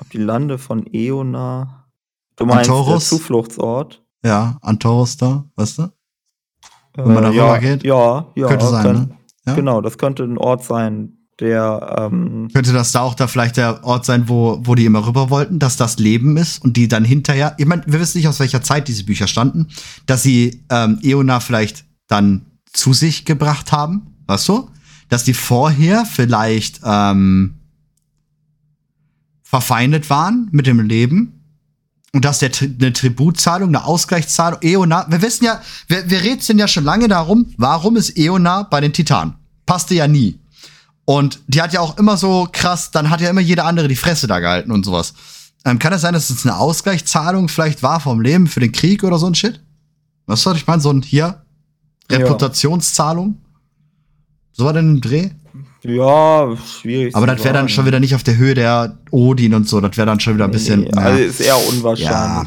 Ob die Lande von Eona. Du meinst Antorus? der Zufluchtsort? Ja, Antorus da, weißt du? Wenn man äh, darüber ja, geht? Ja, ja. Könnte sein, kann, ne? ja? Genau, das könnte ein Ort sein, der. Ähm könnte das da auch da vielleicht der Ort sein, wo, wo die immer rüber wollten, dass das Leben ist und die dann hinterher. Ich meine, wir wissen nicht, aus welcher Zeit diese Bücher standen, dass sie ähm, Eona vielleicht dann zu sich gebracht haben, weißt du? Dass die vorher vielleicht ähm, verfeindet waren mit dem Leben und dass der eine Tributzahlung, eine Ausgleichszahlung, Eona, wir wissen ja, wir, wir rätseln ja schon lange darum, warum ist Eona bei den Titanen? Passte ja nie. Und die hat ja auch immer so krass, dann hat ja immer jeder andere die Fresse da gehalten und sowas. Ähm, kann es sein, dass es eine Ausgleichszahlung vielleicht war vom Leben für den Krieg oder so ein Shit? Was soll ich meinen? So ein hier? Reputationszahlung? So war denn ein Dreh? Ja, schwierig. Aber das wäre dann schon wieder nicht auf der Höhe der Odin und so. Das wäre dann schon wieder ein bisschen. Nee, also ist eher unwahrscheinlich. Ja,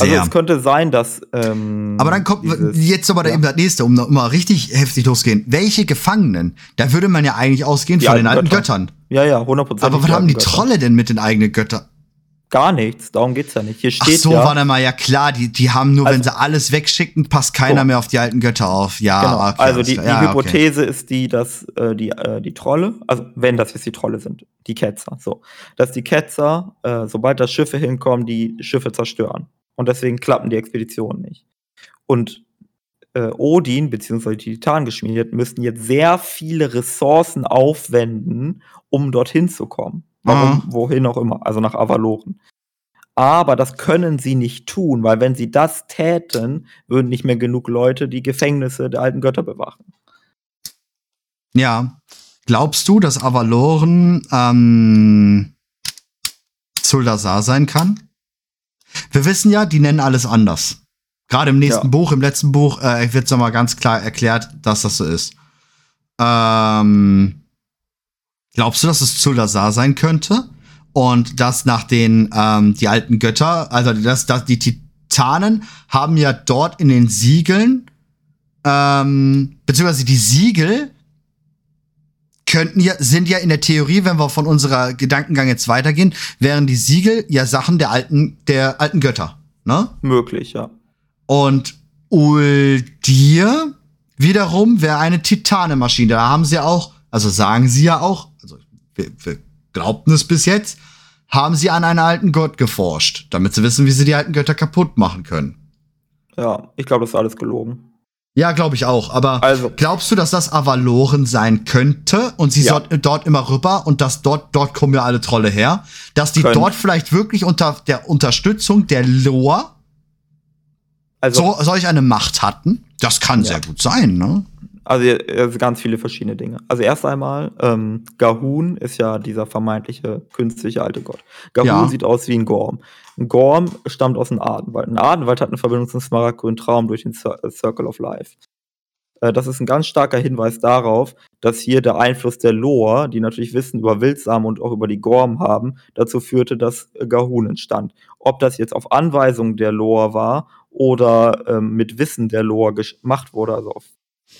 also es könnte sein, dass. Ähm, aber dann kommt dieses, jetzt aber ja. eben das nächste, um noch mal richtig heftig losgehen. Welche Gefangenen? Da würde man ja eigentlich ausgehen die von den alten Götter. Göttern. Ja, ja, 100%. Aber was haben die Trolle denn mit den eigenen Göttern? Gar nichts. Darum geht's ja nicht. Hier steht Ach so, ja, warte mal, ja klar, die, die haben nur, also, wenn sie alles wegschicken, passt keiner so. mehr auf die alten Götter auf. Ja, genau. okay, also die, die ja, Hypothese okay. ist die, dass äh, die, äh, die Trolle, also wenn das jetzt die Trolle sind, die Ketzer, so, dass die Ketzer, äh, sobald da Schiffe hinkommen, die Schiffe zerstören. Und deswegen klappen die Expeditionen nicht. Und äh, Odin bzw. die Titan geschmiedet müssten jetzt sehr viele Ressourcen aufwenden, um dorthin zu kommen. Warum, mhm. wohin auch immer, also nach Avaloren. Aber das können sie nicht tun, weil wenn sie das täten, würden nicht mehr genug Leute die Gefängnisse der alten Götter bewachen. Ja. Glaubst du, dass Avaloren ähm, Zuldasar sein kann? Wir wissen ja, die nennen alles anders. Gerade im nächsten ja. Buch, im letzten Buch, äh, wird es nochmal ganz klar erklärt, dass das so ist. Ähm, glaubst du, dass es Zuldasar sein könnte? Und dass nach den ähm, die alten Götter, also dass, dass die Titanen haben ja dort in den Siegeln, ähm, beziehungsweise die Siegel könnten ja, sind ja in der Theorie, wenn wir von unserer Gedankengang jetzt weitergehen, wären die Siegel ja Sachen der alten, der alten Götter, ne? Möglich, ja. Und Uldir wiederum wäre eine Titanemaschine. Da haben sie auch, also sagen sie ja auch, wir, wir glaubten es bis jetzt, haben sie an einen alten Gott geforscht, damit sie wissen, wie sie die alten Götter kaputt machen können. Ja, ich glaube, das ist alles gelogen. Ja, glaube ich auch. Aber also. glaubst du, dass das Avaloren sein könnte und sie ja. dort, immer rüber und dass dort, dort kommen ja alle Trolle her, dass die Können. dort vielleicht wirklich unter der Unterstützung der Loa also, so, solch eine Macht hatten? Das kann ja. sehr gut sein, ne? Also, also ganz viele verschiedene Dinge. Also erst einmal, ähm, Gahun ist ja dieser vermeintliche künstliche alte Gott. Gahun ja. sieht aus wie ein Gorm. Ein Gorm stammt aus dem Adenwald. Ein Adenwald hat eine Verbindung zum Smaragdgrünen Traum durch den äh, Circle of Life. Äh, das ist ein ganz starker Hinweis darauf, dass hier der Einfluss der Loa, die natürlich Wissen über Wildsamen und auch über die Gorm haben, dazu führte, dass Gahun entstand. Ob das jetzt auf Anweisung der Loa war oder ähm, mit Wissen der Loa gemacht wurde, also auf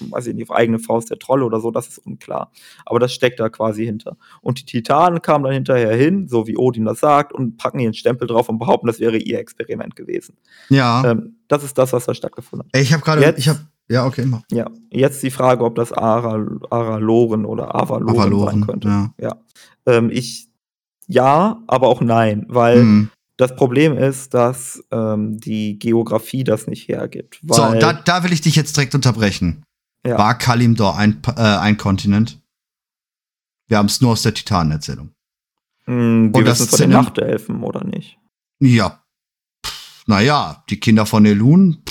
weiß ich nicht, auf eigene Faust der Trolle oder so, das ist unklar. Aber das steckt da quasi hinter. Und die Titanen kamen dann hinterher hin, so wie Odin das sagt, und packen ihren Stempel drauf und behaupten, das wäre ihr Experiment gewesen. Ja. Ähm, das ist das, was da stattgefunden hat. Ich habe gerade, ich habe, ja, okay, mach. Ja, jetzt die Frage, ob das Ara, Araloren oder Avaloren, Avaloren sein könnte. Ja. ja. Ähm, ich, ja, aber auch nein, weil hm. Das Problem ist, dass ähm, die Geografie das nicht hergibt. so, da, da will ich dich jetzt direkt unterbrechen. Ja. War Kalimdor ein, äh, ein Kontinent? Wir haben es nur aus der Titanenerzählung. Mm, die Und das von den Nachtelfen, oder nicht? Ja. Naja, die Kinder von Elun,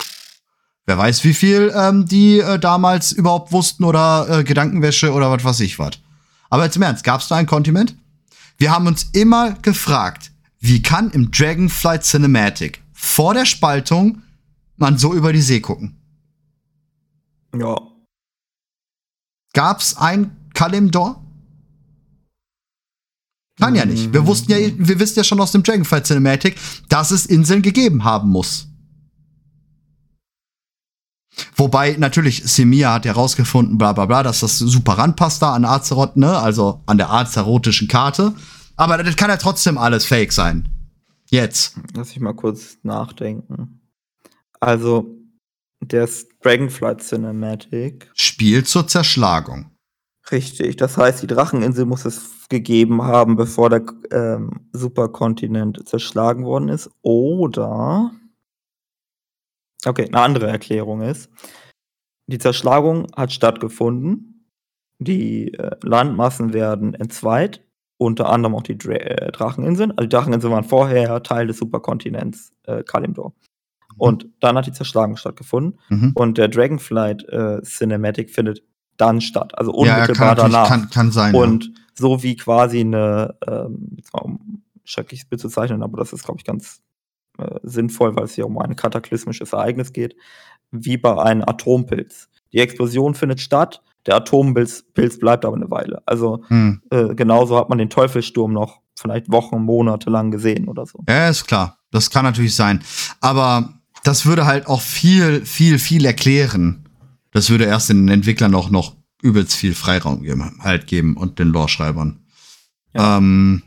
wer weiß, wie viel ähm, die äh, damals überhaupt wussten oder äh, Gedankenwäsche oder was weiß ich was. Aber jetzt im Ernst, gab es da ein Kontinent? Wir haben uns immer gefragt, wie kann im Dragonflight Cinematic vor der Spaltung man so über die See gucken? Ja. Gab's ein Kalimdor? Kann ja nicht. Wir wussten ja, wir wissen ja schon aus dem Dragonflight Cinematic, dass es Inseln gegeben haben muss. Wobei natürlich Semia hat herausgefunden, bla bla bla, dass das super ranpasst da an Azeroth, ne? Also an der azerotischen Karte. Aber das kann ja trotzdem alles fake sein. Jetzt. Lass ich mal kurz nachdenken. Also, der Dragonflight Cinematic. Spielt zur Zerschlagung. Richtig, das heißt, die Dracheninsel muss es gegeben haben, bevor der ähm, Superkontinent zerschlagen worden ist. Oder. Okay, eine andere Erklärung ist, die Zerschlagung hat stattgefunden. Die äh, Landmassen werden entzweit unter anderem auch die Dra äh, Dracheninseln. Also die Dracheninseln waren vorher Teil des Superkontinents äh, Kalimdor. Und dann hat die Zerschlagung stattgefunden. Mhm. Und der Dragonflight äh, Cinematic findet dann statt. Also unmittelbar ja, kann danach. Kann, kann sein. Und ja. so wie quasi eine, ähm, jetzt mal um schreckliches Bild zu zeichnen, aber das ist, glaube ich, ganz äh, sinnvoll, weil es hier um ein kataklysmisches Ereignis geht, wie bei einem Atompilz. Die Explosion findet statt, der Atompilz Pilz bleibt aber eine Weile. Also hm. äh, genauso hat man den Teufelsturm noch vielleicht Wochen, Monate lang gesehen oder so. Ja, ist klar. Das kann natürlich sein. Aber das würde halt auch viel, viel, viel erklären. Das würde erst den Entwicklern auch noch übelst viel Freiraum geben, halt geben und den Lore-Schreibern. Ja. Ähm,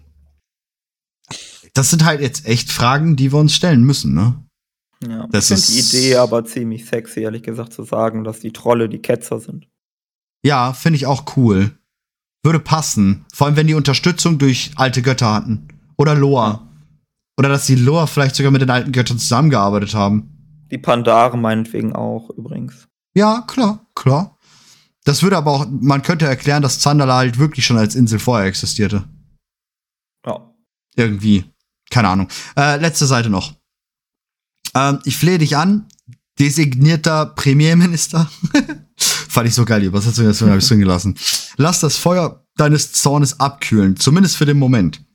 das sind halt jetzt echt Fragen, die wir uns stellen müssen, ne? Ja, das ich finde die Idee aber ziemlich sexy, ehrlich gesagt, zu sagen, dass die Trolle die Ketzer sind. Ja, finde ich auch cool. Würde passen. Vor allem, wenn die Unterstützung durch alte Götter hatten. Oder Loa. Oder dass die Loa vielleicht sogar mit den alten Göttern zusammengearbeitet haben. Die Pandaren meinetwegen auch, übrigens. Ja, klar, klar. Das würde aber auch, man könnte erklären, dass Zandala halt wirklich schon als Insel vorher existierte. Ja. Irgendwie. keine Ahnung. Äh, letzte Seite noch. Ähm, ich flehe dich an, designierter Premierminister. Fand ich so geil, die Übersetzung, deswegen habe ich drin gelassen. Lass das Feuer deines Zornes abkühlen, zumindest für den Moment.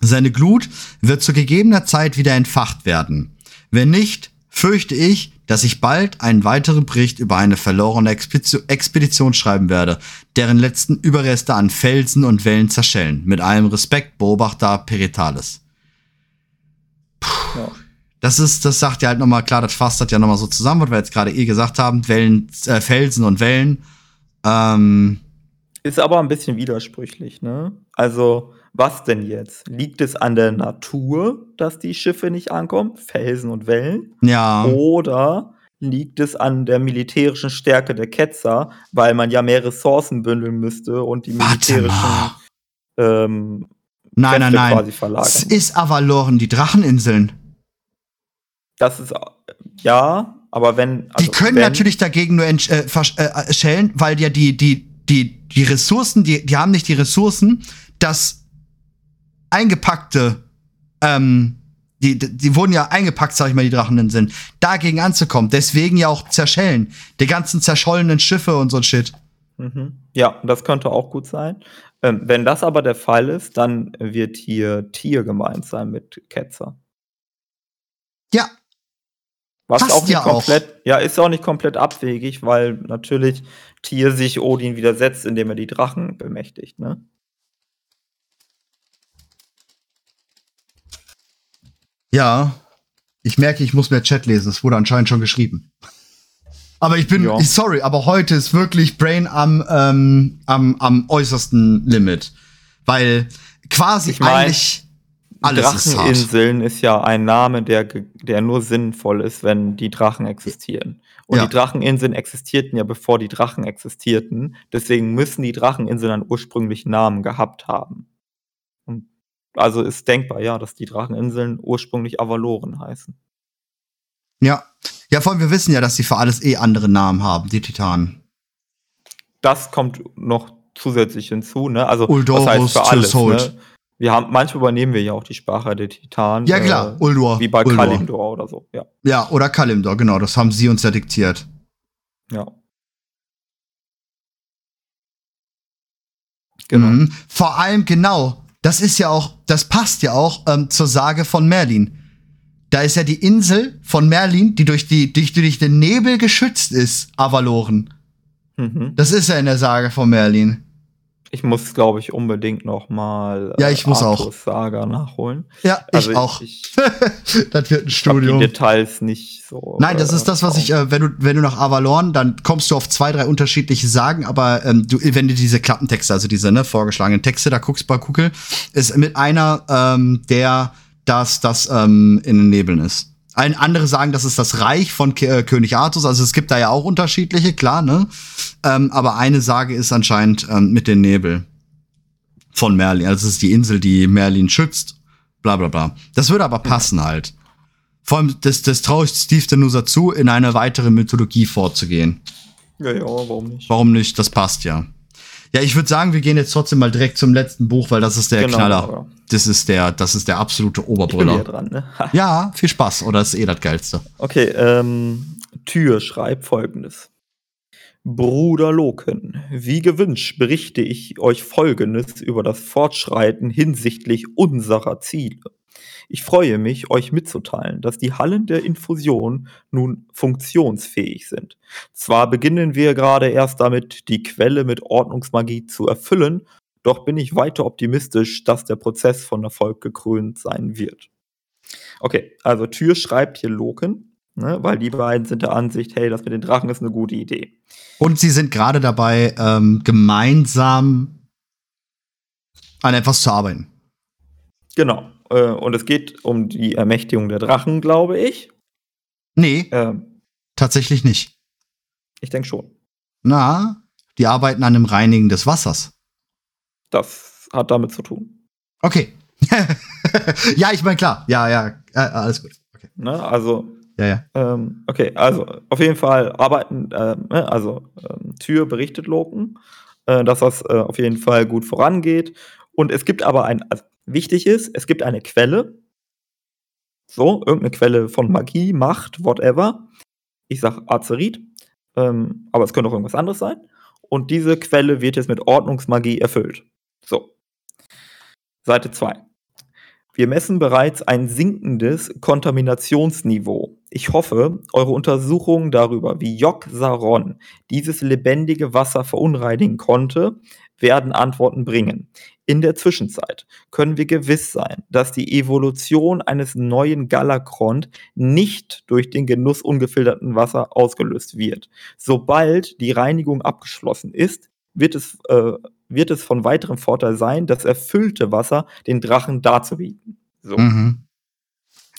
Seine Glut wird zu gegebener Zeit wieder entfacht werden. Wenn nicht, fürchte ich, dass ich bald einen weiteren Bericht über eine verlorene Expedition schreiben werde, deren letzten Überreste an Felsen und Wellen zerschellen. Mit allem Respekt, Beobachter Peritales. Puh. Ja. Das ist, das sagt ja halt nochmal, klar, das fasst das ja nochmal so zusammen, was wir jetzt gerade eh gesagt haben, Wellen, äh, Felsen und Wellen. Ähm, ist aber ein bisschen widersprüchlich, ne? Also, was denn jetzt? Liegt es an der Natur, dass die Schiffe nicht ankommen? Felsen und Wellen? Ja. Oder liegt es an der militärischen Stärke der Ketzer, weil man ja mehr Ressourcen bündeln müsste und die militärischen ähm, nein, nein, nein. quasi verlagern? Es ist Avalon, die Dracheninseln. Das ist ja, aber wenn. Also die können wenn, natürlich dagegen nur äh, äh, schellen, weil ja die, die, die, die Ressourcen, die, die haben nicht die Ressourcen, das eingepackte, ähm, die, die wurden ja eingepackt, sag ich mal, die Drachenden sind, dagegen anzukommen. Deswegen ja auch zerschellen. Die ganzen zerschollenen Schiffe und so ein Shit. Mhm. Ja, das könnte auch gut sein. Ähm, wenn das aber der Fall ist, dann wird hier Tier gemeint sein mit Ketzer. Ja, was Passt auch nicht ja komplett, auch. ja, ist auch nicht komplett abwegig, weil natürlich Tier sich Odin widersetzt, indem er die Drachen bemächtigt, ne? Ja, ich merke, ich muss mehr Chat lesen. Es wurde anscheinend schon geschrieben. Aber ich bin, ja. sorry, aber heute ist wirklich Brain am, ähm, am, am äußersten Limit. Weil quasi ich mein, eigentlich alles Dracheninseln ist, ist, ja ein Name, der, der nur sinnvoll ist, wenn die Drachen existieren. Und ja. die Dracheninseln existierten ja, bevor die Drachen existierten. Deswegen müssen die Dracheninseln einen ursprünglichen Namen gehabt haben. Also ist denkbar, ja, dass die Dracheninseln ursprünglich Avaloren heißen. Ja. Ja, vor allem, wir wissen ja, dass sie für alles eh andere Namen haben, die Titanen. Das kommt noch zusätzlich hinzu, ne? Also, Uldorus, das heißt für alles, ne? Wir haben, manchmal übernehmen wir ja auch die Sprache der Titanen. Ja, klar, äh, Uldur. Wie bei Uldur. Kalimdor oder so, ja. Ja, oder Kalimdor, genau, das haben sie uns ja diktiert. Ja. Genau. Mhm. Vor allem, genau, das ist ja auch, das passt ja auch ähm, zur Sage von Merlin. Da ist ja die Insel von Merlin, die durch, die, durch, durch den Nebel geschützt ist, Avaloren. Mhm. Das ist ja in der Sage von Merlin. Ich muss, glaube ich, unbedingt noch mal äh, ja, ich muss auch. Saga nachholen. Ja, also ich auch. Ich, das wird ein Studium. Die Details nicht so. Nein, das äh, ist das, was ich, äh, wenn du, wenn du nach Avalon, dann kommst du auf zwei, drei unterschiedliche Sagen, aber ähm, du, wenn du diese Klappentexte, also diese ne, vorgeschlagenen Texte, da guckst bei Google, ist mit einer, ähm, der das, das ähm, in den Nebeln ist. Ein, andere sagen, das ist das Reich von K äh, König Artus. Also es gibt da ja auch unterschiedliche, klar, ne? Ähm, aber eine Sage ist anscheinend ähm, mit den Nebel von Merlin. Also es ist die Insel, die Merlin schützt. Bla bla bla. Das würde aber passen halt. Vor allem, das, das traue ich Steve Denusa zu, in eine weitere Mythologie vorzugehen. Ja, ja, warum nicht? Warum nicht? Das passt ja. Ja, ich würde sagen, wir gehen jetzt trotzdem mal direkt zum letzten Buch, weil das ist der genau, Knaller. Ja. Das ist der, das ist der absolute Oberbrüller. Dran, ne? ja, viel Spaß. Oder ist eh das Geilste. Okay, ähm, Tür schreibt folgendes. Bruder Loken, wie gewünscht berichte ich euch Folgendes über das Fortschreiten hinsichtlich unserer Ziele. Ich freue mich, euch mitzuteilen, dass die Hallen der Infusion nun funktionsfähig sind. Zwar beginnen wir gerade erst damit, die Quelle mit Ordnungsmagie zu erfüllen, doch bin ich weiter optimistisch, dass der Prozess von Erfolg gekrönt sein wird. Okay, also Tür schreibt hier Loken, ne, weil die beiden sind der Ansicht, hey, das mit den Drachen ist eine gute Idee. Und sie sind gerade dabei, ähm, gemeinsam an etwas zu arbeiten. Genau. Äh, und es geht um die Ermächtigung der Drachen, glaube ich. Nee. Ähm, tatsächlich nicht. Ich denke schon. Na, die arbeiten an dem Reinigen des Wassers. Das hat damit zu tun. Okay. ja, ich meine, klar. Ja, ja, äh, alles gut. Okay. Ne, also. Ja, ja. Ähm, okay, also auf jeden Fall arbeiten, äh, also ähm, Tür berichtet Loken, äh, dass das äh, auf jeden Fall gut vorangeht. Und es gibt aber ein, also wichtig ist, es gibt eine Quelle, So, irgendeine Quelle von Magie, Macht, whatever. Ich sag Azerit, ähm, aber es könnte auch irgendwas anderes sein. Und diese Quelle wird jetzt mit Ordnungsmagie erfüllt. So. Seite 2. Wir messen bereits ein sinkendes Kontaminationsniveau. Ich hoffe, eure Untersuchungen darüber, wie Jok Saron dieses lebendige Wasser verunreinigen konnte, werden Antworten bringen. In der Zwischenzeit können wir gewiss sein, dass die Evolution eines neuen Galakrond nicht durch den Genuss ungefilterten Wasser ausgelöst wird. Sobald die Reinigung abgeschlossen ist, wird es äh, wird es von weiterem Vorteil sein, das erfüllte Wasser den Drachen darzubieten. So. Mhm.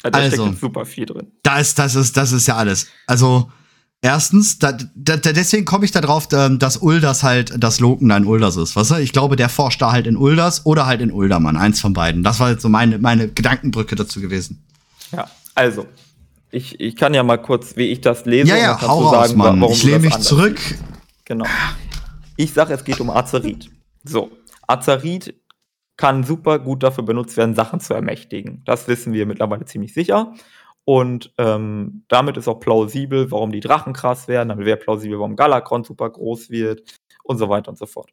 Da also, steckt super viel drin. Da ist, das, ist, das ist ja alles. Also, erstens, da, da, deswegen komme ich da drauf, dass Uldas halt das Loken ein Uldas ist. Weißt du? Ich glaube, der forscht da halt in Uldas oder halt in Uldermann. Eins von beiden. Das war jetzt so meine, meine Gedankenbrücke dazu gewesen. Ja, also. Ich, ich kann ja mal kurz, wie ich das lese, ja, ja, hau raus, sagen, Mann. ich lehne mich zurück. Genau. Ich sage, es geht um Azerit. So, Azarit kann super gut dafür benutzt werden, Sachen zu ermächtigen. Das wissen wir mittlerweile ziemlich sicher. Und ähm, damit ist auch plausibel, warum die Drachen krass werden. Damit wäre plausibel, warum Galakron super groß wird und so weiter und so fort.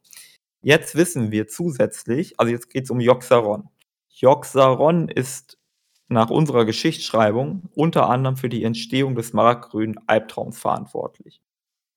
Jetzt wissen wir zusätzlich, also jetzt geht es um Joxaron. Joxaron ist nach unserer Geschichtsschreibung unter anderem für die Entstehung des markgrünen Albtraums verantwortlich.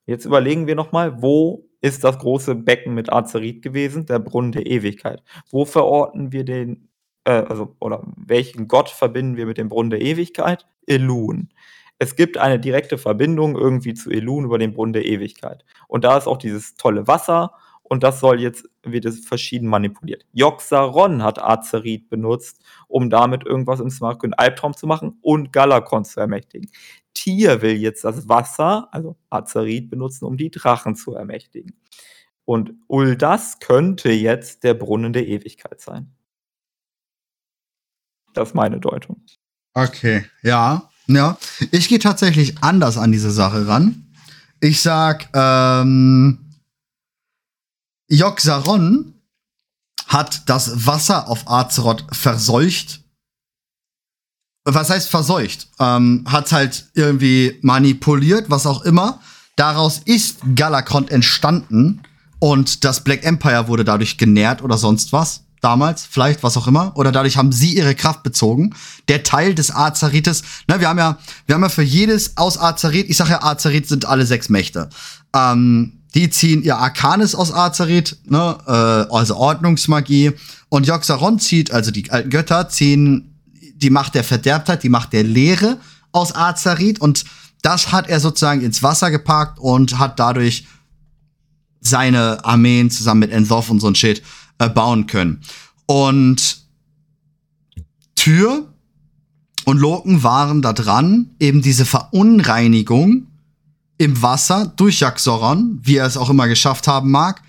Jetzt überlegen wir nochmal, wo ist das große Becken mit Azerit gewesen, der Brunnen der Ewigkeit. Wo verorten wir den, äh, also, oder welchen Gott verbinden wir mit dem Brunnen der Ewigkeit? Elun. Es gibt eine direkte Verbindung irgendwie zu Elun über den Brunnen der Ewigkeit. Und da ist auch dieses tolle Wasser und das soll jetzt, wird es verschieden manipuliert. Joxaron hat Azerit benutzt, um damit irgendwas im Smartgrün Albtraum zu machen und Galakon zu ermächtigen. Tier will jetzt das Wasser, also Azerit, benutzen, um die Drachen zu ermächtigen. Und Uldas könnte jetzt der Brunnen der Ewigkeit sein. Das ist meine Deutung. Okay, ja. Ja, ich gehe tatsächlich anders an diese Sache ran. Ich sag, ähm, Joksaron hat das Wasser auf Azeroth verseucht was heißt verseucht? Ähm, hat halt irgendwie manipuliert, was auch immer. Daraus ist Galakrond entstanden und das Black Empire wurde dadurch genährt oder sonst was. Damals, vielleicht, was auch immer. Oder dadurch haben sie ihre Kraft bezogen. Der Teil des Azarites, ne, wir haben ja, wir haben ja für jedes aus Azarit, ich sage ja, Azarit sind alle sechs Mächte. Ähm, die ziehen ihr Arcanis aus Azarit, ne, äh, also Ordnungsmagie. Und Joxaron zieht, also die alten Götter, ziehen die Macht der Verderbtheit, die Macht der Lehre aus Azarit und das hat er sozusagen ins Wasser gepackt und hat dadurch seine Armeen zusammen mit Enzoth und so ein Shit äh, bauen können. Und Tür und Loken waren da dran, eben diese Verunreinigung im Wasser durch Jaxoron, wie er es auch immer geschafft haben mag,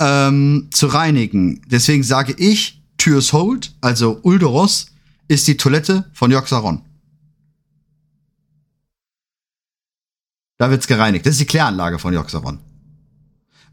ähm, zu reinigen. Deswegen sage ich, Tyrs Hold, also Uldoros, ist die Toilette von Joxaron. Da wird's gereinigt. Das ist die Kläranlage von Joxaron.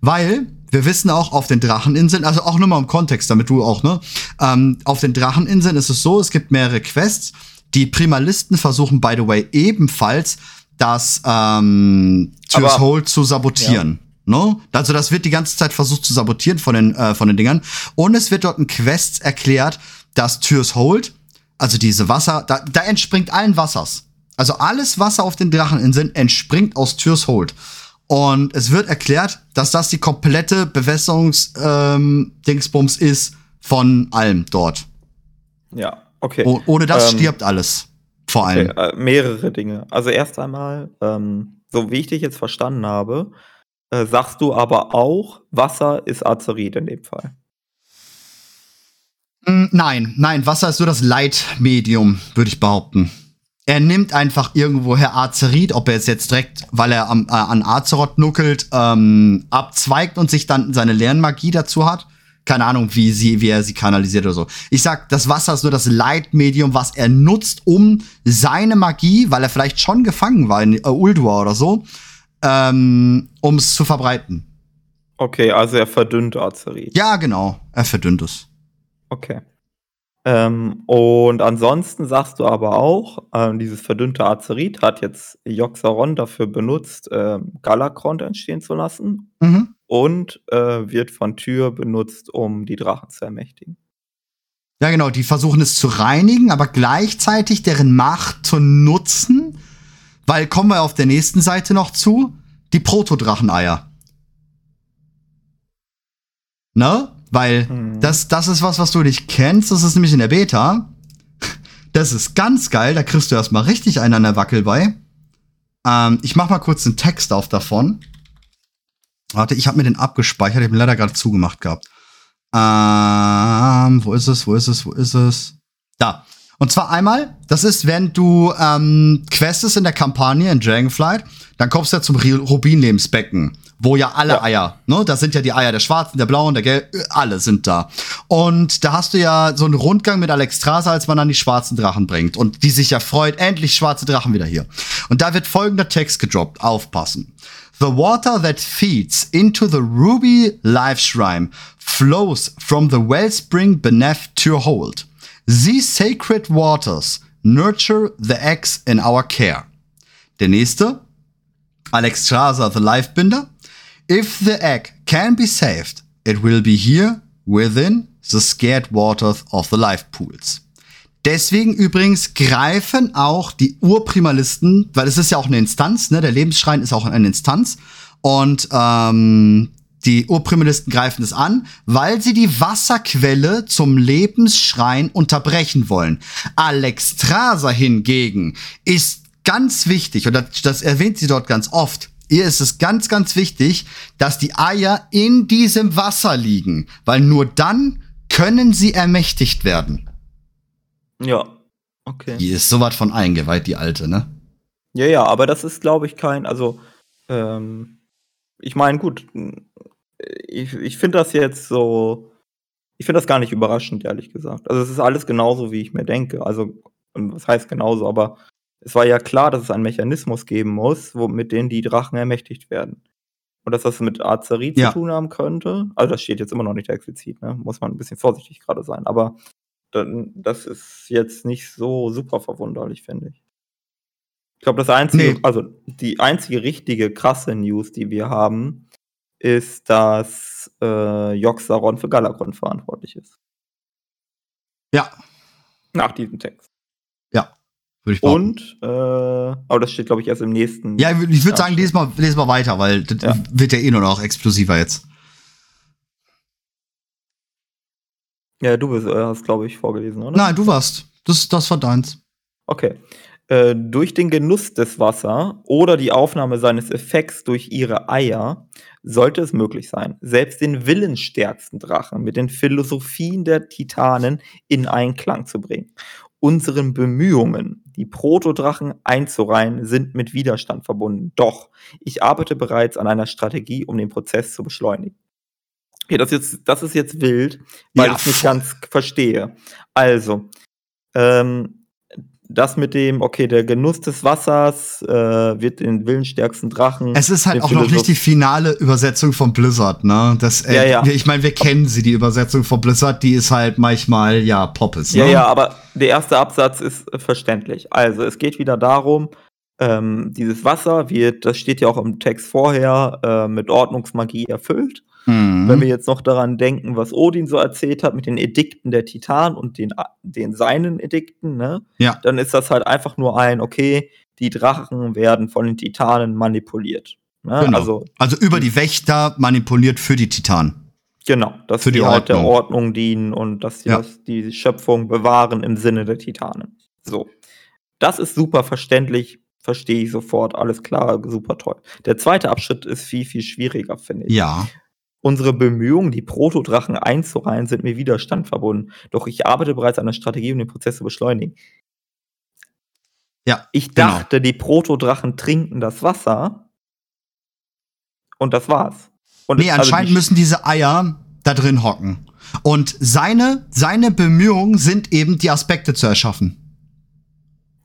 Weil wir wissen auch auf den Dracheninseln, also auch nur mal im Kontext, damit du auch, ne? Ähm, auf den Dracheninseln ist es so, es gibt mehrere Quests. Die Primalisten versuchen, by the way, ebenfalls das ähm, Tyrs Hold zu sabotieren. Ja. Ne? Also das wird die ganze Zeit versucht zu sabotieren von den, äh, von den Dingern. Und es wird dort in Quests erklärt, dass Tyrs Hold also diese Wasser, da, da entspringt allen Wassers. Also alles Wasser auf den Dracheninseln entspringt aus Tyrs Hold. Und es wird erklärt, dass das die komplette Bewässerungs-Dingsbums ähm, ist von allem dort. Ja, okay. Oh, ohne das ähm, stirbt alles. Vor allem. Okay, äh, mehrere Dinge. Also erst einmal, ähm, so wie ich dich jetzt verstanden habe, äh, sagst du aber auch, Wasser ist Azerit in dem Fall. Mm, nein, nein, Wasser ist nur das Leitmedium, würde ich behaupten. Er nimmt einfach irgendwoher Azerit, ob er es jetzt direkt, weil er am, äh, an Azeroth nuckelt, ähm, abzweigt und sich dann seine Lernmagie dazu hat. Keine Ahnung, wie, sie, wie er sie kanalisiert oder so. Ich sag, das Wasser ist nur das Leitmedium, was er nutzt, um seine Magie, weil er vielleicht schon gefangen war in äh, Uldur oder so, ähm, um es zu verbreiten. Okay, also er verdünnt Azerit. Ja, genau. Er verdünnt es. Okay. Ähm, und ansonsten sagst du aber auch, ähm, dieses verdünnte Azerit hat jetzt Joxaron dafür benutzt, ähm, Galakrond entstehen zu lassen Mhm. und äh, wird von Tür benutzt, um die Drachen zu ermächtigen. Ja, genau, die versuchen es zu reinigen, aber gleichzeitig deren Macht zu nutzen, weil kommen wir auf der nächsten Seite noch zu, die Protodracheneier. Ne? Weil Mhm. das, das ist was, was du nicht kennst, das ist nämlich in der Beta. Das ist ganz geil, da kriegst du erstmal richtig einen an der Wackel bei. Ähm, ich mach mal kurz einen Text auf davon. Warte, ich habe mir den abgespeichert, ich habe ihn leider gerade zugemacht gehabt. Ähm, wo ist es, wo ist es, wo ist es? Da. Und zwar einmal, das ist, wenn du ähm, questest in der Kampagne in Dragonflight, dann kommst du ja zum Rubinlebensbecken, wo ja alle Ja. Eier, ne, da sind ja die Eier der Schwarzen, der Blauen, der Gelben, alle sind da. Und da hast du ja so einen Rundgang mit Alexstrasza, als man dann die schwarzen Drachen bringt und die sich ja freut, endlich schwarze Drachen wieder hier. Und da wird folgender Text gedroppt, aufpassen. The water that feeds into the ruby life shrine flows from the wellspring beneath your hold. These sacred waters nurture the eggs in our care. Der nächste, Alexstrasza the Lifebinder. If the egg can be saved, it will be here within the scared waters of the life pools. Deswegen übrigens greifen auch die Urprimalisten, weil es ist ja auch eine Instanz, ne? Der Lebensschrein ist auch eine Instanz. Und ähm, die Urprimalisten greifen es an, weil sie die Wasserquelle zum Lebensschrein unterbrechen wollen. Alexstrasza hingegen ist ganz wichtig, und das, das erwähnt sie dort ganz oft. Ihr ist es ganz, ganz wichtig, dass die Eier in diesem Wasser liegen, weil nur dann können sie ermächtigt werden. Ja, okay. Die ist sowas von eingeweiht, die alte, ne? Ja, ja, aber das ist, glaube ich, kein, also, ähm, ich meine, gut, ich, ich finde das jetzt so, ich finde das gar nicht überraschend, ehrlich gesagt. Also es ist alles genauso, wie ich mir denke. Also, was heißt genauso, aber es war ja klar, dass es einen Mechanismus geben muss, wo, mit dem die Drachen ermächtigt werden. Und dass das mit Azerie Ja. zu tun haben könnte, also das steht jetzt immer noch nicht explizit, ne? muss man ein bisschen vorsichtig gerade sein, aber dann, das ist jetzt nicht so super verwunderlich, finde ich. Ich glaube, das einzige, Nee. also die einzige richtige krasse News, die wir haben, ist, dass äh, Joxaron für Galakron verantwortlich ist. Ja, Nach diesem Text. Würde ich behaupten. Und, äh, aber das steht, glaube ich, erst im nächsten. Ja, ich würd- ich würde Ja, sagen, lese mal, lese mal weiter, weil das Ja. wird ja eh nur noch explosiver jetzt. Ja, du bist, äh, hast, glaube ich, vorgelesen, oder? Nein, du warst. Das, das war deins. Okay. Äh, durch den Genuss des Wasser oder die Aufnahme seines Effekts durch ihre Eier sollte es möglich sein, selbst den willensstärksten Drachen mit den Philosophien der Titanen in Einklang zu bringen. Unseren Bemühungen, die Protodrachen einzureihen, sind mit Widerstand verbunden. Doch ich arbeite bereits an einer Strategie, um den Prozess zu beschleunigen. Okay, das, ist jetzt, das ist jetzt wild, weil Ja, ich nicht ganz verstehe. Also, ähm, das mit dem, okay, der Genuss des Wassers äh, wird den willensstärksten Drachen. Es ist halt auch noch nicht Philosoph- die finale Übersetzung von Blizzard, ne? Das, äh, Ja, ja. Ich meine, wir kennen sie, die Übersetzung von Blizzard, die ist halt manchmal, ja, Poppes, ne? Ja, ja, aber der erste Absatz ist äh, verständlich. Also, es geht wieder darum, ähm, dieses Wasser wird, das steht ja auch im Text vorher, äh, mit Ordnungsmagie erfüllt. Mhm. Wenn wir jetzt noch daran denken, was Odin so erzählt hat mit den Edikten der Titan und den, den seinen Edikten, ne? Ja. dann ist das halt einfach nur ein, okay, die Drachen werden von den Titanen manipuliert. Ne? Genau. Also, Also über die Wächter manipuliert für die Titanen. genau, dass Für die die halt der Ordnung. Ordnung dienen und dass sie Ja. das, die Schöpfung bewahren im Sinne der Titanen. So. Das ist super verständlich, verstehe ich sofort, alles klar, super toll. Der zweite Abschnitt ist viel, viel schwieriger, finde ich. Ja. Unsere Bemühungen, die Protodrachen einzureihen, sind mit Widerstand verbunden. Doch ich arbeite bereits an einer Strategie, um den Prozess zu beschleunigen. Ja, Ich genau. dachte, die Protodrachen trinken das Wasser. Und das war's. Und Nee, also anscheinend die- müssen diese Eier da drin hocken. Und seine, seine Bemühungen sind eben, die Aspekte zu erschaffen.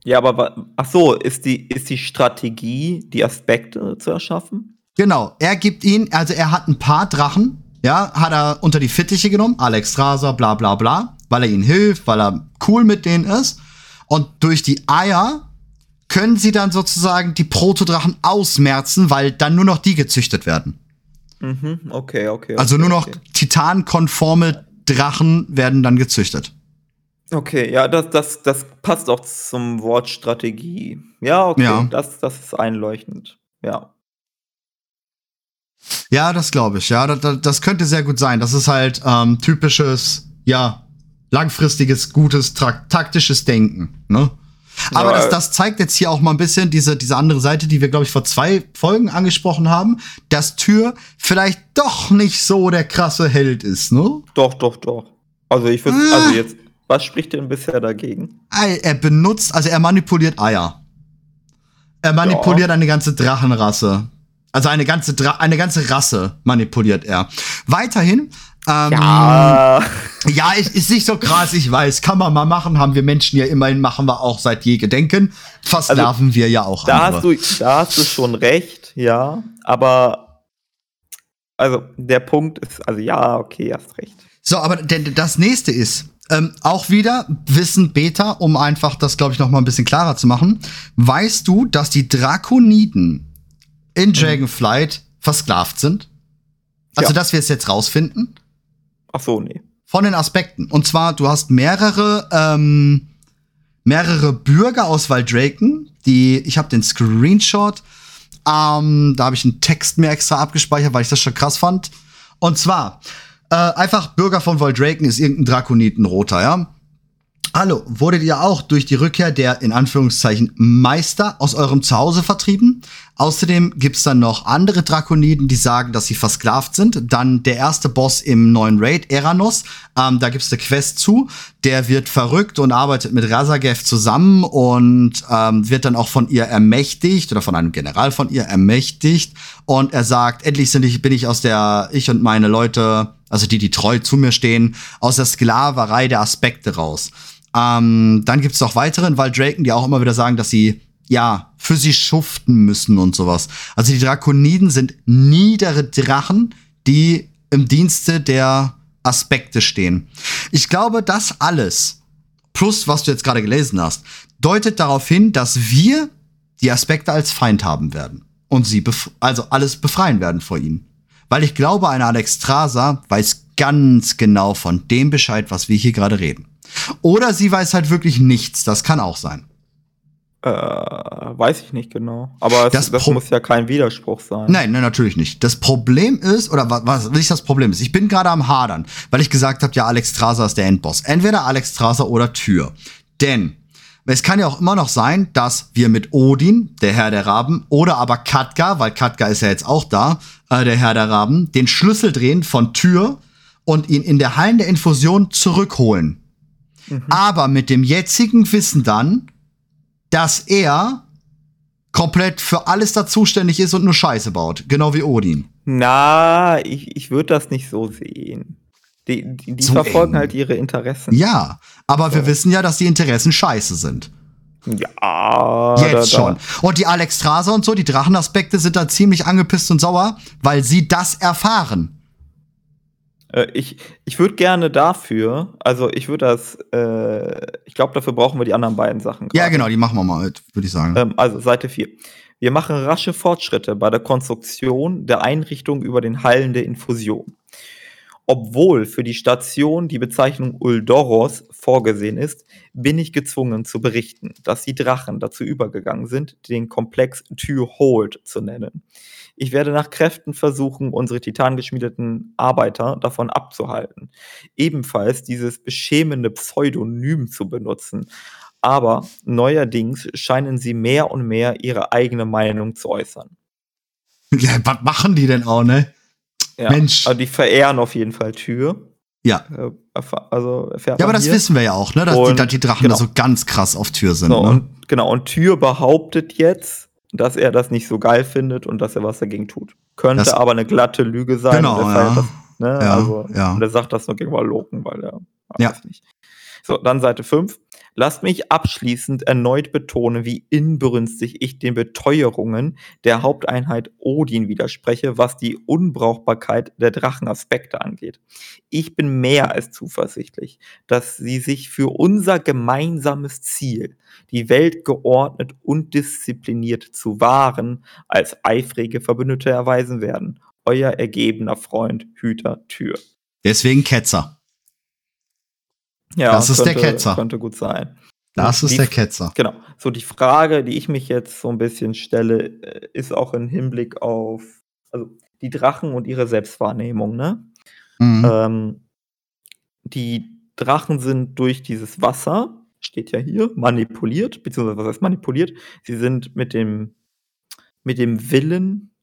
Ja, aber ach so, ist die, ist die Strategie, die Aspekte zu erschaffen? Genau, er gibt ihn, also er hat ein paar Drachen, ja, hat er unter die Fittiche genommen, Alex Raser, bla bla bla, weil er ihnen hilft, weil er cool mit denen ist. Und durch die Eier können sie dann sozusagen die Protodrachen ausmerzen, weil dann nur noch die gezüchtet werden. Mhm, okay, okay. Also okay, nur noch okay. titankonforme Drachen werden dann gezüchtet. Okay, ja, das, das, das passt auch zum Wort Strategie. Ja, okay, Ja. Das, das ist einleuchtend. Ja. Ja, das glaube ich. Ja, das, das könnte sehr gut sein. Das ist halt ähm, typisches, ja, langfristiges, gutes, taktisches Denken. Ne? Aber Ja, das, das zeigt jetzt hier auch mal ein bisschen diese, diese andere Seite, die wir, glaube ich, vor zwei Folgen angesprochen haben, dass Tür vielleicht doch nicht so der krasse Held ist, ne? Doch, doch, doch. Also ich würde, Ah. also jetzt, was spricht denn bisher dagegen? Er er benutzt, also er manipuliert Eier. Er manipuliert eine ganze Drachenrasse. Also eine ganze, Dra eine ganze Rasse manipuliert er. Weiterhin, ähm, Ja. Ja, ist, ist nicht so krass, ich weiß. Kann man mal machen, haben wir Menschen ja immerhin, machen wir auch seit je Gedenken. Versklaven wir ja auch Da andere. hast, du, da hast du schon recht, ja. Aber, also der Punkt ist, also ja, okay, hast recht. So, aber denn das nächste ist, ähm, auch wieder Wissen Beta, um einfach das, glaube ich, noch mal ein bisschen klarer zu machen. Weißt du, dass die Drakoniden in Dragonflight versklavt sind? Also, Ja. dass wir es jetzt rausfinden? Ach so, nee. Von den Aspekten. Und zwar, du hast mehrere, ähm, mehrere Bürger aus Valdraken, die, ich habe den Screenshot, ähm, da habe ich einen Text mir extra abgespeichert, weil ich das schon krass fand. Und zwar, äh, einfach Bürger von Valdraken ist irgendein Drakonitenroter, ja? Hallo, wurdet ihr auch durch die Rückkehr der in Anführungszeichen Meister aus eurem Zuhause vertrieben? Außerdem gibt's dann noch andere Drakoniden, die sagen, dass sie versklavt sind. Dann der erste Boss im neuen Raid, Eranos. Ähm, da gibt's eine Quest zu. Der wird verrückt und arbeitet mit Razagev zusammen und ähm, wird dann auch von ihr ermächtigt oder von einem General von ihr ermächtigt. Und er sagt, endlich sind ich, bin ich aus der, ich und meine Leute, also die, die treu zu mir stehen, aus der Sklaverei der Aspekte raus. Ähm, dann gibt's noch weitere in Valdraken, die auch immer wieder sagen, dass sie ja für sie schuften müssen und sowas. Also die Drakoniden sind niedere Drachen, die im Dienste der Aspekte stehen. Ich glaube, das alles, plus was du jetzt gerade gelesen hast, deutet darauf hin, dass wir die Aspekte als Feind haben werden und sie also alles befreien werden vor ihnen. Weil ich glaube, eine Alexstrasza weiß ganz genau von dem Bescheid, was wir hier gerade reden. Oder sie weiß halt wirklich nichts, das kann auch sein. Äh, weiß ich nicht genau. Aber es, Das das, muss ja kein Widerspruch sein. Nein, nein, natürlich nicht. Das Problem ist, oder was, was nicht das Problem ist, ich bin gerade am Hadern, weil ich gesagt habe, ja, Alex Strasser ist der Endboss. Entweder Alex Strasser oder Tür. Denn es kann ja auch immer noch sein, dass wir mit Odin, der Herr der Raben, oder aber Katka, weil Katka ist ja jetzt auch da, äh, der Herr der Raben, den Schlüssel drehen von Tür und ihn in der Hallen der Infusion zurückholen. Aber mit dem jetzigen Wissen dann, dass er komplett für alles da zuständig ist und nur Scheiße baut. Genau wie Odin. Na, ich, ich würde das nicht so sehen. Die, die, die verfolgen eng. halt ihre Interessen. Ja, aber wir So. wissen ja, dass die Interessen scheiße sind. Ja, Jetzt da, schon. Und die Alex Strasser und so, die Drachenaspekte sind da ziemlich angepisst und sauer, weil sie das erfahren. Äh, ich ich würde gerne dafür, also ich würde das, äh, ich glaube, dafür brauchen wir die anderen beiden Sachen. Ja, gerade. genau, die machen wir mal, würde ich sagen. Ähm, also Seite 4. Wir machen rasche Fortschritte bei der Konstruktion der Einrichtung über den Hallen der Infusion. Obwohl für die Station die Bezeichnung Uldoros vorgesehen ist, bin ich gezwungen zu berichten, dass die Drachen dazu übergegangen sind, den Komplex Tyrhold zu nennen. Ich werde nach Kräften versuchen, unsere titangeschmiedeten Arbeiter davon abzuhalten, ebenfalls dieses beschämende Pseudonym zu benutzen, aber neuerdings scheinen sie mehr und mehr ihre eigene Meinung zu äußern. Ja, was machen die denn auch, ne? Ja, Mensch. Also die verehren auf jeden Fall Tür. Ja. Äh, also Ja, aber das hier. wissen wir ja auch, ne? Dass, die, Und- dass die Drachen genau. da so ganz krass auf Tür sind. So, ne? und, genau, und Tür behauptet jetzt, dass er das nicht so geil findet und dass er was dagegen tut. Könnte Das- aber eine glatte Lüge sein. Genau, er ja. das, ne? Ja, also, ja. Und er sagt das nur gegen mal loken, weil er Ja. weiß nicht. So, dann Seite 5. Lasst mich abschließend erneut betonen, wie inbrünstig ich den Beteuerungen der Haupteinheit Odin widerspreche, was die Unbrauchbarkeit der Drachenaspekte angeht. Ich bin mehr als zuversichtlich, dass sie sich für unser gemeinsames Ziel, die Welt geordnet und diszipliniert zu wahren, als eifrige Verbündete erweisen werden. Euer ergebener Freund Hüter Tür. Deswegen Ketzer. Ja, Das ist der könnte, Ketzer. Könnte gut sein. Das Die ist der Ketzer. Genau. So die Frage, die ich mich jetzt so ein bisschen stelle, äh, ist auch im Hinblick auf also die Drachen und ihre Selbstwahrnehmung, ne? Mhm. Ähm, die Drachen sind durch dieses Wasser, steht ja hier, manipuliert, beziehungsweise was heißt manipuliert? Sie sind mit dem, mit dem Willen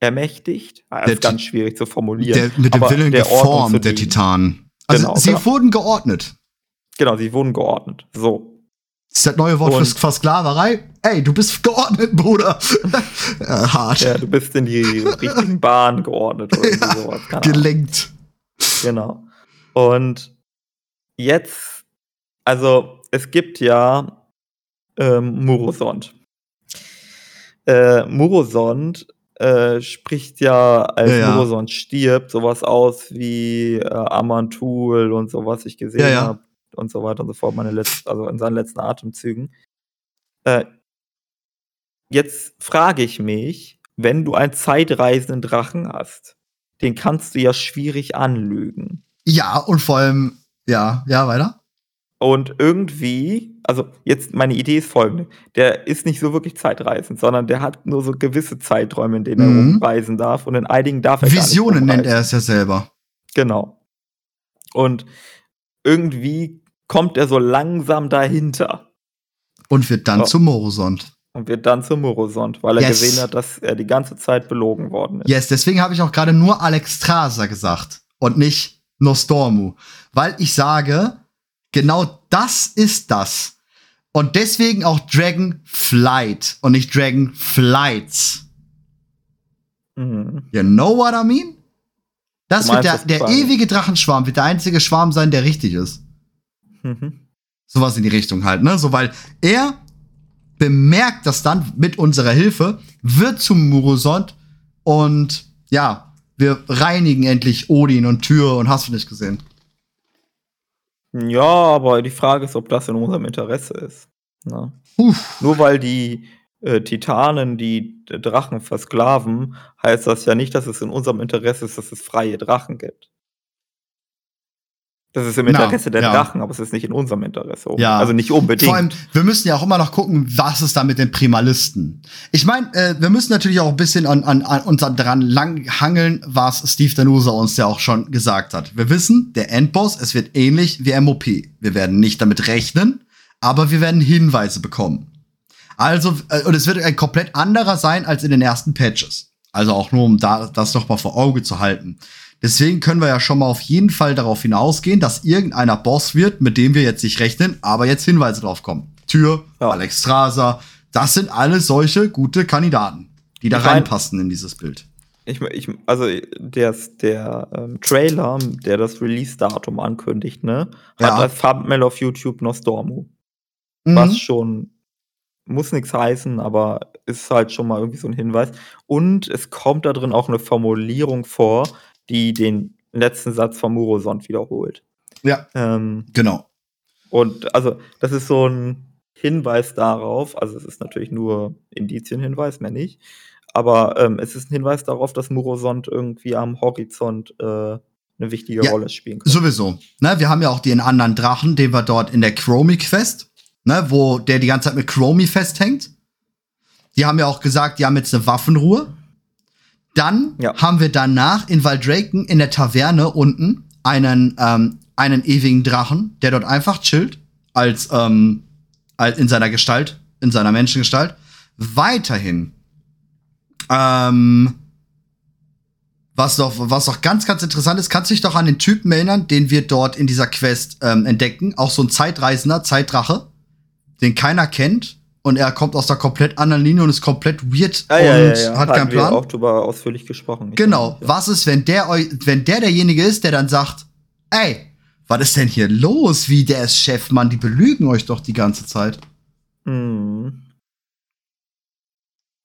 ermächtigt. Ah, Das Der ist ganz schwierig zu formulieren. Der, mit dem Willen der geformt, der dienen. Also Genau, sie genau. wurden geordnet. Genau, sie wurden geordnet. So. Das ist das neue Wort für Und- Versklaverei. Ey, du bist geordnet, Bruder. hart. Ja, du bist in die richtigen Bahnen geordnet oder Ja, sowas. Gelenkt. Genau. Und jetzt, also es gibt ja ähm, Murosond. Äh, Murosond äh, spricht ja, als Ja, ja. Murosond stirbt, sowas aus wie äh, Amantul und so, was ich gesehen ja. habe und so weiter und so fort, meine letzten, also in seinen letzten Atemzügen. Äh, jetzt frage ich mich, wenn du einen zeitreisenden Drachen hast, den kannst du ja schwierig anlügen. Ja, und vor allem, ja, ja, weiter. Und irgendwie, also jetzt meine Idee ist folgende: Der ist nicht so wirklich zeitreisend, sondern der hat nur so gewisse Zeiträume, in denen er Mhm. rumreisen darf und in einigen darf er Visionen nennt er es ja selber. Genau. Und irgendwie kommt er so langsam dahinter Und wird dann Ja. zum Morosond. und wird dann zum Morosond, weil er Yes. gesehen hat, dass er die ganze Zeit belogen worden ist. Yes, deswegen habe ich auch gerade nur Alexstrasza gesagt und nicht Nostormu. Weil ich sage, genau das ist das. Und deswegen auch Dragon Flight und nicht Dragon Flights. Mhm. You know what I mean? Das wird der, der ewige Drachenschwarm, wird der einzige Schwarm sein, der richtig ist. Mhm. Sowas in die Richtung halt, ne? So, weil er bemerkt das dann mit unserer Hilfe, wird zum Murosond und ja, wir reinigen endlich Odin und Tür und hast du nicht gesehen. Ja, aber die Frage ist, ob das in unserem Interesse ist. Ne? Nur weil die äh, Titanen die Drachen versklaven, heißt das ja nicht, dass es in unserem Interesse ist, dass es freie Drachen gibt. Das ist im Na, Interesse der ja. Drachen, aber es ist nicht in unserem Interesse. Ja. Also nicht unbedingt. Vor allem, wir müssen ja auch immer noch gucken, was ist da mit den Primalisten. Ich meine, äh, wir müssen natürlich auch ein bisschen an, an, an uns dran langhangeln, was Steve Danusa uns ja auch schon gesagt hat. Wir wissen, der Endboss, es wird ähnlich wie MOP. Wir werden nicht damit rechnen, aber wir werden Hinweise bekommen. Also, äh, und es wird ein komplett anderer sein als in den ersten Patches. Also auch nur, um da, das noch mal vor Auge zu halten. Deswegen können wir ja schon mal auf jeden Fall darauf hinausgehen, dass irgendeiner Boss wird, mit dem wir jetzt nicht rechnen, aber jetzt Hinweise drauf kommen. Tür, Ja. Alex Strasser, das sind alles solche gute Kandidaten, die da Ich reinpassen in dieses Bild. Ich, ich, also der, der ähm, Trailer, der das Release-Datum ankündigt, ne, Ja. hat als Thumbnail auf YouTube Nostormu. Mhm. Was schon muss nichts heißen, aber ist halt schon mal irgendwie so ein Hinweis. Und es kommt da drin auch eine Formulierung vor, die den letzten Satz vom Murosond wiederholt. Ja, Ähm, genau. und also, das ist so ein Hinweis darauf, also es ist natürlich nur Indizienhinweis, mehr nicht, aber ähm, es ist ein Hinweis darauf, dass Murosond irgendwie am Horizont äh, eine wichtige Ja, Rolle spielen kann. Sowieso. Ne, wir haben ja auch den anderen Drachen, den wir dort in der Chromie-Quest, ne, wo der die ganze Zeit mit Chromie festhängt. Die haben ja auch gesagt, die haben jetzt eine Waffenruhe. Dann Ja. haben wir danach in Valdraken in der Taverne unten einen, ähm, einen ewigen Drachen, der dort einfach chillt, als, ähm, als in seiner Gestalt, in seiner Menschengestalt. Weiterhin ähm, was doch, was doch ganz, ganz interessant ist, kannst du dich doch an den Typen erinnern, den wir dort in dieser Quest ähm, entdecken. Auch so ein Zeitreisender, Zeitdrache, den keiner kennt. Und er kommt aus einer komplett anderen Linie und ist komplett weird Ah, und ja, ja, ja. hat Hatten keinen wir Plan. auch drüber ausführlich gesprochen. Ich Genau. nicht, ja. Was ist, wenn der, wenn der derjenige ist, der dann sagt, ey, Was ist denn hier los? Wie, der ist Chef, Mann, die belügen euch doch die ganze Zeit. Mhm.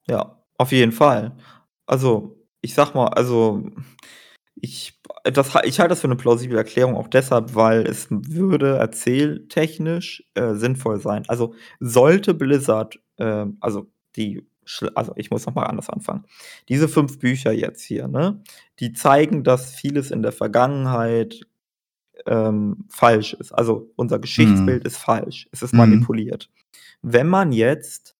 Ja, auf jeden Fall. Also, ich sag mal, also, ich das ich halte das für eine plausible Erklärung auch deshalb, weil es würde erzähltechnisch, äh, sinnvoll sein. Also, sollte Blizzard, ähm also, die also, ich muss noch mal anders anfangen. Diese fünf Bücher jetzt hier, ne, die zeigen, dass vieles in der Vergangenheit, ähm, falsch ist. Also, unser Mhm. Geschichtsbild ist falsch. Es ist Mhm. manipuliert. Wenn man jetzt,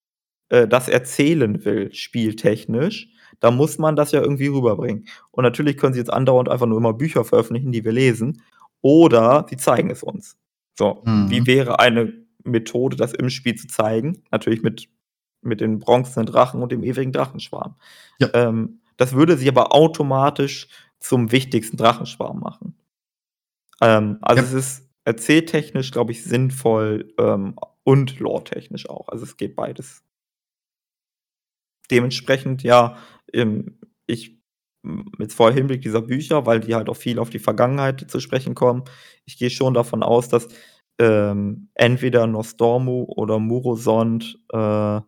äh, das erzählen will, spieltechnisch, dann muss man das ja irgendwie rüberbringen. Und natürlich können sie jetzt andauernd einfach nur immer Bücher veröffentlichen, die wir lesen, oder sie zeigen es uns. So, wie Mhm. wäre eine Methode, das im Spiel zu zeigen? Natürlich mit mit den bronzenen Drachen und dem ewigen Drachenschwarm. Ja. Ähm, das würde sie aber automatisch zum wichtigsten Drachenschwarm machen. Ähm, also, Ja. es ist erzähltechnisch, glaube ich, sinnvoll, ähm, und loretechnisch auch. Also, es geht beides. Dementsprechend, ja, ich jetzt vor Hinblick dieser Bücher, weil die halt auch viel auf die Vergangenheit zu sprechen kommen, ich gehe schon davon aus, dass, ähm, entweder Nostormu oder Murosond, äh,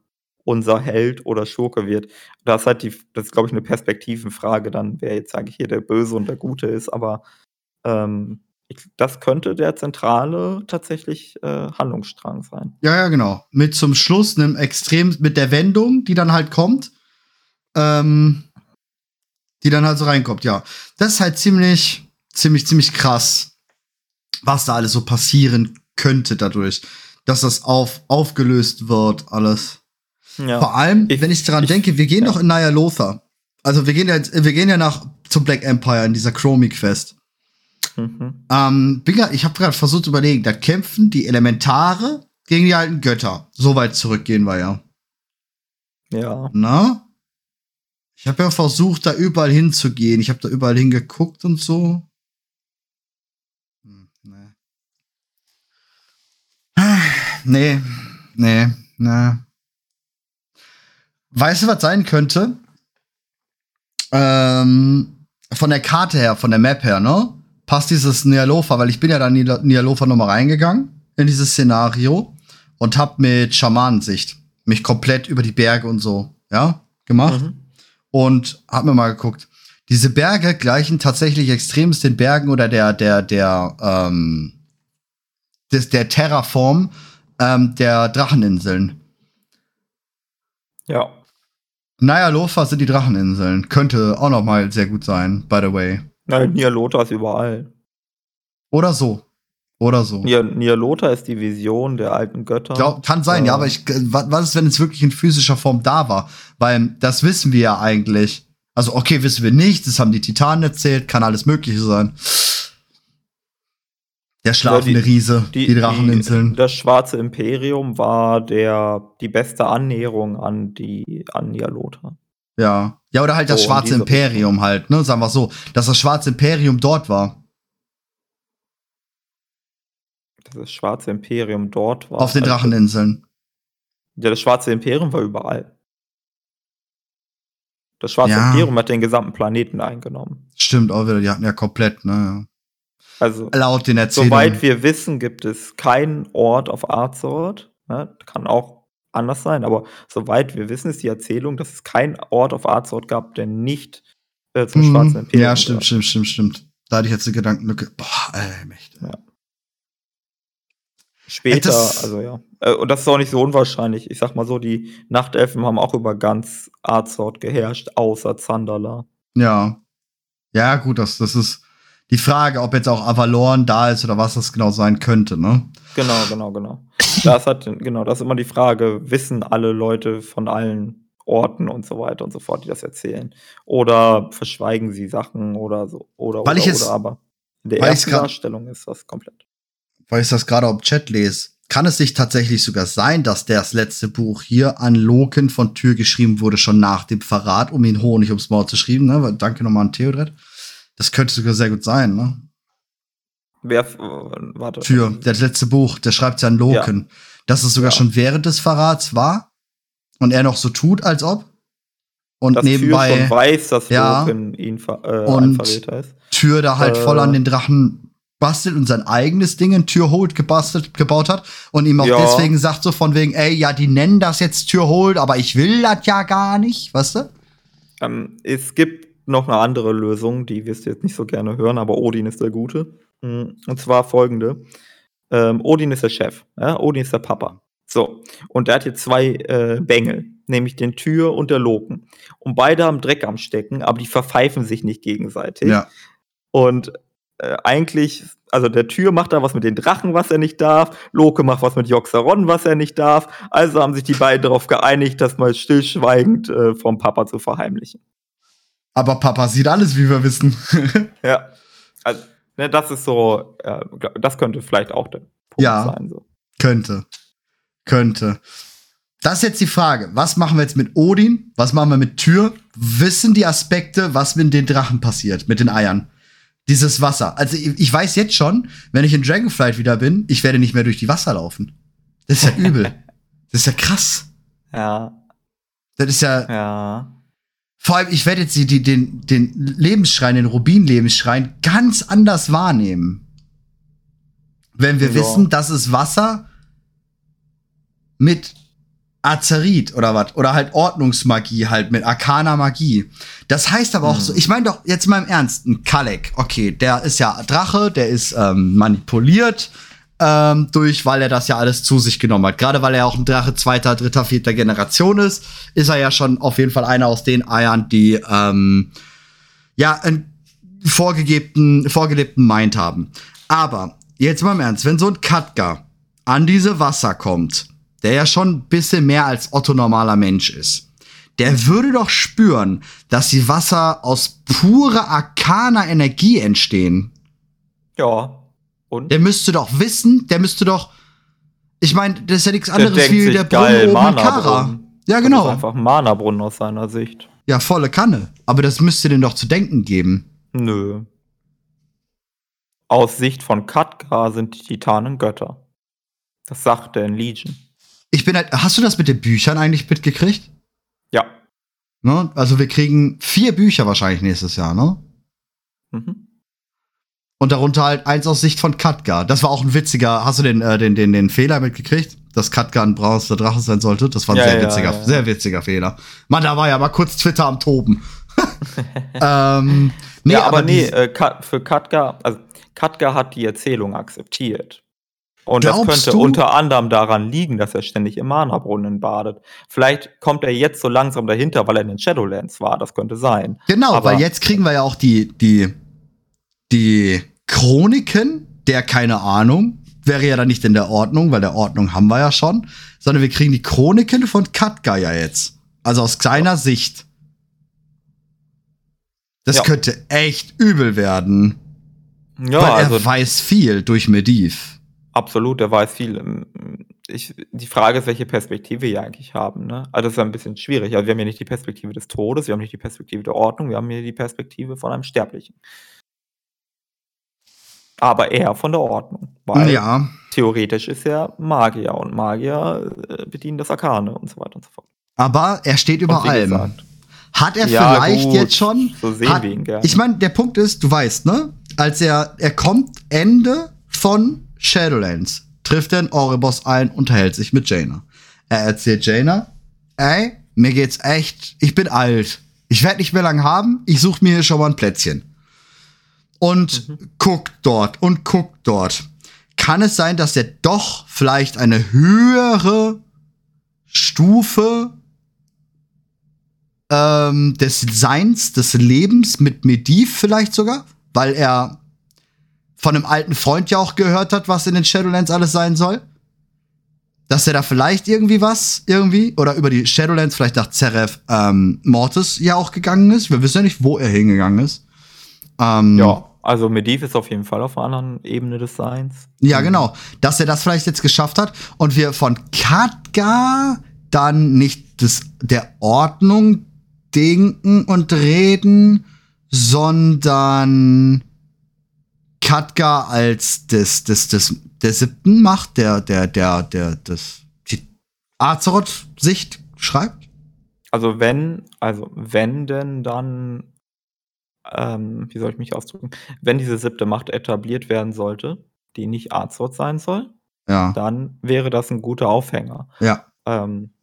unser Held oder Schurke wird. Das ist halt die das ist, glaube ich, 'ne Perspektivenfrage dann, wer jetzt, sage ich, hier der Böse und der Gute ist, aber, ähm, ich das könnte der zentrale tatsächlich, äh, Handlungsstrang sein. Ja, ja, genau. Mit zum Schluss 'nem extrem mit der Wendung, die dann halt kommt, ähm, die dann halt so reinkommt, ja. Das ist halt ziemlich ziemlich ziemlich krass, was da alles so passieren könnte dadurch, dass das auf aufgelöst wird alles. Ja. Vor allem, Ich wenn ich dran ich denke, wir gehen ja. doch in Naya Lothar. Also, wir gehen ja wir gehen ja nach zum Black Empire in dieser Chromie-Quest. Mhm. Ähm, bin grad, ich habe gerade versucht zu überlegen, da kämpfen die Elementare gegen die alten Götter. So weit zurück gehen wir ja. Ja. Na? Ich habe ja versucht, da überall hinzugehen. Ich habe da überall hingeguckt und so. Hm, nee. Nee, nee, nee. Weißt du, was sein könnte? Ähm, von der Karte her, von der Map her, ne? Passt dieses Nialofa, weil ich bin ja da Nialofa nochmal reingegangen in dieses Szenario und hab mit Schamanensicht mich komplett über die Berge und so, ja, gemacht Mhm. Und hab mir mal geguckt. Diese Berge gleichen tatsächlich extremst den Bergen oder der, der, der, ähm, des, der Terraform ähm, der Dracheninseln. Ja. Naja, Lofa sind die Dracheninseln. Könnte auch noch mal sehr gut sein, by the way. Nein, Nialota ist überall. Oder so. Oder so. Nia Nialota ist die Vision der alten Götter. Glaub, kann sein, ja, Äh, aber ich, wa- was ist, wenn es wirklich in physischer Form da war? Weil das wissen wir ja eigentlich. Also, okay, wissen wir nicht, das haben die Titanen erzählt, kann alles Mögliche sein. Der schlafende Ja, die- Riese, die, Dracheninseln. das schwarze Imperium war der, die beste Annäherung an die an Nialota. ja. Ja, oder halt das So, schwarze Imperium halt, ne? Sagen wir so, dass das schwarze Imperium dort war. Dass das schwarze Imperium dort war. auf den Also, Dracheninseln. Ja, das schwarze Imperium war überall. Das schwarze Ja. Imperium hat den gesamten Planeten eingenommen. Stimmt auch wieder, die hatten ja komplett, ne? Also. Laut den Erzählungen. soweit wir wissen, gibt es keinen Ort auf Azeroth. Ne? Kann auch anders sein, aber soweit wir wissen, ist die Erzählung, dass es keinen Ort auf Azeroth gab, der nicht äh, zum schwarzen Mhm. Imperium Ja, stimmt, gehört. stimmt, stimmt, stimmt. Da hatte ich jetzt eine Gedankenlücke. Boah, ey, Mächte. Ja. Später, das- also ja. Äh, Und das ist auch nicht so unwahrscheinlich. Ich sag mal so, die Nachtelfen haben auch über ganz Azeroth geherrscht, außer Zandala. Ja. Ja, gut, das, das ist die Frage, ob jetzt auch Avalon da ist oder was das genau sein könnte, ne? Genau, genau, genau. Das hat, genau, das ist immer die Frage, wissen alle Leute von allen Orten und so weiter und so fort, die das erzählen? Oder verschweigen sie Sachen oder so, oder, Weil oder, ich jetzt- oder, aber in der ersten Darstellung ist das komplett. Weil ich das gerade auf Chat lese. Kann es sich tatsächlich sogar sein, dass das letzte Buch hier an Loken von Tür geschrieben wurde, schon nach dem Verrat, um ihn Honig ums Maul zu schreiben, ne? Danke nochmal an Theodred. Das könnte sogar sehr gut sein, ne? Wer, äh, warte. Tür, das letzte Buch, der schreibt ja an Loken. Dass es sogar Ja. schon während des Verrats war und er noch so tut, als ob. Und dass Tür nebenbei schon weiß, dass Ja. Loken ihn ver äh, Und-. Tür da halt Äh. voll an den Drachen bastelt und sein eigenes Ding in Türhold gebastelt, gebaut hat und ihm auch ja. deswegen sagt so von wegen, ey, ja, die nennen das jetzt Türhold, aber ich will das ja gar nicht, weißt du? Ähm, es gibt noch eine andere Lösung, die wirst du jetzt nicht so gerne hören, aber Odin ist der Gute. Mm, und zwar folgende. Ähm, Odin ist der Chef, ja? Odin ist der Papa. So, und der hat hier zwei äh, Bengel, nämlich den Tür und der Loken. Und beide haben Dreck am Stecken, aber die verpfeifen sich nicht gegenseitig. Ja. Und äh, eigentlich, also der Tür macht da was mit den Drachen, was er nicht darf. Loke macht was mit Joxeron, was er nicht darf. Also haben sich die beiden darauf geeinigt, das mal stillschweigend äh, vom Papa zu verheimlichen. Aber Papa sieht alles, wie wir wissen. ja. Also, ne, das ist so, äh, das könnte vielleicht auch der Punkt ja, sein. So. Könnte. Könnte. Das ist jetzt die Frage. Was machen wir jetzt mit Odin? Was machen wir mit Tür? Wissen die Aspekte, was mit den Drachen passiert, mit den Eiern? Dieses Wasser. Also ich weiß jetzt schon, wenn ich in Dragonflight wieder bin, ich werde nicht mehr durch die Wasser laufen. Das ist ja übel. das ist ja krass. Ja. Das ist ja. Ja. Vor allem, ich werde jetzt die, die, den, den Lebensschrein, den Rubin-Lebensschrein ganz anders wahrnehmen. Wenn wir ja. wissen, dass es Wasser mit Azerit oder was oder halt Ordnungsmagie halt mit Arcana Magie. Das heißt aber auch so, ich meine doch jetzt mal im Ernst, ein Kalek, okay, der ist ja Drache, der ist ähm, manipuliert ähm, durch, weil er das ja alles zu sich genommen hat. Gerade weil er auch ein Drache zweiter, dritter, vierter Generation ist, ist er ja schon auf jeden Fall einer aus den Eiern, die ähm, ja einen vorgegebten, vorgelebten Mind haben. Aber jetzt mal im Ernst, wenn so ein Katka an diese Wasser kommt, der ja schon ein bisschen mehr als Otto normaler Mensch ist, der würde doch spüren, dass die Wasser aus purer arkaner Energie entstehen. Ja. Und? Der müsste doch wissen, der müsste doch. Ich meine, das ist ja nichts anderes wie der Brunnen oben Kara. Ja, genau. Das ist einfach ein Mana-Brunnen aus seiner Sicht. Ja, volle Kanne. Aber das müsste den doch zu denken geben. Nö. Aus Sicht von Katka sind die Titanen Götter. Das sagt er in Legion. Ich bin halt, hast du das mit den Büchern eigentlich mitgekriegt? Ja. Ne? Also wir kriegen vier Bücher wahrscheinlich nächstes Jahr, ne? Mhm. Und darunter halt eins aus Sicht von Katka. Das war auch ein witziger. Hast du den, äh, den, den, den Fehler mitgekriegt? Dass Katka ein brauner Drache sein sollte? Das war ein ja, sehr ja, witziger, ja, sehr witziger Fehler. Mann, da war ja mal kurz Twitter am Toben. ähm, nee, ja, aber, aber nee, äh, für Katka, also Katka hat die Erzählung akzeptiert. Und das könnte du? unter anderem daran liegen, dass er ständig im Mana-Brunnen badet. Vielleicht kommt er jetzt so langsam dahinter, weil er in den Shadowlands war. Das könnte sein. Genau, aber weil jetzt kriegen wir ja auch die, die, die Chroniken, der keine Ahnung, wäre ja dann nicht in der Ordnung, weil der Ordnung haben wir ja schon, sondern wir kriegen die Chroniken von ja jetzt. Also aus seiner Sicht. Das ja. könnte echt übel werden. Ja, weil er also weiß viel durch Mediv. Absolut, er weiß viel. Ähm, ich, die Frage ist, welche Perspektive wir eigentlich haben. Ne? Also das ist ein bisschen schwierig. Also wir haben ja nicht die Perspektive des Todes, wir haben nicht die Perspektive der Ordnung, wir haben hier die Perspektive von einem Sterblichen aber eher von der Ordnung. Weil ja. theoretisch ist er Magier und Magier äh, bedienen das Arkane und so weiter und so fort. Aber er steht über allem. Hat er ja, vielleicht gut. jetzt schon? So sehen hat, wir ihn gerne. Ich meine, der Punkt ist, du weißt, ne? Als er, er kommt Ende von Shadowlands, trifft er in Oribos ein, unterhält sich mit Jaina. Er erzählt Jaina, ey, mir geht's echt, ich bin alt. Ich werde nicht mehr lang haben, ich suche mir hier schon mal ein Plätzchen und mhm. guckt dort und guckt dort. Kann es sein, dass er doch vielleicht eine höhere Stufe ähm, des Seins, des Lebens mit Mediv vielleicht sogar? Weil er von einem alten Freund ja auch gehört hat, was in den Shadowlands alles sein soll? Dass er da vielleicht irgendwie was, irgendwie, oder über die Shadowlands vielleicht nach Zeref ähm, Mortis ja auch gegangen ist. Wir wissen ja nicht, wo er hingegangen ist. Ähm, ja. Also Mediv ist auf jeden Fall auf einer anderen Ebene des Seins. Ja, genau. Dass er das vielleicht jetzt geschafft hat und wir von Katka dann nicht des, der Ordnung denken und reden, sondern Katka als des, des, des, der siebten Macht, der, der, der, der, des, die Azeroth-Sicht schreibt? Also wenn, also wenn denn dann ähm, wie soll ich mich ausdrücken? Wenn diese siebte Macht etabliert werden sollte, die nicht Azeroth sein soll, Ja. dann wäre das ein guter Aufhänger. Ja. Ähm,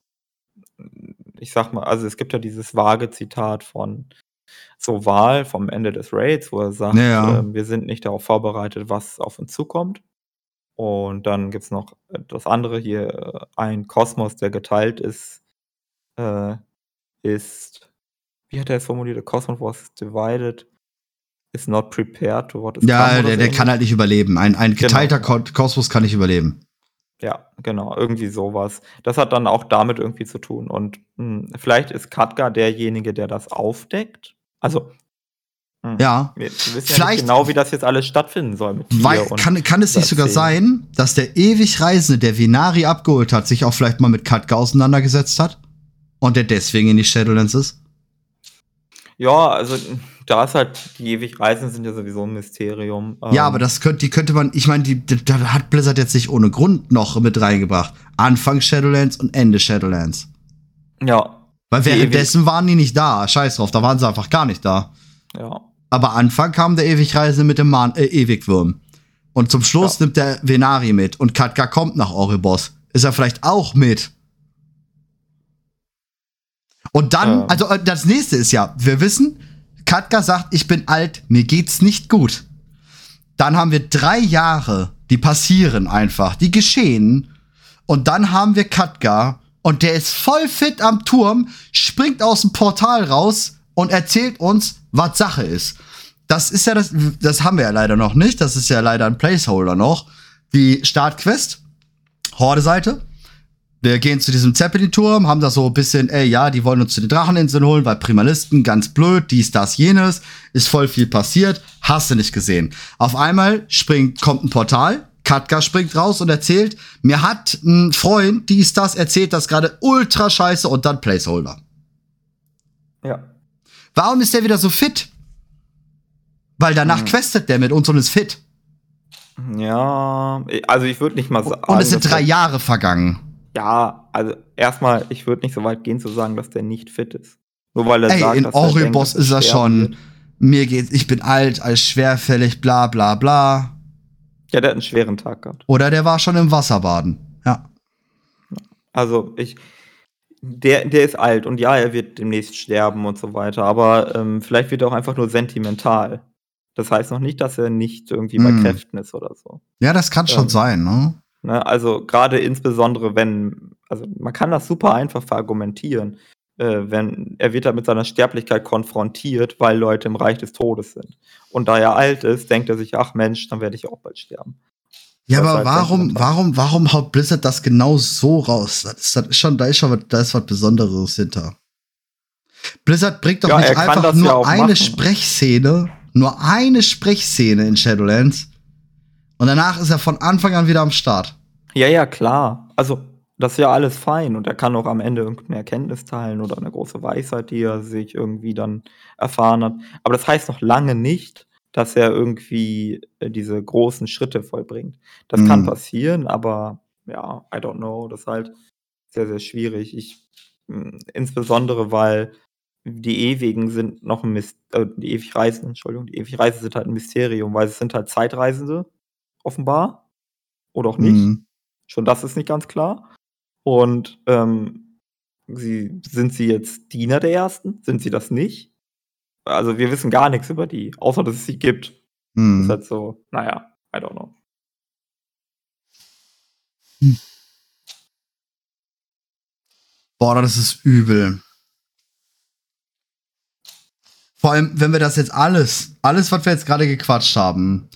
ich sag mal, also es gibt ja dieses vage Zitat von so Wahl vom Ende des Raids, wo er sagt, Ja, ähm, wir sind nicht darauf vorbereitet, was auf uns zukommt. Und dann gibt's noch äh, das andere hier, äh, ein Kosmos, der geteilt ist, äh, ist, wie hat er es formuliert? A cosmos was divided is not prepared to what is Ja, der, der kann halt nicht überleben. Ein, ein Genau. geteilter Ko Kosmos kann nicht überleben. Ja, genau, irgendwie sowas. Das hat dann auch damit irgendwie zu tun. Und hm, vielleicht ist Katka derjenige, der das aufdeckt. Also, hm, Ja. wir, wir wissen ja Vielleicht- nicht genau, wie das jetzt alles stattfinden soll Weil, und kann, kann es nicht sogar erzählen. sein, dass der ewig Reisende, der Venari abgeholt hat, sich auch vielleicht mal mit Katka auseinandergesetzt hat? Und der deswegen in die Shadowlands ist? Ja, also da ist halt, die ewig Reisen sind ja sowieso ein Mysterium. Ja, Ähm, aber das könnte, die könnte man, ich meine, die, die, da hat Blizzard jetzt nicht ohne Grund noch mit reingebracht. Anfang Shadowlands und Ende Shadowlands. Ja, Weil währenddessen waren die nicht da. Scheiß drauf, da waren sie einfach gar nicht da. ja. Aber Anfang kam der Ewigreisende mit dem Man äh, Ewigwurm. Und zum Schluss Ja. nimmt der Venari mit. Und Katka kommt nach Oribos. Ist er vielleicht auch mit? Und dann, Ähm. also äh, das nächste ist ja, wir wissen, Katka sagt, ich bin alt, mir geht's nicht gut. Dann haben wir drei Jahre, die passieren einfach, die geschehen. Und dann haben wir Katka und der ist voll fit am Turm, springt aus dem Portal raus und erzählt uns, was Sache ist. Das ist ja das, das haben wir ja leider noch nicht. Das ist ja leider ein Placeholder noch. Die Startquest, Horde-Seite. Wir gehen zu diesem Zeppelin-Turm, haben da so ein bisschen, ey, ja, die wollen uns zu den Dracheninseln holen, weil Primalisten, ganz blöd, dies, das, jenes, ist voll viel passiert, hast du nicht gesehen. Auf einmal springt, kommt ein Portal, Katka springt raus und erzählt, mir hat ein Freund, dies, das, erzählt das gerade ultra scheiße und dann Placeholder. Ja. Warum ist der wieder so fit? Weil danach Hm. questet der mit uns und ist fit. Ja, also ich würde nicht mal sagen. Und es sind drei Jahre vergangen. Ja, also erstmal, ich würde nicht so weit gehen zu sagen, dass der nicht fit ist. Nur weil er Ey, sagt, in Oribos ist er schon, wird. mir geht's, ich bin alt, als schwerfällig, bla bla bla. Ja, der hat einen schweren Tag gehabt. Oder der war schon im Wasserbaden. Ja. Also ich, der, der ist alt und ja, er wird demnächst sterben und so weiter, aber ähm, vielleicht wird er auch einfach nur sentimental. Das heißt noch nicht, dass er nicht irgendwie bei Hm. Kräften ist oder so. Ja, das kann schon Ähm. sein, ne? Ne? Also gerade insbesondere, wenn, also man kann das super einfach verargumentieren, äh, wenn er wird da mit seiner Sterblichkeit konfrontiert, weil Leute im Reich des Todes sind. Und da er alt ist, denkt er sich, ach Mensch, dann werde ich auch bald sterben. Ja, Das aber warum, warum, warum haut Blizzard das genau so raus? Das ist, das ist schon, da ist schon, was- da ist was Besonderes hinter. Blizzard bringt doch Ja, nicht einfach ja nur auch eine machen. Sprechszene, nur eine Sprechszene in Shadowlands. Und danach ist er von Anfang an wieder am Start. Ja, ja, klar. Also, das ist ja alles fein und er kann auch am Ende irgendeine Erkenntnis teilen oder eine große Weisheit, die er sich irgendwie dann erfahren hat. Aber das heißt noch lange nicht, dass er irgendwie äh, diese großen Schritte vollbringt. Das kann Mhm. passieren, aber ja, I don't know. Das ist halt sehr, sehr schwierig. Ich, mh, insbesondere, weil die Ewigen sind noch ein Mys äh, die Ewigreisenden, Entschuldigung, die Ewigreisenden sind halt ein Mysterium, weil es sind halt Zeitreisende, offenbar. Oder auch nicht. Mhm. Schon das ist nicht ganz klar. Und ähm, sie, sind sie jetzt Diener der Ersten? Sind sie das nicht? Also wir wissen gar nichts über die, außer dass es sie gibt. Das Mhm. ist halt so, naja, I don't know. Boah, das ist übel. Vor allem, wenn wir das jetzt alles, alles, was wir jetzt gerade gequatscht haben.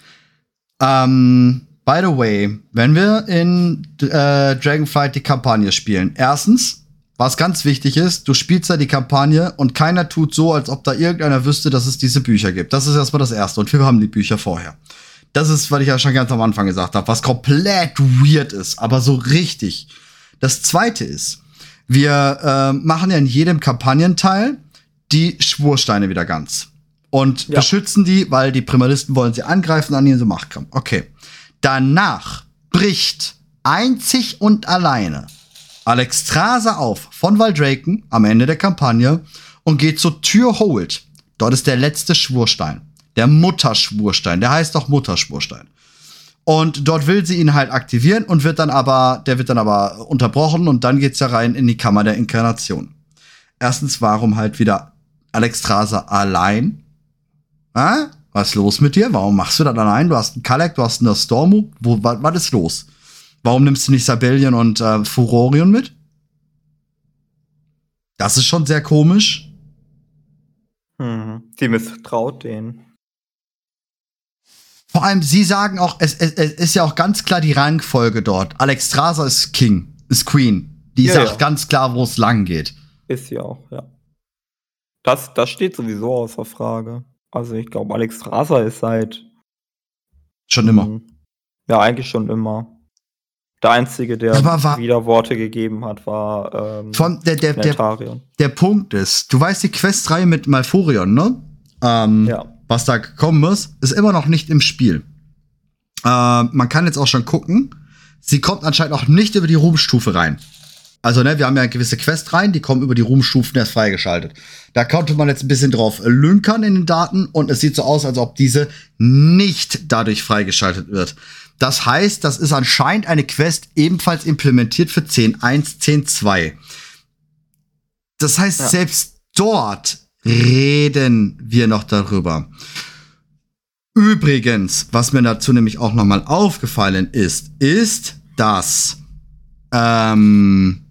Ähm, by the way, wenn wir in äh, Dragonflight die Kampagne spielen, erstens, was ganz wichtig ist, du spielst da die Kampagne und keiner tut so, als ob da irgendeiner wüsste, dass es diese Bücher gibt. Das ist erstmal das Erste. Und wir haben die Bücher vorher. Das ist, was ich ja schon ganz am Anfang gesagt habe, was komplett weird ist, aber so richtig. Das Zweite ist, wir äh, machen ja in jedem Kampagnenteil die Schwursteine wieder ganz. Und Ja. beschützen die, weil die Primalisten wollen sie angreifen, an ihnen so Machtkram. Okay. Danach bricht einzig und alleine Alexstrasza auf von Valdraken am Ende der Kampagne und geht zur Tür Hold. Dort ist der letzte Schwurstein. Der Mutterschwurstein. Der heißt doch Mutterschwurstein. Und dort will sie ihn halt aktivieren und wird dann aber, der wird dann aber unterbrochen und dann geht's ja rein in die Kammer der Inkarnation. Erstens, warum halt wieder Alex Straser allein? Hä? Was ist los mit dir? Warum machst du das allein? Du hast einen Kalek, du hast einen Stormo. Wo, was, was ist los? Warum nimmst du nicht Sabellion und äh, Furorion mit? Das ist schon sehr komisch. Hm. Sie misstraut denen. Vor allem, sie sagen auch, es, es, es ist ja auch ganz klar die Rangfolge dort. Alex Strasser ist King, ist Queen. Die Ja, sagt ja. ganz klar, wo es lang geht. Ist sie auch, ja. Das, das steht sowieso außer Frage. Also ich glaube, Alex Strasser ist seit Schon immer. Mhm. Ja, eigentlich schon immer. Der Einzige, der Aber wa- Widerworte gegeben hat, war ähm, Von der, der, der, der Punkt ist, du weißt die Questreihe mit Malfurion, ne? Ähm, Ja. Was da gekommen ist, ist immer noch nicht im Spiel. Äh, man kann jetzt auch schon gucken. Sie kommt anscheinend auch nicht über die Ruhmstufe rein. Also, ne, wir haben ja gewisse Quest rein, die kommen über die Ruhmstufen erst freigeschaltet. Da konnte man jetzt ein bisschen drauf lünkern in den Daten und es sieht so aus, als ob diese nicht dadurch freigeschaltet wird. Das heißt, das ist anscheinend eine Quest ebenfalls implementiert für 10.1, 10.2. Das heißt, Ja. selbst dort reden wir noch darüber. Übrigens, was mir dazu nämlich auch noch mal aufgefallen ist, ist, dass ähm,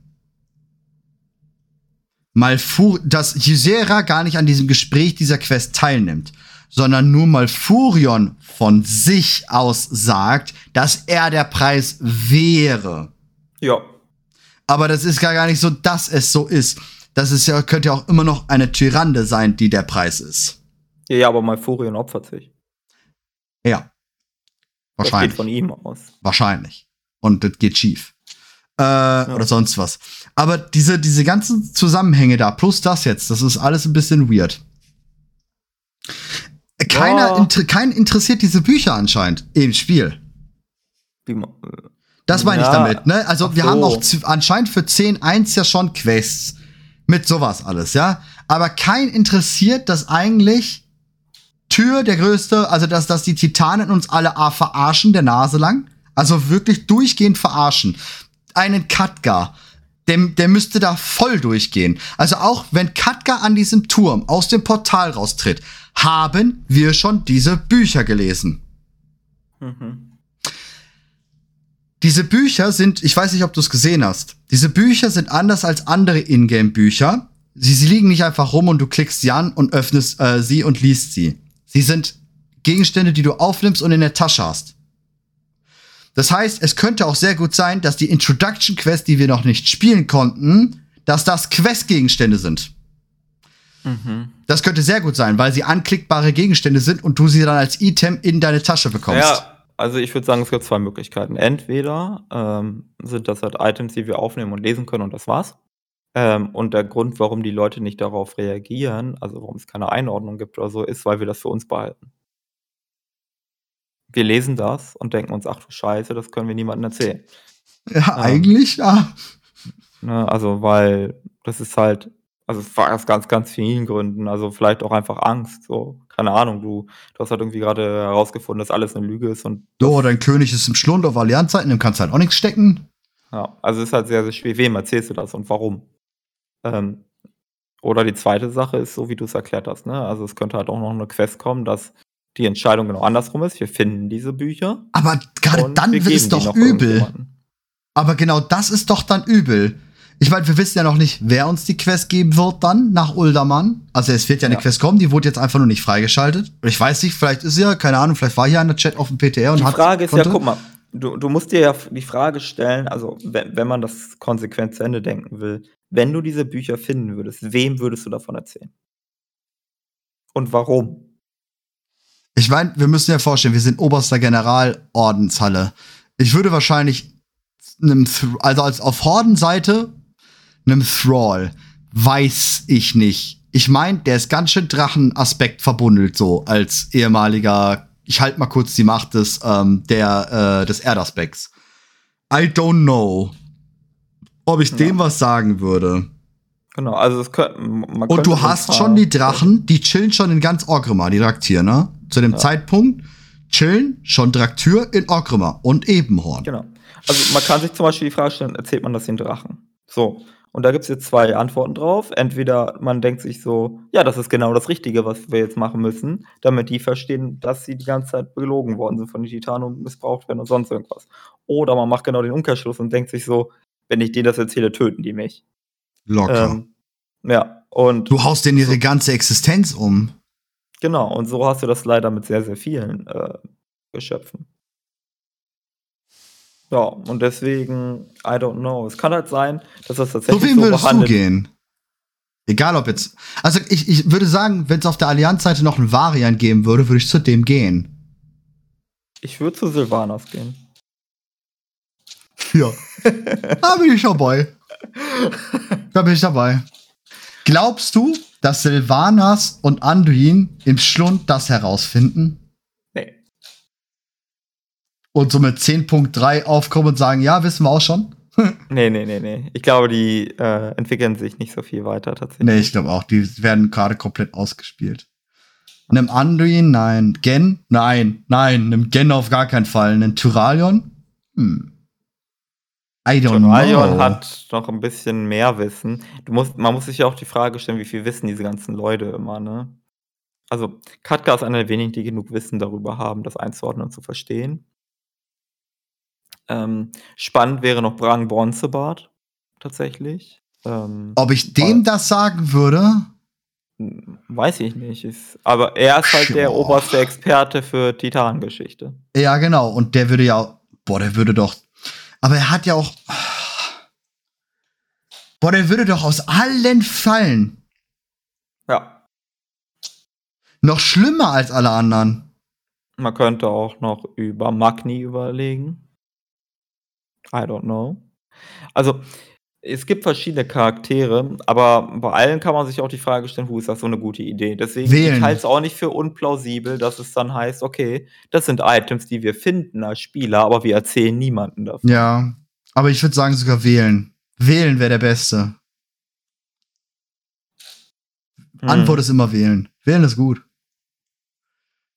Malfur, dass Ysera gar nicht an diesem Gespräch dieser Quest teilnimmt, sondern nur Malfurion von sich aus sagt, dass er der Preis wäre. Ja. Aber das ist gar gar nicht so, dass es so ist. Das ist ja, könnte ja auch immer noch eine Tyrande sein, die der Preis ist. Ja, ja, aber Malfurion opfert sich. Ja. Das geht Wahrscheinlich. von ihm aus. Wahrscheinlich. Und das geht schief. Äh, Oder sonst was. Aber diese, diese ganzen Zusammenhänge da, plus das jetzt, das ist alles ein bisschen weird. Keiner, Ja. inter, keinen interessiert diese Bücher anscheinend im Spiel. Das meine ich Ja, damit, ne? Also ach wir so. haben auch anscheinend für 10.1 ja schon Quests. Mit sowas alles, ja? Aber kein interessiert, dass eigentlich Tür der größte, also dass, dass die Titanen uns alle verarschen, der Nase lang. Also wirklich durchgehend verarschen. Einen Katka, der, der müsste da voll durchgehen. Also auch wenn Katka an diesem Turm aus dem Portal raustritt, haben wir schon diese Bücher gelesen. mhm. Diese Bücher sind, ich weiß nicht, ob du es gesehen hast. Diese Bücher sind anders als andere Ingame-Bücher. Sie, sie liegen nicht einfach rum und du klickst sie an und öffnest äh, sie und liest sie. Sie sind Gegenstände, die du aufnimmst und in der Tasche hast. Das heißt, es könnte auch sehr gut sein, dass die Introduction Quest, die wir noch nicht spielen konnten, dass das Quest-Gegenstände sind. Mhm. Das könnte sehr gut sein, weil sie anklickbare Gegenstände sind und du sie dann als Item in deine Tasche bekommst. Ja, also ich würde sagen, es gibt zwei Möglichkeiten. Entweder ähm, sind das halt Items, die wir aufnehmen und lesen können und das war's. Ähm, und der Grund, warum die Leute nicht darauf reagieren, also warum es keine Einordnung gibt oder so, ist, weil wir das für uns behalten. Wir lesen das und denken uns, ach du Scheiße, das können wir niemandem erzählen. ja eigentlich, ja. Ne? Also, weil das ist halt, also es war aus ganz, ganz vielen Gründen. Also vielleicht auch einfach Angst. So, keine Ahnung, du, du hast halt irgendwie gerade herausgefunden, dass alles eine Lüge ist und So, dein König ist im Schlund auf Allianzzeiten, dem kannst du halt auch nichts stecken. Ja, also es ist halt sehr, sehr schwer. Wem erzählst du das und warum? Ähm, oder die zweite Sache ist, so wie du es erklärt hast, ne? Also es könnte halt auch noch eine Quest kommen, dass die Entscheidung genau andersrum ist. Wir finden diese Bücher. Aber gerade dann wir wird es die doch übel. Aber genau das ist doch dann übel. Ich meine, wir wissen ja noch nicht, wer uns die Quest geben wird dann nach Uldermann. Also es wird ja eine Ja. Quest kommen, die wurde jetzt einfach nur nicht freigeschaltet. Ich weiß nicht, vielleicht ist ja, keine Ahnung, vielleicht war hier einer Chat auf dem PTR und Die hat. Frage ist konnte- ja, guck mal, du, du musst dir ja die Frage stellen, also wenn, wenn man das konsequent zu Ende denken will, wenn du diese Bücher finden würdest, wem würdest du davon erzählen? Und warum? Ich meine, wir müssen ja vorstellen, wir sind oberster Generalordenshalle. Ich würde wahrscheinlich einem, also als auf Hordenseite, einem Thrall, weiß ich nicht. Ich meine, der ist ganz schön Drachenaspekt verbundelt, so als ehemaliger, ich halt mal kurz die Macht des, ähm, der, äh, des Erdaspekts. I don't know, ob ich Ja. dem was sagen würde. Genau, also es könnte, man Und du hast schon die Drachen, die chillen schon in ganz Orgrimmar, die Draktyr, ne? Zu dem ja. Zeitpunkt chillen schon Draktyr in Orgrimmar und Ebenhorn. Genau. Also man kann sich zum Beispiel die Frage stellen, erzählt man das den Drachen? So. Und da gibt es jetzt zwei Antworten drauf. Entweder man denkt sich so, ja, das ist genau das Richtige, was wir jetzt machen müssen, damit die verstehen, dass sie die ganze Zeit belogen worden sind von den Titanen und missbraucht werden und sonst irgendwas. Oder man macht genau den Umkehrschluss und denkt sich so, wenn ich denen das erzähle, töten die mich. Locker. Ähm, ja, und. Du haust denen ihre ganze Existenz um. Genau, und so hast du das leider mit sehr, sehr vielen äh, Geschöpfen. Ja, und deswegen, I don't know. Es kann halt sein, dass das tatsächlich so wem so würdest du gehen? Egal ob jetzt. Also ich, ich würde sagen, wenn es auf der Allianz-Seite noch einen Variant geben würde, würde ich zu dem gehen. Ich würde zu Silvanas gehen. Ja. da bin ich dabei. Da bin ich dabei. Glaubst du, dass Silvanas und Anduin im Schlund das herausfinden? und so mit 10.3 aufkommen und sagen, ja, wissen wir auch schon? nee, nee, nee, nee. Ich glaube, die äh, entwickeln sich nicht so viel weiter tatsächlich. Nee, ich glaube auch, die werden gerade komplett ausgespielt. Nimm Anduin, nein. Gen, nein, nein. Nimm Gen auf gar keinen Fall. Nimm Tyralion? Hm. I don't Tyralion know. hat noch ein bisschen mehr Wissen. Du musst, man muss sich ja auch die Frage stellen, wie viel wissen diese ganzen Leute immer, ne? Also, Katka ist einer der wenigen, die genug Wissen darüber haben, das einzuordnen und zu verstehen. Ähm, spannend wäre noch Brang Bronzebart tatsächlich. Ähm, Ob ich dem das sagen würde? Hm, weiß ich nicht. Ist, aber er ist halt der oberste Experte für Titangeschichte. Ja, genau. Und der würde ja, boah, der würde doch. Aber er hat ja auch. Boah, der würde doch aus allen fallen. Ja. Noch schlimmer als alle anderen. Man könnte auch noch über Magni überlegen. I don't know. Also, es gibt verschiedene Charaktere, aber bei allen kann man sich auch die Frage stellen, wo ist das so eine gute Idee? Deswegen Wählen. ich halte es auch nicht für unplausibel, dass es dann heißt, okay, das sind Items, die wir finden als Spieler, aber wir erzählen niemanden davon. Ja, aber ich würde sagen sogar wählen. Wählen wäre der Beste. Hm. Antwort ist immer wählen. Wählen ist gut.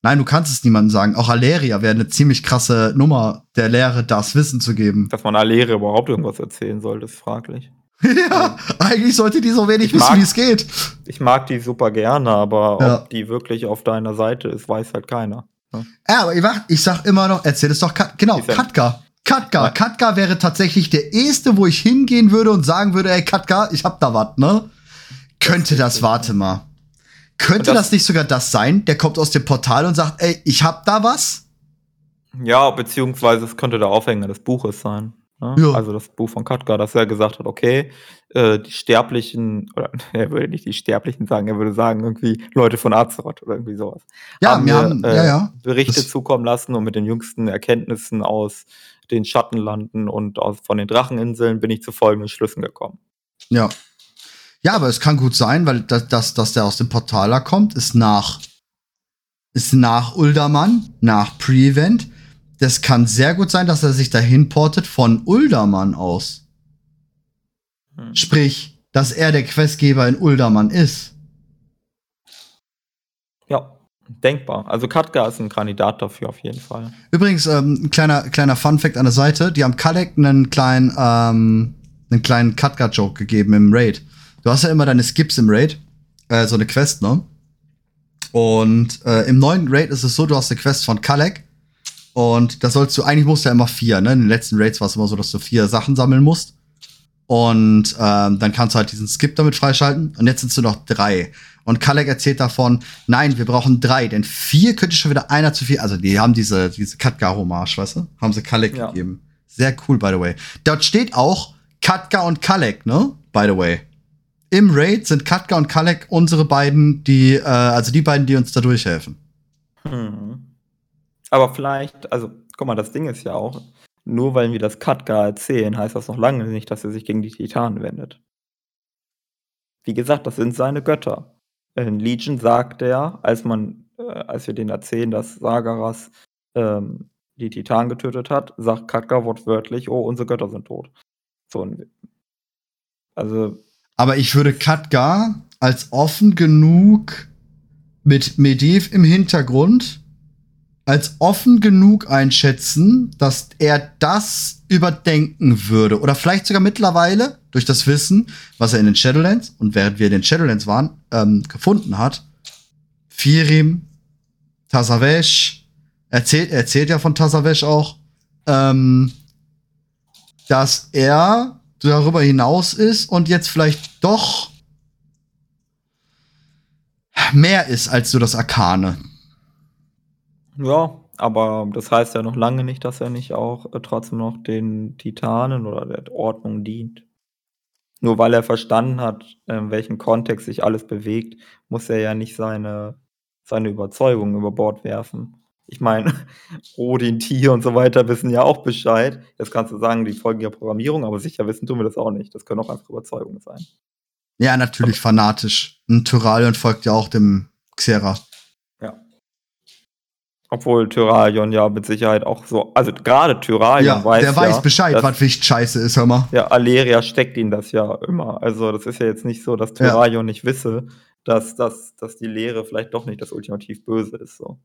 Nein, du kannst es niemandem sagen. Auch Aleria wäre eine ziemlich krasse Nummer, der Lehre das Wissen zu geben. Dass man Aleria überhaupt irgendwas erzählen sollte, ist fraglich. ja, eigentlich sollte die so wenig ich wissen, wie es geht. Ich mag die super gerne, aber ja. ob die wirklich auf deiner Seite ist, weiß halt keiner. Ne? Ja, aber ich, ich sag immer noch, erzähl es doch, genau, Katka. Katka, Katka wäre tatsächlich der erste, wo ich hingehen würde und sagen würde, ey Katka, ich hab da was, ne? Könnte das, warte mal. Könnte das, das, nicht sogar das sein? Der kommt aus dem Portal und sagt, ey, ich hab da was? Ja, beziehungsweise es könnte der Aufhänger des Buches sein. Ne? Ja. Also das Buch von Katka, dass er gesagt hat, okay, äh, die Sterblichen, oder er würde nicht die Sterblichen sagen, er würde sagen, irgendwie Leute von Azeroth oder irgendwie sowas. Ja, haben wir haben äh, ja, ja. Berichte das zukommen lassen und mit den jüngsten Erkenntnissen aus den Schattenlanden und aus, von den Dracheninseln bin ich zu folgenden Schlüssen gekommen. Ja, ja, aber es kann gut sein, weil das, das, dass der aus dem Portaler kommt, ist nach, ist nach Uldermann, nach Pre-Event. Das kann sehr gut sein, dass er sich dahin portet von Uldermann aus. Hm. Sprich, dass er der Questgeber in Uldermann ist. Ja, denkbar. Also Katka ist ein Kandidat dafür auf jeden Fall. Übrigens, ähm, ein kleiner, kleiner Fun-Fact an der Seite: Die haben Kalek einen kleinen, ähm, einen kleinen Katka-Joke gegeben im Raid. Du hast ja immer deine Skips im Raid, äh, so eine Quest, ne? Und äh, im neuen Raid ist es so, du hast eine Quest von Kalek. Und da sollst du, eigentlich musst du ja immer vier, ne? In den letzten Raids war es immer so, dass du vier Sachen sammeln musst. Und ähm, dann kannst du halt diesen Skip damit freischalten. Und jetzt sind es nur noch drei. Und Kalek erzählt davon, nein, wir brauchen drei, denn vier könnte schon wieder einer zu viel. Also die haben diese, diese Katka-Hommage, weißt du? Haben sie Kalek ja. gegeben. Sehr cool, by the way. Dort steht auch Katka und Kalek, ne? By the way im Raid sind Katka und Kalek unsere beiden, die, äh, also die beiden, die uns da durchhelfen. Hm. Aber vielleicht, also, guck mal, das Ding ist ja auch, nur weil wir das Katka erzählen, heißt das noch lange nicht, dass er sich gegen die Titanen wendet. Wie gesagt, das sind seine Götter. In Legion sagt er, als man, äh, als wir denen erzählen, dass Sagaras ähm, die Titanen getötet hat, sagt Katka wortwörtlich, oh, unsere Götter sind tot. So, also Aber ich würde Katgar als offen genug mit Mediv im Hintergrund als offen genug einschätzen, dass er das überdenken würde. Oder vielleicht sogar mittlerweile durch das Wissen, was er in den Shadowlands und während wir in den Shadowlands waren, ähm, gefunden hat. Firim, Tazavesh, erzählt, er erzählt ja von Tazavesh auch, ähm, dass er darüber hinaus ist und jetzt vielleicht doch mehr ist als so das Arkane. Ja, aber das heißt ja noch lange nicht, dass er nicht auch äh, trotzdem noch den Titanen oder der Ordnung dient. Nur weil er verstanden hat, in welchem Kontext sich alles bewegt, muss er ja nicht seine, seine Überzeugung über Bord werfen. Ich meine, Rodin, Tier und so weiter wissen ja auch Bescheid. Jetzt kannst du sagen, die folgen ja Programmierung, aber sicher wissen tun wir das auch nicht. Das können auch einfach Überzeugungen sein. Ja, natürlich fanatisch. Ein Tyralion folgt ja auch dem Xera. Ja. Obwohl Tyralion ja mit Sicherheit auch so, also gerade Tyralion ja, weiß der weiß ja, Bescheid, was Wicht scheiße ist, hör mal. Ja, Aleria steckt ihn das ja immer. Also das ist ja jetzt nicht so, dass Tyralion ja. nicht wisse, dass, dass, dass die Lehre vielleicht doch nicht das ultimativ Böse ist. So.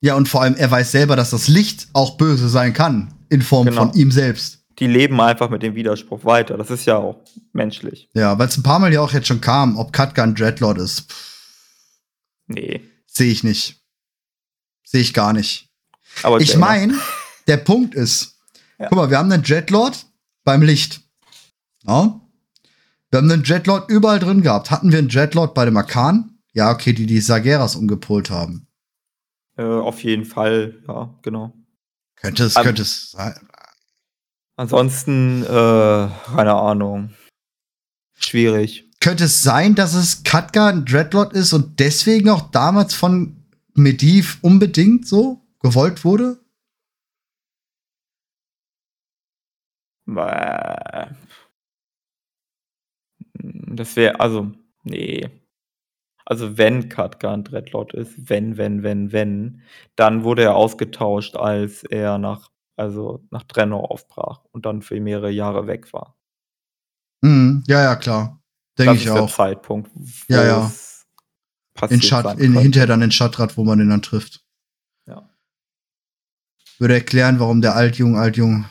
Ja, und vor allem, er weiß selber, dass das Licht auch böse sein kann, in Form genau. von ihm selbst die leben einfach mit dem Widerspruch weiter. Das ist ja auch menschlich. Ja, weil es ein paar Mal ja auch jetzt schon kam, ob Katgan Dreadlord ist. Nee. Sehe ich nicht. Sehe ich gar nicht. Aber ich meine, der Punkt ist, ja. guck mal, wir haben einen Dreadlord beim Licht. Ja? Wir haben einen Dreadlord überall drin gehabt. Hatten wir einen Dreadlord bei dem Arkan? Ja, okay, die die Sageras umgepolt haben. Äh, auf jeden Fall, ja, genau. Könnte es, könnte es sein. Ansonsten, äh, keine Ahnung. Schwierig. Könnte es sein, dass es Katka ein Dreadlord ist und deswegen auch damals von Mediv unbedingt so gewollt wurde? Das wäre, also, nee. Also, wenn Katka ein Dreadlord ist, wenn, wenn, wenn, wenn, dann wurde er ausgetauscht, als er nach also nach Trennung aufbrach und dann für mehrere Jahre weg war. Mhm, ja, ja, klar. Denke ich auch. Das ist der Zeitpunkt, wo ja, ja. In Schat, in, hinterher dann in Stadtrat, wo man den dann trifft. Ja. Würde erklären, warum der Altjung, Altjung.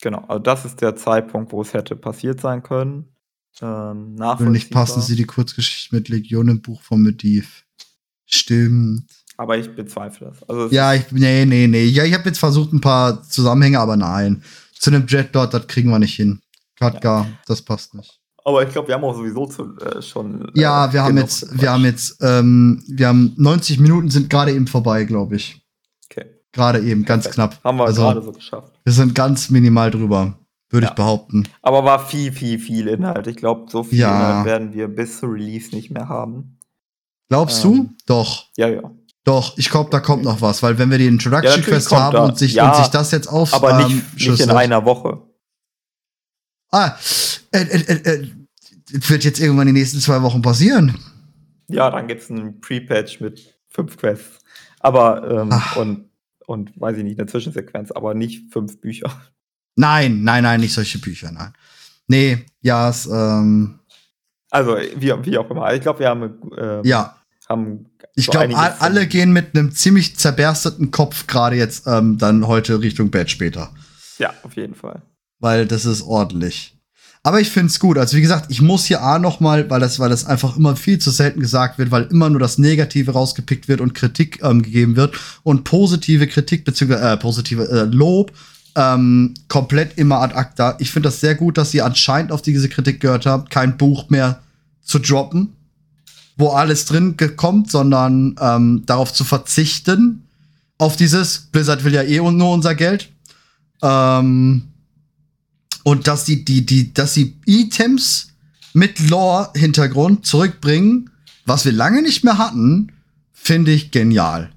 Genau, also das ist der Zeitpunkt, wo es hätte passiert sein können. Ähm, Würde nicht passen, sie die Kurzgeschichte mit Legion im Buch von Mediv. Stimmt. Aber ich bezweifle das. Also ja, ich, nee, nee, nee. Ja, ich habe jetzt versucht, ein paar Zusammenhänge, aber nein. Zu einem Dreadlord, das kriegen wir nicht hin. Katka, ja. das passt nicht. Aber ich glaube, wir haben auch sowieso zu, äh, schon. Äh, ja, wir haben jetzt, wir haben jetzt, ähm, wir haben 90 Minuten sind gerade eben vorbei, glaube ich. Okay. Gerade eben, ganz Perfekt. knapp. Haben wir also, gerade so geschafft. Wir sind ganz minimal drüber, würde ja. ich behaupten. Aber war viel, viel, viel Inhalt. Ich glaube, so viel ja. Inhalt werden wir bis zur Release nicht mehr haben. Glaubst ähm, du? Doch. Ja, ja. Doch, ich glaube, da kommt noch was, weil wenn wir die Introduction Quest haben und sich, und sich das jetzt auf. Aber nicht, ähm, nicht in einer Woche. Ah, äh, äh, äh, wird jetzt irgendwann in den nächsten zwei Wochen passieren. Ja, dann gibt es einen Pre-Patch mit fünf Quests. Aber, ähm, und, und weiß ich nicht, eine Zwischensequenz, aber nicht fünf Bücher. Nein, nein, nein, nicht solche Bücher, nein. Nee, ja, es, ähm. Also, wie, wie auch immer. Ich glaube, wir haben, ähm, ja. haben ich so glaube, alle gehen mit einem ziemlich zerbersteten Kopf gerade jetzt ähm, dann heute Richtung Bett später. Ja, auf jeden Fall. Weil das ist ordentlich. Aber ich finde es gut. Also wie gesagt, ich muss hier A noch mal, weil das, weil das einfach immer viel zu selten gesagt wird, weil immer nur das Negative rausgepickt wird und Kritik ähm, gegeben wird und positive Kritik beziehungsweise äh, positive äh, Lob ähm, komplett immer ad acta. Ich finde das sehr gut, dass ihr anscheinend auf diese Kritik gehört habt, kein Buch mehr zu droppen, wo alles drin kommt, sondern ähm, darauf zu verzichten, auf dieses, Blizzard will ja eh nur unser Geld. Ähm, und dass die, die, die, dass sie Items mit Lore-Hintergrund zurückbringen, was wir lange nicht mehr hatten, finde ich genial.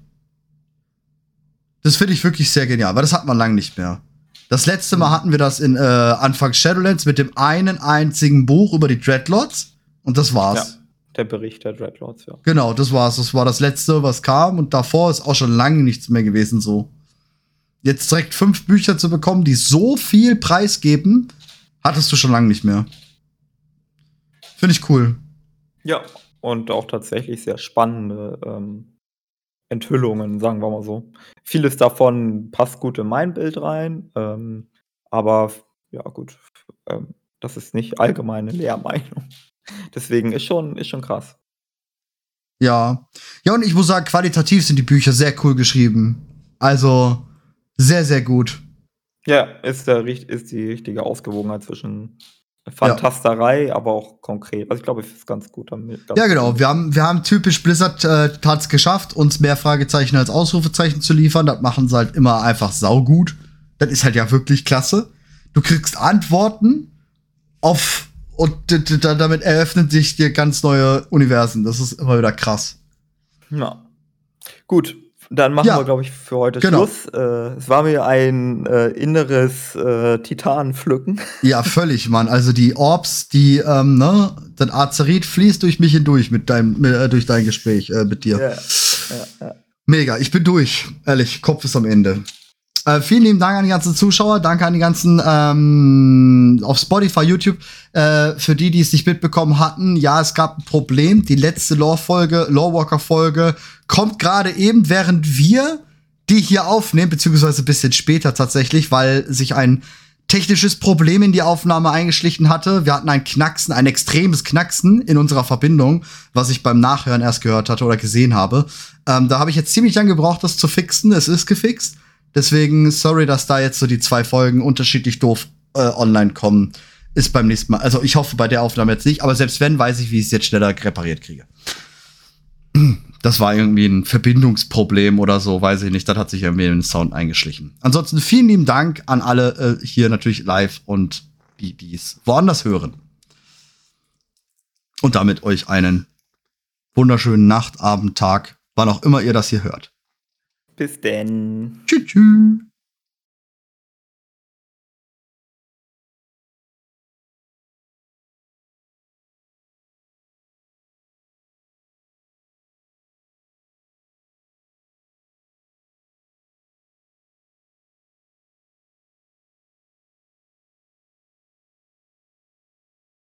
Das finde ich wirklich sehr genial, weil das hat man lange nicht mehr. Das letzte Mal hatten wir das in äh, Anfang Shadowlands mit dem einen einzigen Buch über die Dreadlords und das war's. Ja. Der Bericht der Dreadlords, ja. Genau, das war's. Das war das letzte, was kam. Und davor ist auch schon lange nichts mehr gewesen so. Jetzt direkt fünf Bücher zu bekommen, die so viel preisgeben, hattest du schon lange nicht mehr. Finde ich cool. Ja, und auch tatsächlich sehr spannende ähm, Enthüllungen, sagen wir mal so. Vieles davon passt gut in mein Bild rein, ähm, aber ja gut, ähm, das ist nicht allgemeine Lehrmeinung. Deswegen ist schon, ist schon krass. Ja. Ja, und ich muss sagen, qualitativ sind die Bücher sehr cool geschrieben. Also sehr, sehr gut. Ja, ist, der, ist die richtige Ausgewogenheit zwischen Fantasterei, ja. aber auch konkret. Also ich glaube, ich ist ganz gut damit. Ganz ja, genau. Wir haben, wir haben typisch Blizzard äh, hat geschafft, uns mehr Fragezeichen als Ausrufezeichen zu liefern. Das machen sie halt immer einfach saugut. Das ist halt ja wirklich klasse. Du kriegst Antworten auf und damit eröffnen sich dir ganz neue Universen. Das ist immer wieder krass. Ja. Gut, dann machen ja. wir, glaube ich, für heute genau. Schluss. Äh, es war mir ein äh, inneres äh, Titanenpflücken. Ja, völlig, Mann. Also die Orbs, die, ähm, ne, das Azerit fließt durch mich hindurch mit deinem, äh, durch dein Gespräch äh, mit dir. Ja, ja. Mega, ich bin durch. Ehrlich, Kopf ist am Ende. Äh, vielen lieben Dank an die ganzen Zuschauer, danke an die ganzen ähm, auf Spotify, YouTube. Äh, für die, die es nicht mitbekommen hatten, ja, es gab ein Problem. Die letzte Lore-Folge, Lorewalker-Folge, kommt gerade eben, während wir die hier aufnehmen, beziehungsweise ein bisschen später tatsächlich, weil sich ein technisches Problem in die Aufnahme eingeschlichen hatte. Wir hatten ein Knacksen, ein extremes Knacksen in unserer Verbindung, was ich beim Nachhören erst gehört hatte oder gesehen habe. Ähm, da habe ich jetzt ziemlich lange gebraucht, das zu fixen. Es ist gefixt. Deswegen, sorry, dass da jetzt so die zwei Folgen unterschiedlich doof äh, online kommen. Ist beim nächsten Mal. Also ich hoffe bei der Aufnahme jetzt nicht, aber selbst wenn, weiß ich, wie ich es jetzt schneller repariert kriege. Das war irgendwie ein Verbindungsproblem oder so, weiß ich nicht. Das hat sich irgendwie in den Sound eingeschlichen. Ansonsten vielen lieben Dank an alle äh, hier natürlich live und die, die es woanders hören. Und damit euch einen wunderschönen Nacht, Abend, Tag, wann auch immer ihr das hier hört. Bis denn. Tschüss. tschüss.